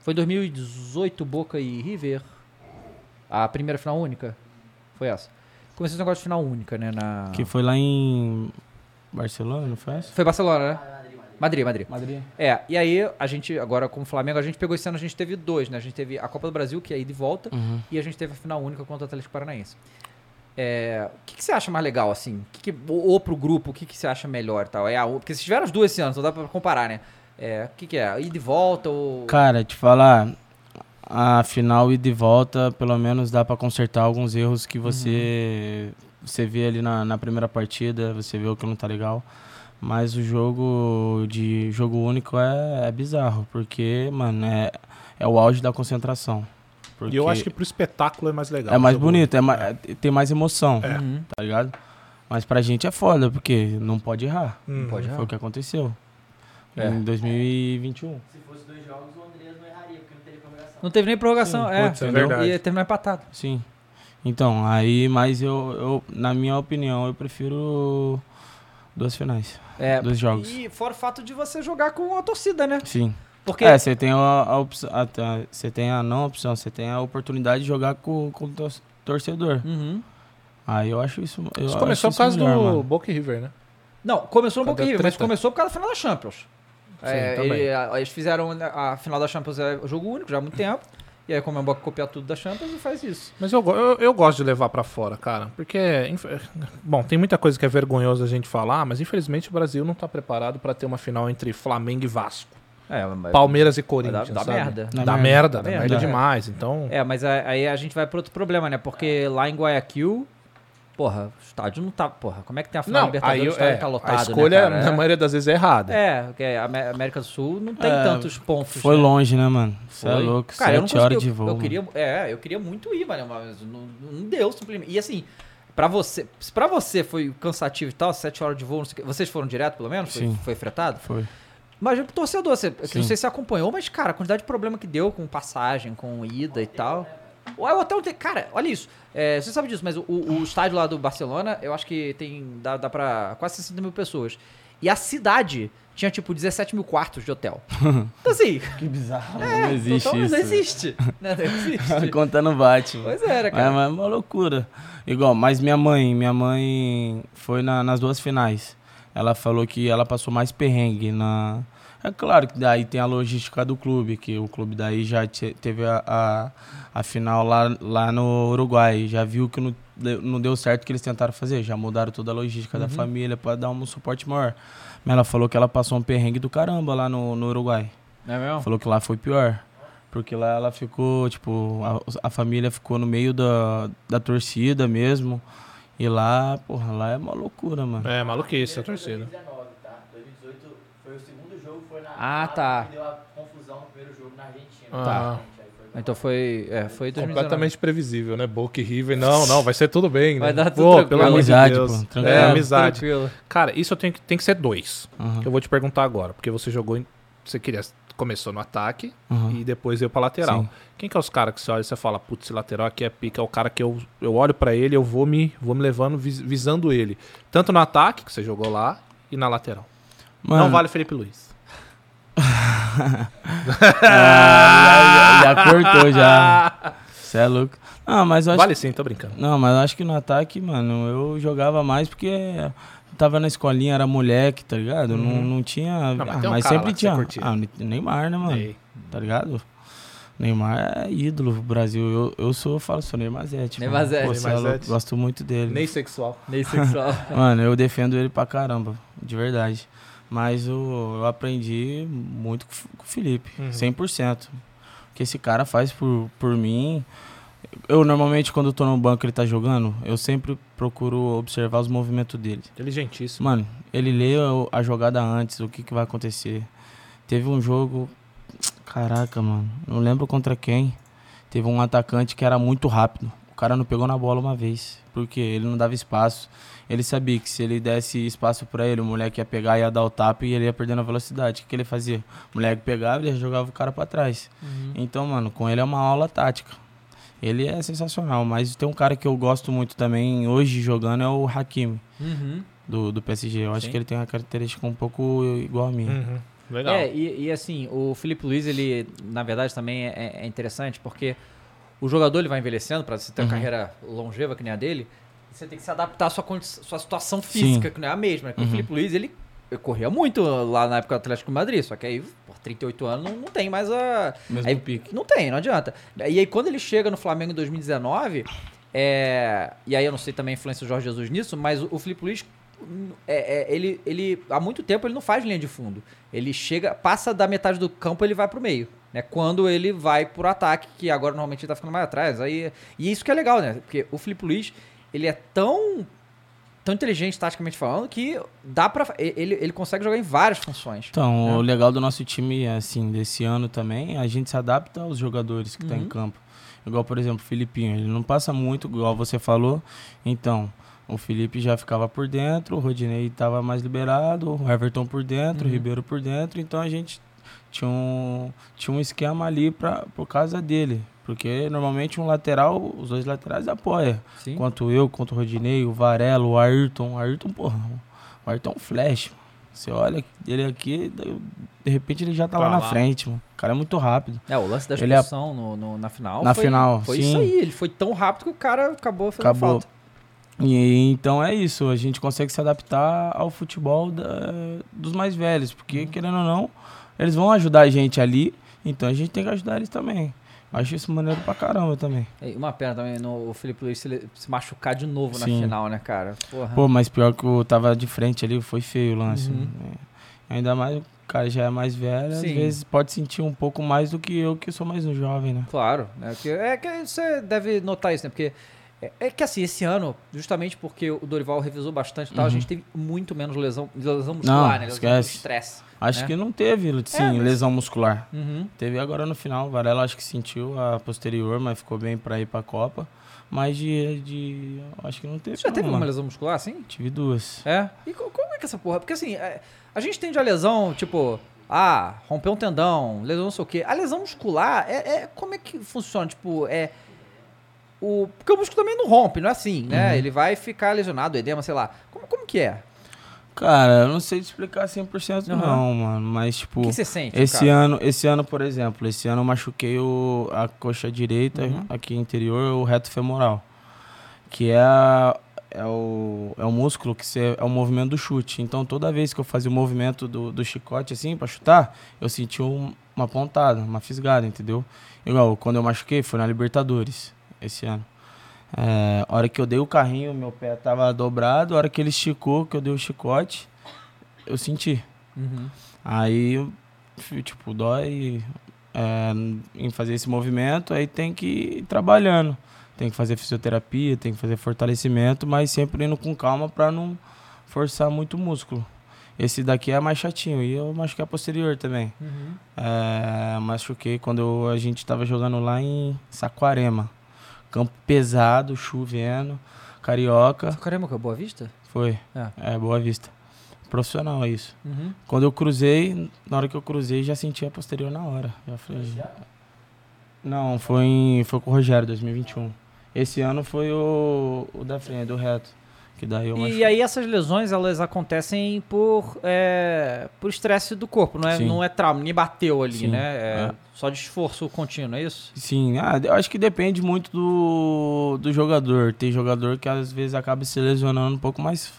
foi em 2018, Boca e River. A primeira final única. Foi essa. Começou esse negócio de final única, né? Na... Que foi lá em Barcelona, não foi? essa? Foi Barcelona, né? Madrid, Madrid. Madrid. É, e aí a gente, agora como Flamengo, a gente pegou esse ano, a gente teve dois, né? A gente teve a Copa do Brasil, que é ida e volta, Uhum. e a gente teve a final única contra o Atlético Paranaense. É, o que, que você acha mais legal, assim? O que que- ou, ou pro grupo, o que, que você acha melhor tal? É porque vocês tiveram as duas esse ano, então dá pra comparar, né? É, o que, que é? Ida e volta ou... Cara, te falar, a final e de volta, pelo menos dá pra consertar alguns erros que você você vê ali na, na primeira partida, você vê o que não tá legal. Mas o jogo de jogo único é, é bizarro, porque, mano, é, é o auge da concentração. E eu Porque acho que pro espetáculo é mais legal. é mais bonito, é ma- tem mais emoção, Uhum. tá ligado? Mas pra gente é foda, porque não pode errar. Hum. Pode errar. Foi o que aconteceu. É. Em 2021. Se fosse dois jogos, o Andreas não erraria, porque não teria prorrogação. Não teve nem prorrogação, Sim, é. putz, é verdade. E terminou empatado. Sim. Então, aí, mas eu, eu, na minha opinião, eu prefiro duas finais. É, Dois jogos. E fora o fato de você jogar com a torcida, né? Sim. Porque... É, você tem a, a opção, você tem a não opção, você tem a oportunidade de jogar com, com o tor- torcedor. Uhum. Aí eu acho isso. Eu Isso começou acho por causa melhor, do mano. Boca River, né? Não, começou no Boca River, mas começou por causa da final da Champions. É, ele- a- eles fizeram a, a final da Champions é jogo único já há muito tempo. E aí como é Boca copiar tudo da Champions e faz isso. Mas eu, eu, eu gosto de levar pra fora, cara. Porque, inf- bom, tem muita coisa que é vergonhoso a gente falar, mas infelizmente o Brasil não tá preparado pra ter uma final entre Flamengo e Vasco. É, mas, Palmeiras e Corinthians. dá, dá sabe? merda. Dá Dá merda. merda, Dá dá merda, merda é. demais. Então, É, mas aí a gente vai pra outro problema, né? Porque lá em Guayaquil, porra, o estádio não tá. Porra, como é que tem a final não, Libertadores aí o eu- estádio é, tá lotado? a escolha, né, na maioria das vezes, é errada. É, porque a Amé- América do Sul não tem É, tantos pontos. Foi né? longe, né, mano? Você é Foi. louco. Cara, eu Sete horas de voo. Eu, mano. queria, é, eu queria muito ir, mano, mas não, não deu simplesmente. E assim, pra você, se pra você foi cansativo e tal, sete horas de voo, não sei o quê, vocês foram direto pelo menos? Foi, Sim. foi fretado? Foi. Imagina pro torcedor, você, que não sei se você acompanhou, mas cara, a quantidade de problema que deu com passagem, com ida e tal. O o hotel tem. Cara, olha isso. É, você sabe disso, mas o, o estádio lá do Barcelona, eu acho que tem. dá, dá pra quase 60 mil pessoas. E a cidade tinha tipo 17 mil quartos de hotel. Então assim. Que bizarro. É, não existe então, isso. Não existe. Né? Não existe. Conta não bate. Pois era, É, cara. mas é uma loucura. Igual, mas minha mãe, minha mãe foi na- nas duas finais. Ela falou que ela passou mais perrengue na. É claro que daí tem a logística do clube, que o clube daí já te- teve a, a, a final lá, lá no Uruguai. Já viu que não, deu- não deu certo o que eles tentaram fazer. Já mudaram toda a logística da família pra dar um suporte maior. Mas ela falou que ela passou um perrengue do caramba lá no, no Uruguai. Não é mesmo? Falou que lá foi pior. Porque lá ela ficou, tipo, a, a família ficou no meio da, da torcida mesmo. E lá, porra, lá é uma loucura, mano. É, maluquice, a torcida. 2019, tá? 2018 foi o segundo jogo, foi na Ah, tá. que deu a confusão no primeiro jogo na Argentina. Tá. Então foi. É, foi 2019. Completamente previsível, né? Boca e River. Não, não, vai ser tudo bem, Vai né? dar tudo Pô, tranquilo. pelo amor de Amizade, Deus. pô, tranquilo. É, amizade. tranquilo. Cara, isso eu tenho que, tem que ser dois. Aham, Eu vou te perguntar agora, porque você jogou em. Você queria. Começou no ataque aham. e depois veio pra lateral. Sim. Quem que é os caras que você olha e você fala, putz, esse lateral aqui é pica, é o cara que eu, eu olho pra ele, eu vou me, vou me levando, vis- visando ele. Tanto no ataque, que você jogou lá, e na lateral. Mano, Não vale Felipe Luiz. ah, já, já cortou já. Você é louco. Não, mas eu acho Vale sim, tô brincando. Não, mas eu acho que no ataque, mano, eu jogava mais porque tava na escolinha, era moleque, tá ligado? Não, não tinha. Uhum. Não, mas ah, tem um mas cara lá sempre que tinha. Ah, o Neymar, né, mano? Ei. Tá ligado? Neymar é ídolo do Brasil. Eu, eu sou, eu falo, sou Neymar Zete. Neymar Zete. Pô, é Neymar louco, Zete. Gosto muito dele. Nem sexual. Nem sexual. Mano, eu defendo ele pra caramba, de verdade. Mas eu, eu aprendi muito com, o Felipe, Uhum. 100%. O que esse cara faz por, por mim. Eu normalmente, quando eu tô no banco e ele tá jogando, eu sempre procuro observar os movimentos dele. Inteligentíssimo. Mano, ele lê a jogada antes, o que, que vai acontecer. Teve um jogo. Caraca, mano. Não lembro contra quem. Teve um atacante que era muito rápido. O cara não pegou na bola uma vez. Porque ele não dava espaço. Ele sabia que se ele desse espaço pra ele, o moleque ia pegar, ia dar o tapa e ele ia perdendo a velocidade. O que, que ele fazia? O moleque pegava e ele jogava o cara pra trás. Então, mano, com ele é uma aula tática. Ele é sensacional, mas tem um cara que eu gosto muito também hoje jogando é o Hakimi, Uhum. do, do PSG. Eu acho Sim. que ele tem uma característica um pouco igual a minha. Uhum. Legal. É, e, e assim, o Felipe Luiz, ele, na verdade, também é, é interessante, porque o jogador ele vai envelhecendo para você ter uma Uhum. carreira longeva que nem a dele, você tem que se adaptar à sua, sua situação física, Sim. que não é a mesma. Porque O Uhum. Felipe Luiz, ele corria muito lá na época do Atlético de Madrid, só que aí, por 38 anos, não, não tem mais a... Mesmo aí, pique. Não tem, não adianta. E aí, quando ele chega no Flamengo em 2019, é, e aí eu não sei também a influência do Jorge Jesus nisso, mas o, o Felipe Luiz, é, é, ele, ele, há muito tempo ele não faz linha de fundo. Ele chega, passa da metade do campo, ele vai pro meio. Né? Quando ele vai pro ataque, que agora normalmente ele tá ficando mais atrás. Aí, e isso que é legal, né? Porque o Felipe Luiz, ele é tão tão inteligente taticamente falando que dá para ele, ele consegue jogar em várias funções. Então, É. o legal do nosso time, assim, desse ano também, a gente se adapta aos jogadores que estão Uhum. em campo. Igual, por exemplo, o Filipinho, ele não passa muito, igual você falou. Então, o Felipe já ficava por dentro, o Rodinei estava mais liberado, o Everton por dentro, Uhum. o Ribeiro por dentro. Então, a gente tinha um, tinha um esquema ali pra, por causa dele. Porque, normalmente, um lateral, os dois laterais apoiam. Sim. Quanto eu, quanto o Rodinei, o Varelo, o Ayrton. O Ayrton, porra, o Ayrton é um flash. mano. Você olha ele aqui, de repente ele já tá, Tá lá na lá. frente, mano. O cara é muito rápido. É, o lance da Ele expulsão no, no- na final. Na foi, final, Foi sim. isso aí. Ele foi tão rápido que o cara acabou fazendo Acabou. falta. E então é isso, a gente consegue se adaptar ao futebol da- dos mais velhos, porque Uhum. querendo ou não, eles vão ajudar a gente ali, então a gente tem que ajudar eles também. Acho isso maneiro pra caramba também. E uma pena também no o Felipe Luiz se, se machucar de novo na Sim. final, né, cara? Porra. Pô, mas pior que eu tava de frente ali, foi feio o lance. Uhum. né? Ainda mais o cara já é mais velho, às Sim. vezes pode sentir um pouco mais do que eu, que sou mais um jovem, né? Claro, né? Porque é que você deve notar isso, né? Porque é, é que assim, esse ano, justamente porque o Dorival revisou bastante e tal, a Uhum. gente teve muito menos lesão, lesão muscular, Não, né? Lesão esquece. estresse. Acho É. que não teve, sim, mas- lesão muscular. Uhum. Teve agora no final, o Varela acho que sentiu a posterior, mas ficou bem pra ir pra Copa. Mas de. de acho que não teve. Você já não, teve uma lesão muscular assim? Tive duas. É. E co- como é que é essa porra? Porque assim, é, a gente tende a lesão, tipo, ah, rompeu um tendão, lesão não sei o quê. A lesão muscular, é, é- como é que funciona? Tipo, é. O, porque o músculo também não rompe, não é assim, né? Uhum. Ele vai ficar lesionado, edema, sei lá. Como, como que é? Cara, eu não sei te explicar 100% Aham. não, mano. Mas, O tipo. que você sente? Esse cara? ano, esse ano, por exemplo, esse ano eu machuquei o, a coxa direita, Uhum. aqui interior, o reto femoral. Que é, a- é, o, é o músculo que você, é o movimento do chute. Então toda vez que eu fazia o movimento do, do chicote assim pra chutar, eu sentia um- uma pontada, uma fisgada, entendeu? Igual quando eu machuquei foi na Libertadores esse ano. É, a hora que eu dei o carrinho, meu pé tava dobrado, a hora que ele esticou, que eu dei o chicote, eu senti. Uhum. Aí, tipo, dói é, em fazer esse movimento, aí tem que ir trabalhando. Tem que fazer fisioterapia, tem que fazer fortalecimento, mas sempre indo com calma pra não forçar muito o músculo. Esse daqui é mais chatinho, e eu machuquei a posterior também. Uhum. É, machuquei quando eu- a gente tava jogando lá em Saquarema. Campo pesado, chovendo, carioca. Caramba, que é Boa Vista? Foi. É. É, boa vista. Profissional é isso. Uhum. Quando eu cruzei, na hora que eu cruzei, já senti a posterior na hora. Já falei. Não, foi, em, foi com o Rogério, 2021. Esse ano foi o, o da frente, do reto. Que daí eu E aí essas lesões, elas acontecem por é, por estresse do corpo, não é, Sim. não é trauma, nem bateu ali, Sim, né? É, é. Só de esforço contínuo, é isso? Sim, ah, eu acho que depende muito do, do jogador. Tem jogador que às vezes acaba se lesionando um pouco mais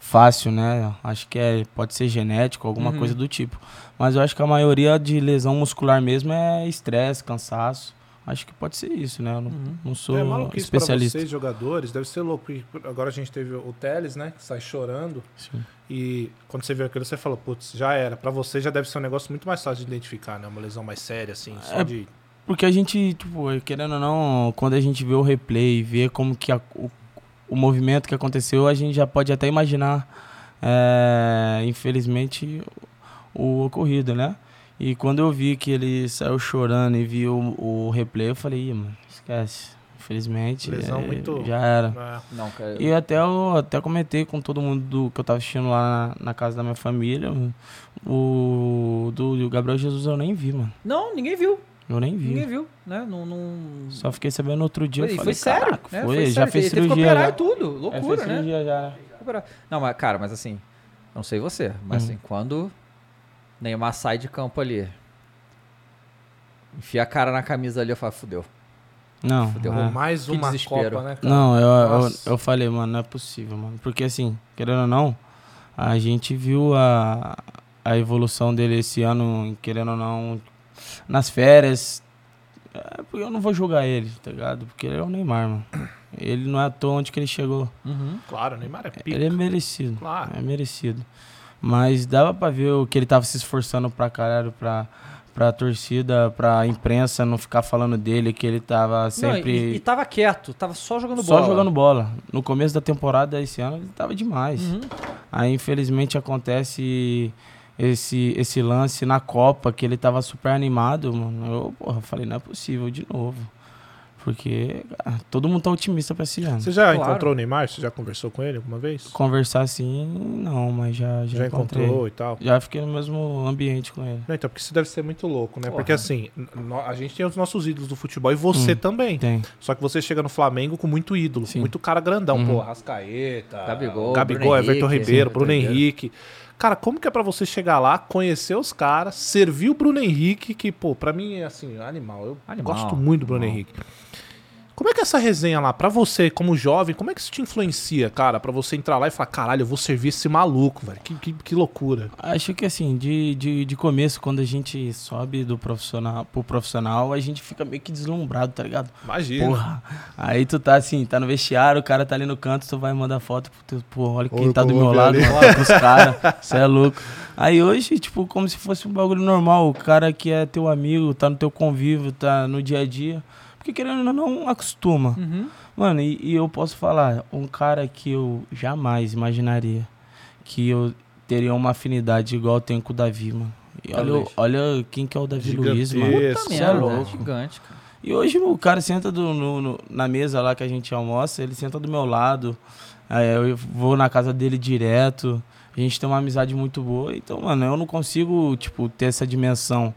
fácil, né? Acho que é, pode ser genético, alguma Uhum. coisa do tipo. Mas eu acho que a maioria de lesão muscular mesmo é estresse, cansaço. Acho que pode ser isso, né? Eu não, Uhum. não sou é maluquice pra especialista. vocês, jogadores, deve ser louco. Agora a gente teve o Teles, né? Que sai chorando. Sim. E quando você viu aquilo, você falou, putz, já era. Pra você já deve ser um negócio muito mais fácil de identificar, né? Uma lesão mais séria, assim, só É, de. Porque a gente, tipo, querendo ou não, quando a gente vê o replay, vê como que a- o, o movimento que aconteceu, a gente já pode até imaginar, é, infelizmente, o, o ocorrido, né? E quando eu vi que ele saiu chorando e vi o, o replay, eu falei, Ih, mano, esquece. Infelizmente, Lesão é, muito- já era. É, Não, cara. E até eu até comentei com todo mundo do, que eu tava assistindo lá na, na casa da minha família. O do, do Gabriel Jesus eu nem vi, mano. Não, ninguém viu. Eu nem vi. Ninguém viu, né? Não, não... Só fiquei sabendo outro dia. Foi, eu foi falei, sério, "Caraca, né? Foi, já sério. fez Ele teve que cirurgia. operar Já. e tudo. Já Loucura, fez né? cirurgia já. Operar. Não, mas, cara, mas assim, não sei você, mas Hum. assim, quando Neymar sai de campo ali, enfia a cara na camisa ali, eu falo, fudeu. Não, Fudeu. é. Mais uma. Copa, né, cara? Não, eu, eu, eu falei, mano, não é possível, mano. Porque assim, querendo ou não, a gente viu a, a evolução dele esse ano, querendo ou não, nas férias. É, porque eu não vou julgar ele, tá ligado? Porque ele é o Neymar, mano. Ele não é à toa onde que ele chegou. Claro, o Neymar é pica. Ele é merecido. Claro. É merecido. Mas dava pra ver o que ele tava se esforçando pra caralho pra, pra torcida, pra imprensa não ficar falando dele, que ele tava Não, sempre. e, e tava quieto, tava só jogando Só bola. jogando bola. No começo da temporada esse ano ele tava demais. Uhum. Aí infelizmente acontece esse, esse lance na Copa que ele tava super animado, mano. Eu, porra, falei, não é possível de novo. Porque cara, todo mundo tá otimista pra esse ano. Você já Claro. encontrou o Neymar? Você já conversou com ele alguma vez? Conversar assim, não, mas já, já, Já encontrou e tal? Já fiquei no mesmo ambiente com ele. Não, então, porque isso deve ser muito louco, né? Porra. Porque assim, a gente tem os nossos ídolos do futebol e você Hum. também. Tem. Só que você chega no Flamengo com muito ídolo, com Sim. muito cara grandão. Uhum. Pô, Rascaeta, Gabigol, Gabigol Bruno Everton Henrique, Ribeiro, sim, Bruno Everton Henrique. Cara, como que é pra você chegar lá, conhecer os caras, servir o Bruno Henrique, que, pô, pra mim é assim, animal. Eu Animal, gosto muito do Bruno animal. Henrique. Como é que é essa resenha lá, pra você, como jovem, como é que isso te influencia, cara? Pra você entrar lá e falar, caralho, eu vou servir esse maluco, velho. Que, que, que loucura. Acho que assim, de, de, de começo, quando a gente sobe do profissional pro profissional, a gente fica meio que deslumbrado, tá ligado? Imagina. Porra. Aí tu tá assim, tá no vestiário, o cara tá ali no canto, tu vai mandar foto pro teu, pô, olha quem Olha tá do meu lado, olha pros caras, cê é louco. Aí hoje, tipo, como se fosse um bagulho normal, o cara que é teu amigo, tá no teu convívio, tá no dia a dia. Porque querendo ou não, acostuma. Uhum. Mano, e, e eu posso falar, um cara que eu jamais imaginaria que eu teria uma afinidade igual eu tenho com o Davi, mano. E olha, olha quem que é o Davi Luiz, mano. Puta é louco. gigante, cara. E hoje o cara senta do- no- no- na mesa lá que a gente almoça, ele senta do meu lado. Aí eu vou na casa dele direto. A gente tem uma amizade muito boa. Então, mano, eu não consigo, tipo, ter essa dimensão.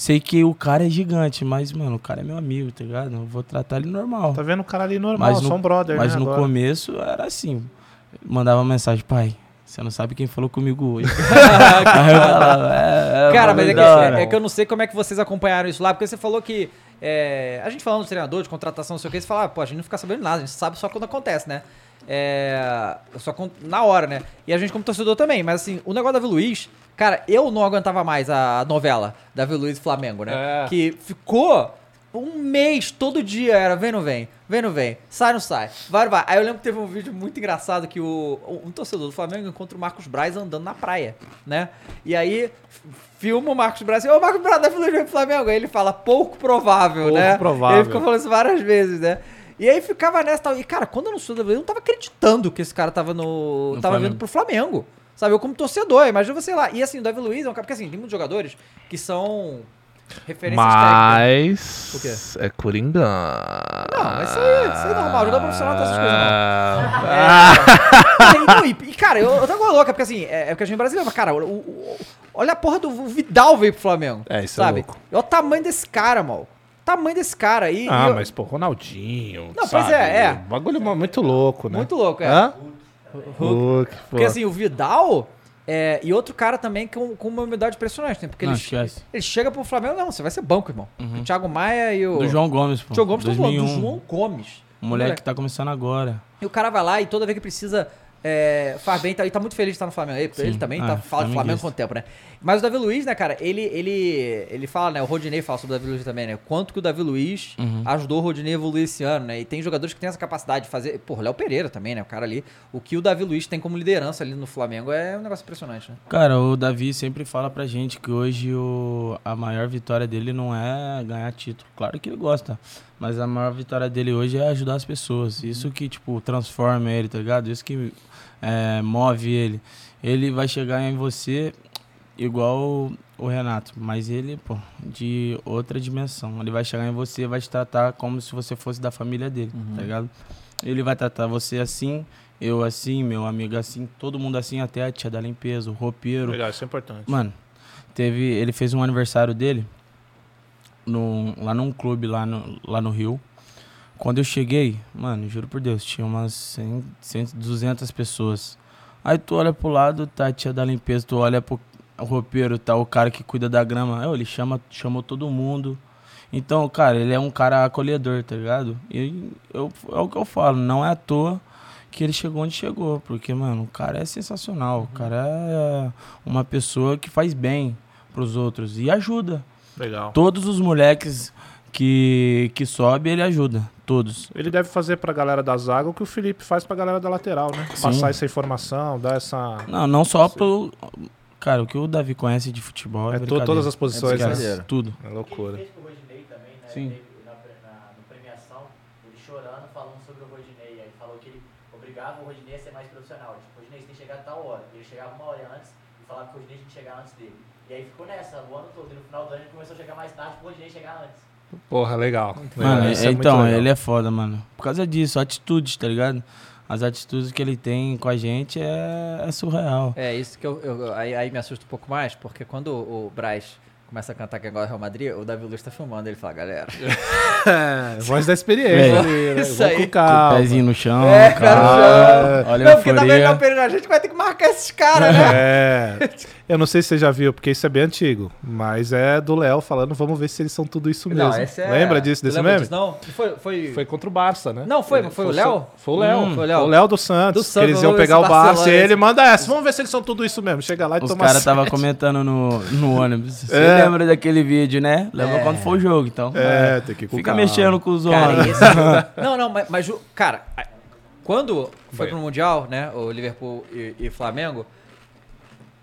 Sei que o cara é gigante, mas, mano, o cara é meu amigo, tá ligado? Eu vou tratar ele normal. Tá vendo o cara ali normal, Mas no- só um brother, Mas né? no agora. começo era assim. Mandava mensagem, pai. Você não sabe quem falou comigo hoje. Falava, é, é, Cara, mas é que, hora. é que eu não sei como é que vocês acompanharam isso lá, porque você falou que. é, a gente falando de treinador, de contratação, não sei o que, você fala, ah, pô, a gente não fica sabendo nada, a gente sabe só quando acontece, né? É, só na hora, né? E a gente como torcedor também, mas assim, o negócio da Davi Luiz, cara, eu não aguentava mais a novela Davi Luiz e Flamengo, né? É. Que ficou um mês, todo dia era vem, não vem, vem, não vem, sai, não sai, vai, vai. Aí eu lembro que teve um vídeo muito engraçado que o, um torcedor do Flamengo encontra o Marcos Braz andando na praia, né? E aí filma o Marcos Braz assim, ô Marcos Braz, vem pro Flamengo. Aí ele fala, pouco provável, Pouco né? provável. Ele ficou falando isso várias vezes, né? E aí ficava nessa tal. E, cara, quando eu não sou da eu não tava acreditando que esse cara tava no. No tava Flamengo. vindo pro Flamengo. Sabe, eu como torcedor, imagina você lá. E assim, o Davi Luiz é um cara. Porque assim, tem muitos jogadores que são referências técnicas. Mas. O quê? É Coringão. Não, mas isso aí, isso aí é normal. Jogador profissional não tem essas coisas, não. Ah, É, não, e, cara, eu, eu tava louca, porque assim, é, é porque a gente é brasileiro, mas, cara, o- o- olha a porra do o Vidal veio pro Flamengo. É, isso é sabe? louco. Olha o tamanho desse cara, mal. O tamanho desse cara aí. Ah, eu- mas, pô, Ronaldinho. Não, pois sabe? é, é. Bagulho muito louco, né? Muito louco, é. Hã? Hulk, pô. Porque assim, o Vidal. É, e outro cara também com, com uma humildade impressionante, né? Porque Não, ele, esquece. ele chega pro Flamengo, não, você vai ser banco, irmão. O Thiago Maia e o. Do João Gomes, pô. Thiago Gomes, tô falando, do 2001. João Gomes. O moleque que tá começando agora. E o cara vai lá e toda vez que precisa é, faz bem, tá, e tá muito feliz de estar no Flamengo. Ele, Sim. ele também Ah, tá, fala de Flamengo flamenguista. com o tempo, né? Mas o Davi Luiz, né, cara, ele, ele, ele fala, né? O Rodinei fala sobre o Davi Luiz também, né? Quanto que o Davi Luiz Uhum. ajudou o Rodinei a evoluir esse ano, né? E tem jogadores que têm essa capacidade de fazer. Pô, o Léo Pereira também, né? O cara ali. O que o Davi Luiz tem como liderança ali no Flamengo é um negócio impressionante, né? Cara, o Davi sempre fala pra gente que hoje o, a maior vitória dele não é ganhar título. Claro que ele gosta. Mas a maior vitória dele hoje é ajudar as pessoas. Isso que, tipo, transforma ele, tá ligado? Isso que é, move ele. Ele vai chegar em você igual o Renato, mas ele, pô, de outra dimensão. Ele vai chegar em você e vai te tratar como se você fosse da família dele, tá ligado? Ele vai tratar você assim, eu assim, meu amigo assim, todo mundo assim, até a tia da limpeza, o roupeiro. Legal, isso é importante. Mano, teve. Ele fez um aniversário dele no, lá num clube lá no, lá no Rio. Quando eu cheguei, mano, juro por Deus, tinha umas 100, 100, 200 pessoas. Aí tu olha pro lado, tá a tia da limpeza, tu olha pro roupeiro, tá o cara que cuida da grama. Eu, ele chama, chamou todo mundo. Então, cara, ele é um cara acolhedor, tá ligado? E eu, é o que eu falo, não é à toa que ele chegou onde chegou, porque, mano, o cara é sensacional. O cara é uma pessoa que faz bem pros outros e ajuda. Legal. Todos os moleques que, que sobe, ele ajuda. Todos. Ele deve fazer pra galera da zaga o que o Felipe faz pra galera da lateral, né? Sim. Passar essa informação, dar essa. Não, não só pro. Cara, o que o Davi conhece de futebol é, É todas as posições, é né? Tudo. É Ele loucura. fez com o Rodinei também, né? Sim. Teve Na, na, no premiação, ele chorando, falando sobre o Rodinei. Aí falou que ele obrigava o Rodinei a ser mais profissional. Tipo, Rodinei, você tem que chegar a tal hora. Ele chegava uma hora antes e falava que o Rodinei tinha que chegar antes dele. E aí ficou nessa, o ano todo. E no final do ano ele começou a chegar mais tarde pro Rodinei chegar antes. Porra, legal. Mano, é então, legal. ele é foda, mano. Por causa disso, atitudes, tá ligado? As atitudes que ele tem com a gente é, é surreal. É, isso que eu, eu- aí, aí me assusta um pouco mais, porque quando o, o Braz começa a cantar que agora é Real Madrid, o Davi Luiz tá filmando, ele fala, galera. É, voz da experiência. É. né? Isso aí. com o pezinho no chão, É, cara, já- Olha não, porque também não Pereira, a gente vai ter que marcar esses caras, né? É. Eu não sei se você já viu, porque isso é bem antigo. Mas é do Léo falando, vamos ver se eles são tudo isso mesmo. esse é- Lembra disso, desse Lembra meme? disso, não? Foi, foi... Foi contra o Barça, né? Não, foi- foi o Léo? Foi o Léo. Hum, foi o Léo do Santos. Do que Santos, eles iam pegar o Barça e ele manda essa. Vamos ver se eles são tudo isso mesmo. Chega lá e Os toma caras sete. estavam comentando no, no ônibus. É. lembra daquele vídeo, né? Lembra quando for o jogo, então. É, tem que ir com Fica calma. mexendo com os Cara, homens. esse jogo- Não, não, mas, mas cara, a- quando foi pro Mundial, né, o Liverpool e, e Flamengo,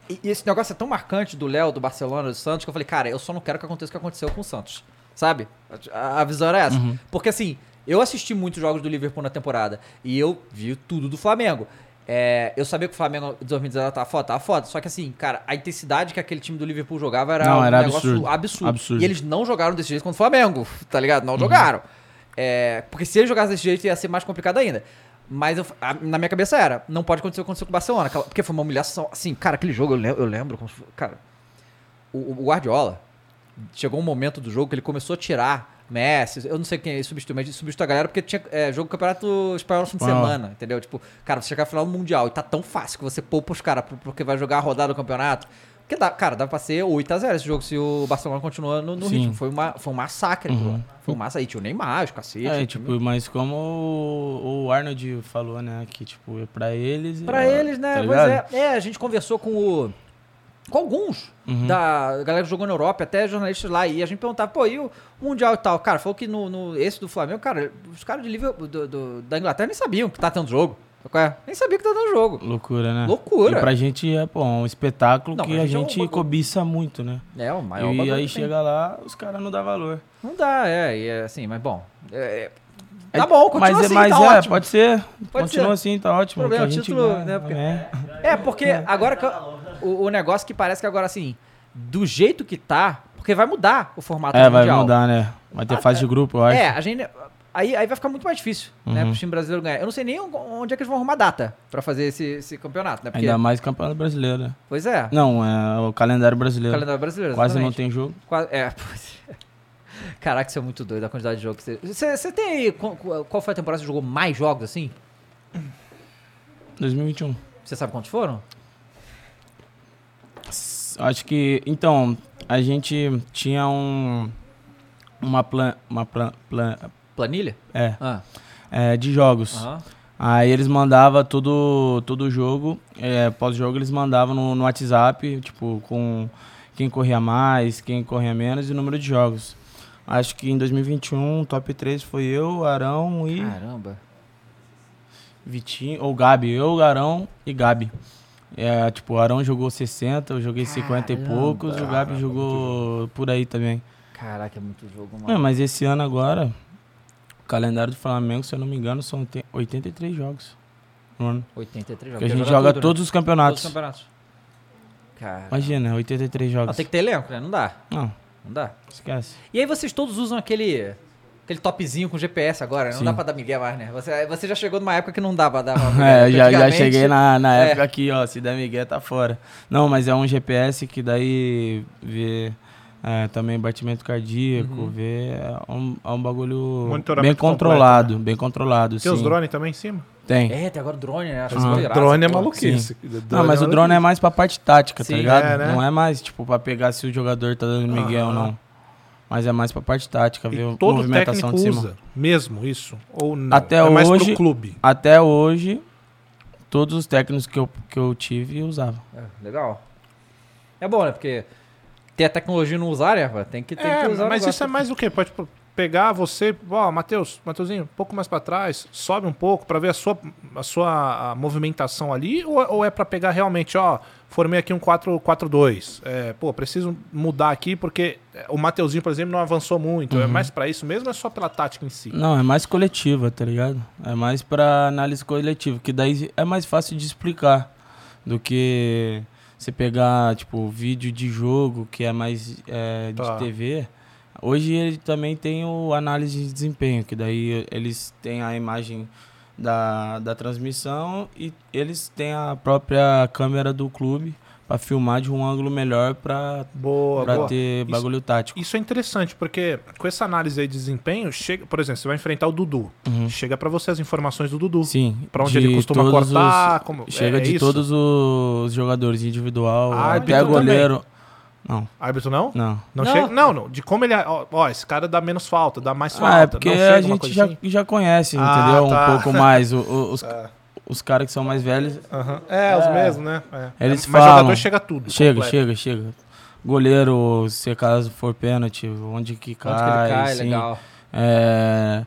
e, e esse negócio é tão marcante do Léo, do Barcelona, do Santos, que eu falei, cara, eu só não quero que aconteça o que aconteceu com o Santos, sabe? A, a visão era essa. Porque assim, eu assisti muitos jogos do Liverpool na temporada e eu vi tudo do Flamengo. É, eu sabia que o Flamengo de 2019 tava foda, tava foda. Só que assim, cara, a intensidade que aquele time do Liverpool jogava era Não, um era negócio absurdo. absurdo. Absurdo. E eles não jogaram desse jeito contra o Flamengo, tá ligado? Não jogaram. É, porque se eles jogassem desse jeito ia ser mais complicado ainda. Mas eu- a- na minha cabeça era, não pode acontecer o que aconteceu com o Barcelona. aquela- porque foi uma humilhação. Assim, cara, aquele jogo eu lembro, eu lembro como cara, o, o Guardiola chegou um momento do jogo que ele começou a tirar Messi, eu não sei quem ele substituiu, mas substituiu a galera porque tinha é, jogo do Campeonato Espanhol no fim de semana, entendeu? Tipo, cara, você chegar no final do Mundial e tá tão fácil que você poupa os caras porque vai jogar a rodada do campeonato. Porque, dá, cara, dá pra ser 8x0 esse jogo se o Barcelona continua no, no ritmo. Foi, uma, foi um massacre, Uhum. Foi um massacre. E tinha o Neymar, os cacete. É, tipo, time- mas como o, o Arnold falou, né? Que, tipo, é pra eles. Pra é- eles, né? tá pois é. É, a gente conversou com o. Com alguns Uhum. da galera que jogou na Europa, até jornalistas lá, e a gente perguntava, pô, e o Mundial e tal? Cara, falou que no, no- esse do Flamengo, cara, os caras de Liverpool, do, do- da Inglaterra nem sabiam que tá tendo jogo. É? Nem sabia que tá tendo jogo. Loucura, né? Loucura. E pra gente é, pô, um espetáculo Não, que a gente é um cobiça muito, né? É, o maior e aí chega lá, os caras não dão valor. Não dá, é, e é assim, mas bom. é- É- tá bom, continua mas, é- assim, mas tá é, ótimo. pode ser. Pode Continua ser. assim, tá ótimo. O problema é o título, ganha, né, porque- é. É, porque agora que eu- o, o negócio que parece que agora, assim, do jeito que tá, porque vai mudar o formato É, do vai Mundial. mudar, né? Vai ter fase de grupo, eu acho. É, a gente. Aí, aí vai ficar muito mais difícil, né, Uhum. pro time brasileiro ganhar. Eu não sei nem onde é que eles vão arrumar data pra fazer esse, esse campeonato, né? Porque, Ainda mais campeonato brasileiro. né? Pois é, Não, é o calendário o brasileiro. calendário brasileiro. Quase não exatamente. tem jogo. Quase- é, pois é. Caraca, isso é muito doido, a quantidade de jogos que você. Você, você tem aí. Qual, qual foi a temporada que você jogou mais jogos assim? 2021. Você sabe quantos foram? Acho que. Então, a gente tinha um. Uma plan. Uma plan, plan- Planilha? é, Ah, é, de jogos. aham. Aí eles mandavam todo, todo jogo, é, pós-jogo eles mandavam no, no WhatsApp, tipo, com quem corria mais, quem corria menos e o número de jogos. Acho que em 2021, top 3 foi eu, Arão e Caramba. Vitinho, ou Gabi. Eu, Arão e Gabi. É, tipo, o Arão jogou 60, eu joguei 50 e Caramba. poucos, o Gabi jogou por aí também. Caraca, é muito jogo, mano. mas esse ano agora, o calendário do Flamengo, se eu não me engano, são oiten- 83 jogos no ano. 83 jogos. Porque a gente joga tudo, né? todos os campeonatos. Todos os campeonatos. Cara. Imagina, 83 Não, jogos. tem que ter elenco, né? Não dá. Não, Não dá. esquece. E aí vocês todos usam aquele aquele topzinho com GPS agora, né? Não Sim. dá pra dar migué mais, né? Você, você já chegou numa época que não dá pra dar uma É, já, já Antigamente- cheguei na, na é. época aqui, ó, se der Miguel tá fora. Não, mas é um GPS que daí vê É, também batimento cardíaco, Uhum. ver. É um, é um bagulho bem controlado, bem controlado. Tem os sim. drones também em cima? Tem. É, tem agora drone, né? Acho Ah, isso irado, drone é maluquice. Não, mas o drone é mais pra parte tática, Sim. tá ligado? É, né? Não é mais, tipo, pra pegar se o jogador tá dando miguel ou Aham. não. Mas é mais pra parte tática, E a todo movimentação técnico de cima. usa mesmo isso? Ou não? Até é mais hoje- pro clube. Até hoje, todos os técnicos que eu, que eu tive usavam. É, legal. É bom, né? Porque ter a tecnologia e não usar, né? Tem que, tem É, que usar mas isso é mais o quê? Pode pegar você, ó, Matheus, Matheusinho, um pouco mais pra trás, sobe um pouco pra ver a sua, a sua movimentação ali, ou, ou é pra pegar realmente, ó, formei aqui um 4-4-2, é, pô, preciso mudar aqui porque o Mateuzinho, por exemplo, não avançou muito, Uhum. é mais pra isso mesmo ou é só pela tática em si? Não, é mais coletiva, tá ligado? É mais pra análise coletiva, que daí é mais fácil de explicar do que você pegar, tipo, vídeo de jogo, que é mais é, de Tá. TV. Hoje ele também tem o análise de desempenho, que daí eles têm a imagem da, da transmissão e eles têm a própria câmera do clube pra filmar de um ângulo melhor boa. ter Isso- bagulho tático. Isso é interessante, porque com essa análise aí de desempenho, chega, por exemplo, você vai enfrentar o Dudu. Uhum. Chega pra você as informações do Dudu. Sim. Pra onde de ele costuma cortar, os- como- chega é de isso? todos os jogadores, individual, Ah, até árbitro goleiro. Não, Árbitro não? não. Não, Não. chega. Não, não. De como ele. Ó, ó, esse cara dá menos falta, dá mais falta. Ah, é porque não chega a gente já, assim? já conhece, Ah, entendeu? tá. Um pouco mais. O- o- os É. os caras que são mais velhos. Aham. É, os É. mesmos, né? É. Eles Mas falam. jogador chega tudo. Chega, completo. chega, chega. Goleiro, se caso for pênalti, onde que Onde cai. que ele cai, sim. legal. É,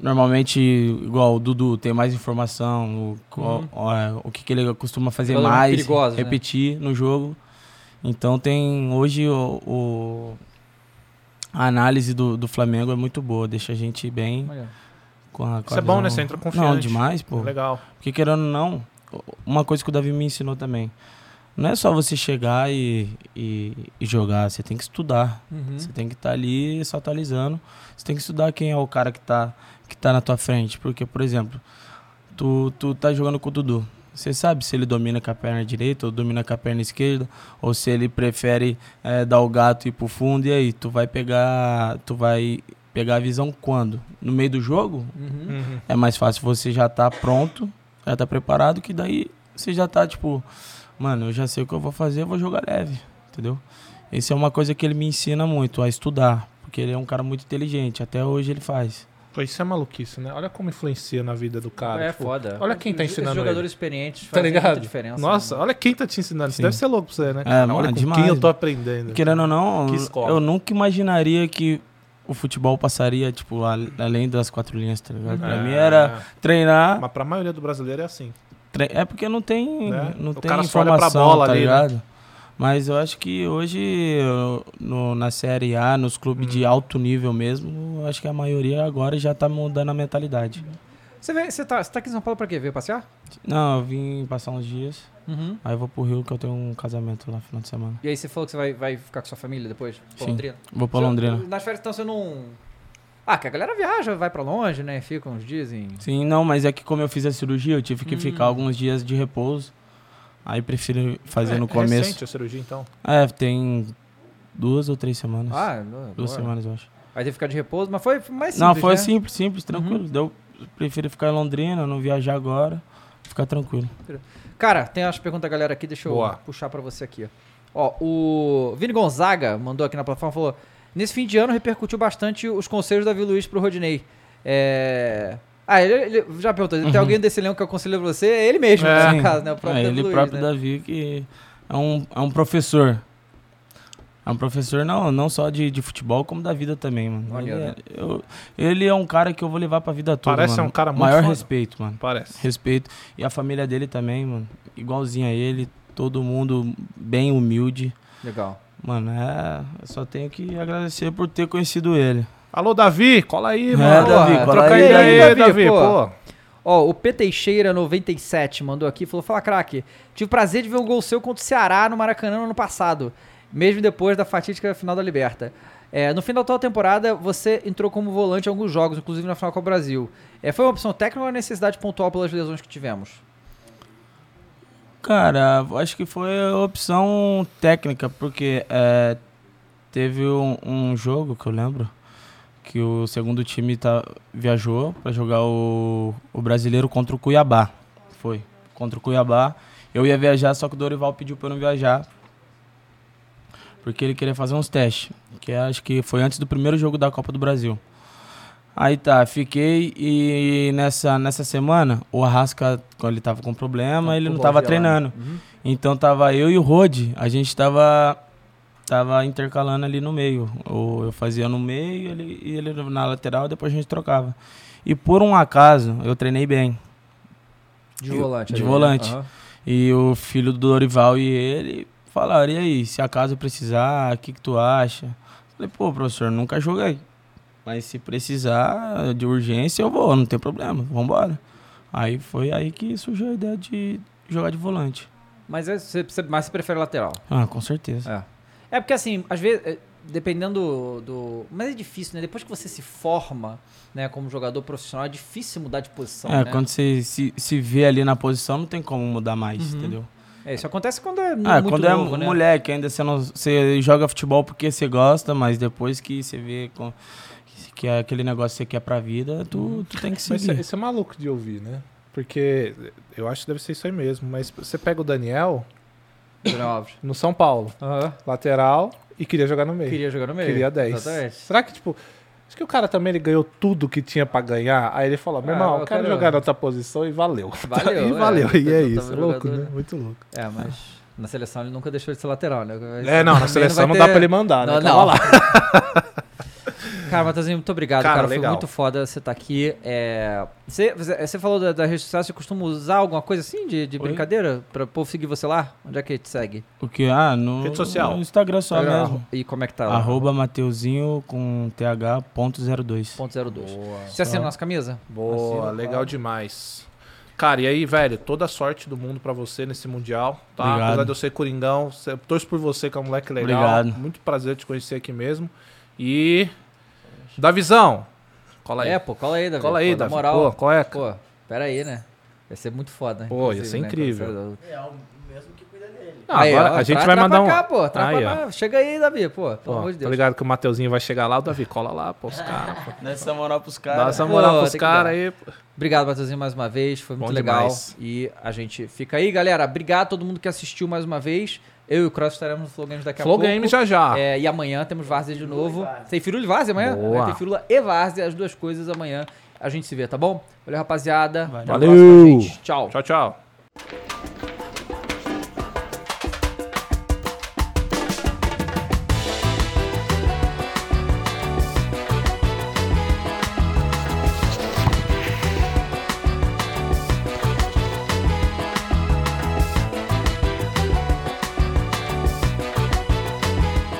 normalmente, igual o Dudu tem mais informação, o, Uhum. ó, é, o que, que ele costuma fazer mais, perigoso, né? repetir no jogo. Então tem hoje o, o- a análise do, do Flamengo é muito boa, deixa a gente bem Olha. com a, com Isso é bom, né? Você entra confiante. Não, demais, pô. Legal. Porque querendo ou não, uma coisa que o Davi me ensinou também. Não é só você chegar e, e, e jogar, você tem que estudar. Uhum. Você tem que estar ali se atualizando. Você tem que estudar quem é o cara que tá, que tá na tua frente. Porque, por exemplo, tu, tu tá jogando com o Dudu. Você sabe se ele domina com a perna direita ou domina com a perna esquerda, ou se ele prefere eh, dar o gato e ir pro fundo, e aí? Tu vai pegar. Tu vai pegar a visão quando? No meio do jogo? Uhum. Uhum. É mais fácil você já tá pronto, já tá preparado, que daí você já tá tipo, mano, eu já sei o que eu vou fazer, eu vou jogar leve, entendeu? Isso é uma coisa que ele me ensina muito, a estudar, porque ele é um cara muito inteligente, até hoje ele faz. Pô, isso é maluquice, né? Olha como influencia na vida do cara. é tipo, foda. olha quem tá Os- ensinando Esses jogadores experientes Tá fazem ligado? muita diferença. Nossa, né? olha quem tá te ensinando. Isso Sim. deve ser louco pra você, né? É, mano, olha com demais. quem eu tô aprendendo. Querendo ou não, eu nunca imaginaria que o futebal passaria, tipo, além das quatro linhas, tá ligado? Pra É. mim era treinar, Mas pra maioria do brasileiro é assim. é porque não tem, Né? não O tem cara só olha pra informação, bola tá ali, né? Mas eu acho que hoje, no, na Série A, nos clubes Hum. de alto nível mesmo, eu acho que a maioria agora já tá mudando a mentalidade. Você, vem, você, tá, você tá aqui em São Paulo pra quê? Veio passear? Não, eu vim passar uns dias, Uhum. aí eu vou pro Rio que eu tenho um casamento lá no final de semana. E aí você falou que você vai, vai ficar com sua família depois? Pra Sim. Londrina? Vou pra Você- Londrina. Nas férias então você não... Ah, que a galera viaja, vai pra longe, né? Fica uns dias em... Sim, não, mas é que como eu fiz a cirurgia, eu tive que Hum. ficar alguns dias de repouso. Aí prefiro fazer É, no é começo. recente a cirurgia, então. É, tem duas ou três semanas. Ah, não, duas boa. semanas, eu acho. Aí teve que ficar de repouso, mas foi mais simples, não, foi né? simples, simples, tranquilo. Deu, prefiro ficar em Londrina, não viajar agora, ficar tranquilo. Cara, tem as perguntas da galera aqui, deixa eu Boa. puxar pra você aqui. Ó, o Vini Gonzaga mandou aqui na plataforma, falou, nesse fim de ano repercutiu bastante os conselhos da Davi Luiz pro Rodinei. É... Ah, ele, ele já perguntou, tem Uhum. alguém desse elenco que aconselha você? É ele mesmo, É. né, no caso, né? O É, próprio Davi ele Luiz, próprio né? Davi que é um, é um professor. É um professor não, não só de, de futebol, como da vida também, mano. Olha, Ele né? é, eu- ele é um cara que eu vou levar pra vida toda, Parece mano. um cara muito Maior foda. respeito, mano. Parece. Respeito. E a família dele também, mano. Igualzinho a ele. Todo mundo bem humilde. Legal. Mano, é. Eu só tenho que agradecer por ter conhecido ele. Alô, Davi, cola aí, É, mano. Davi, Porra, cola Troca aí, aí, Davi, Davi, Davi, pô. pô. Ó, o P Teixeira 97 mandou aqui, falou: Fala, craque. Tive o prazer de ver um gol seu contra o Ceará no Maracanã no ano passado, mesmo depois da fatídica final da Liberta. É, no final da tua temporada, você entrou como volante em alguns jogos, inclusive na final com o Brasil. É, foi uma opção técnica ou uma necessidade pontual pelas lesões que tivemos? Cara, acho que foi opção técnica, porque é, teve um, um jogo que eu lembro que o segundo time tá, viajou para jogar o, o brasileiro contra o Cuiabá. Foi. Contra o Cuiabá. Eu ia viajar, só que o Dorival pediu para eu não viajar. Porque ele queria fazer uns testes. Que acho que foi antes do primeiro jogo da Copa do Brasil. Aí tá, fiquei e nessa, nessa semana o Arrasca, quando ele tava com problema, ele não tava treinando. Então tava eu e o Rod, a gente tava, tava intercalando ali no meio. Ou eu fazia no meio ele, e ele na lateral, depois a gente trocava. E por um acaso, eu treinei bem. De volante. De ali, né? volante. Aham. E o filho do Dorival e ele falaram, e aí, se acaso precisar, o que, que tu acha? Falei, pô, professor, nunca joguei. Mas se precisar de urgência, eu vou, não tem problema, vambora. Aí foi aí que surgiu a ideia de jogar de volante. Mas é- você, você, mas você prefere lateral. Ah, com certeza. É. É porque assim, às vezes, é, dependendo do, do- Mas é difícil, né? Depois que você se forma, né, como jogador profissional, é difícil mudar de posição. É, né? quando você se, se vê ali na posição, não tem como mudar mais, Uhum. entendeu? É, isso acontece quando é Ah, muito quando novo, é né? moleque, ainda você, não, você joga futebol porque você gosta, mas depois que você vê com, que é aquele negócio que você quer pra vida, tu, tu tem que Mas isso, seguir. é- isso é maluco de ouvir, né? Porque eu acho que deve ser isso aí mesmo. Mas você pega o Daniel Alves. no São Paulo, lateral, e queria jogar no meio. Queria jogar no meio. Queria 10. Exatamente. Será que, tipo. Acho que o cara também ele ganhou tudo que tinha pra ganhar. Aí ele falou: meu Ah, irmão, eu eu quero quero- jogar na outra posição e valeu. Valeu, e é. valeu. E é Eu isso. tava Louco, jogador, né? Muito louco. É, mas na seleção ele nunca deixou de ser lateral, né? É, não, na seleção não, vai dá ter- pra ele mandar, né? Não, não. lá. Cara, Matheusinho, muito obrigado, Cara, cara. Foi muito foda você estar aqui. É, Você, você, falou da, da rede social, você costuma usar alguma coisa assim de, de brincadeira? Pra o povo seguir você lá? Onde é que te segue? O que? Ah, no, Rede social. no Instagram só Instagram. mesmo. E como é que tá lá? Arroba Mateuzinho com th.02. Ponto 02. Boa. Você assina nossa camisa? Boa, Assina, legal claro. demais. Cara, e aí, velho, toda a sorte do mundo pra você nesse Mundial, tá? Obrigado. Apesar de eu ser Coringão, torço por você, que é um moleque legal. Obrigado. Muito prazer te conhecer aqui mesmo. E. Davizão, cola aí. É, pô, cola aí, Davi. cola aí, pô, Davi. Na moral. Pô, qual é? Pô, pera aí, né? Vai ser muito foda. Pô, ia ser né, incrível. você- É o mesmo que cuida dele. Não, Aí, agora ó, a gente vai mandar pra um. Cá, pô, Aí, pra ó. cá. Chega aí, Davi, pô. Pelo amor de Tá Deus. ligado que o Mateuzinho vai chegar lá, o Davi, cola lá, pô, os caras. pô. Nessa moral pros Dá caras. essa moral Pô, pros caras aí. pô. Obrigado, Matheusinho, mais uma vez. Foi muito Bom legal. demais. E a gente fica aí, galera. Obrigado a todo mundo que assistiu mais uma vez. Eu e o Cross estaremos no Flow Games daqui a Flow pouco. Game já já. É, e amanhã temos Várzea de novo. Tem Firula e Várzea amanhã? Boa. Tem Firula e Várzea, as duas coisas amanhã. A gente se vê, tá bom? Valeu, rapaziada. Valeu. Até a Valeu. próxima, gente. Tchau. Tchau, tchau.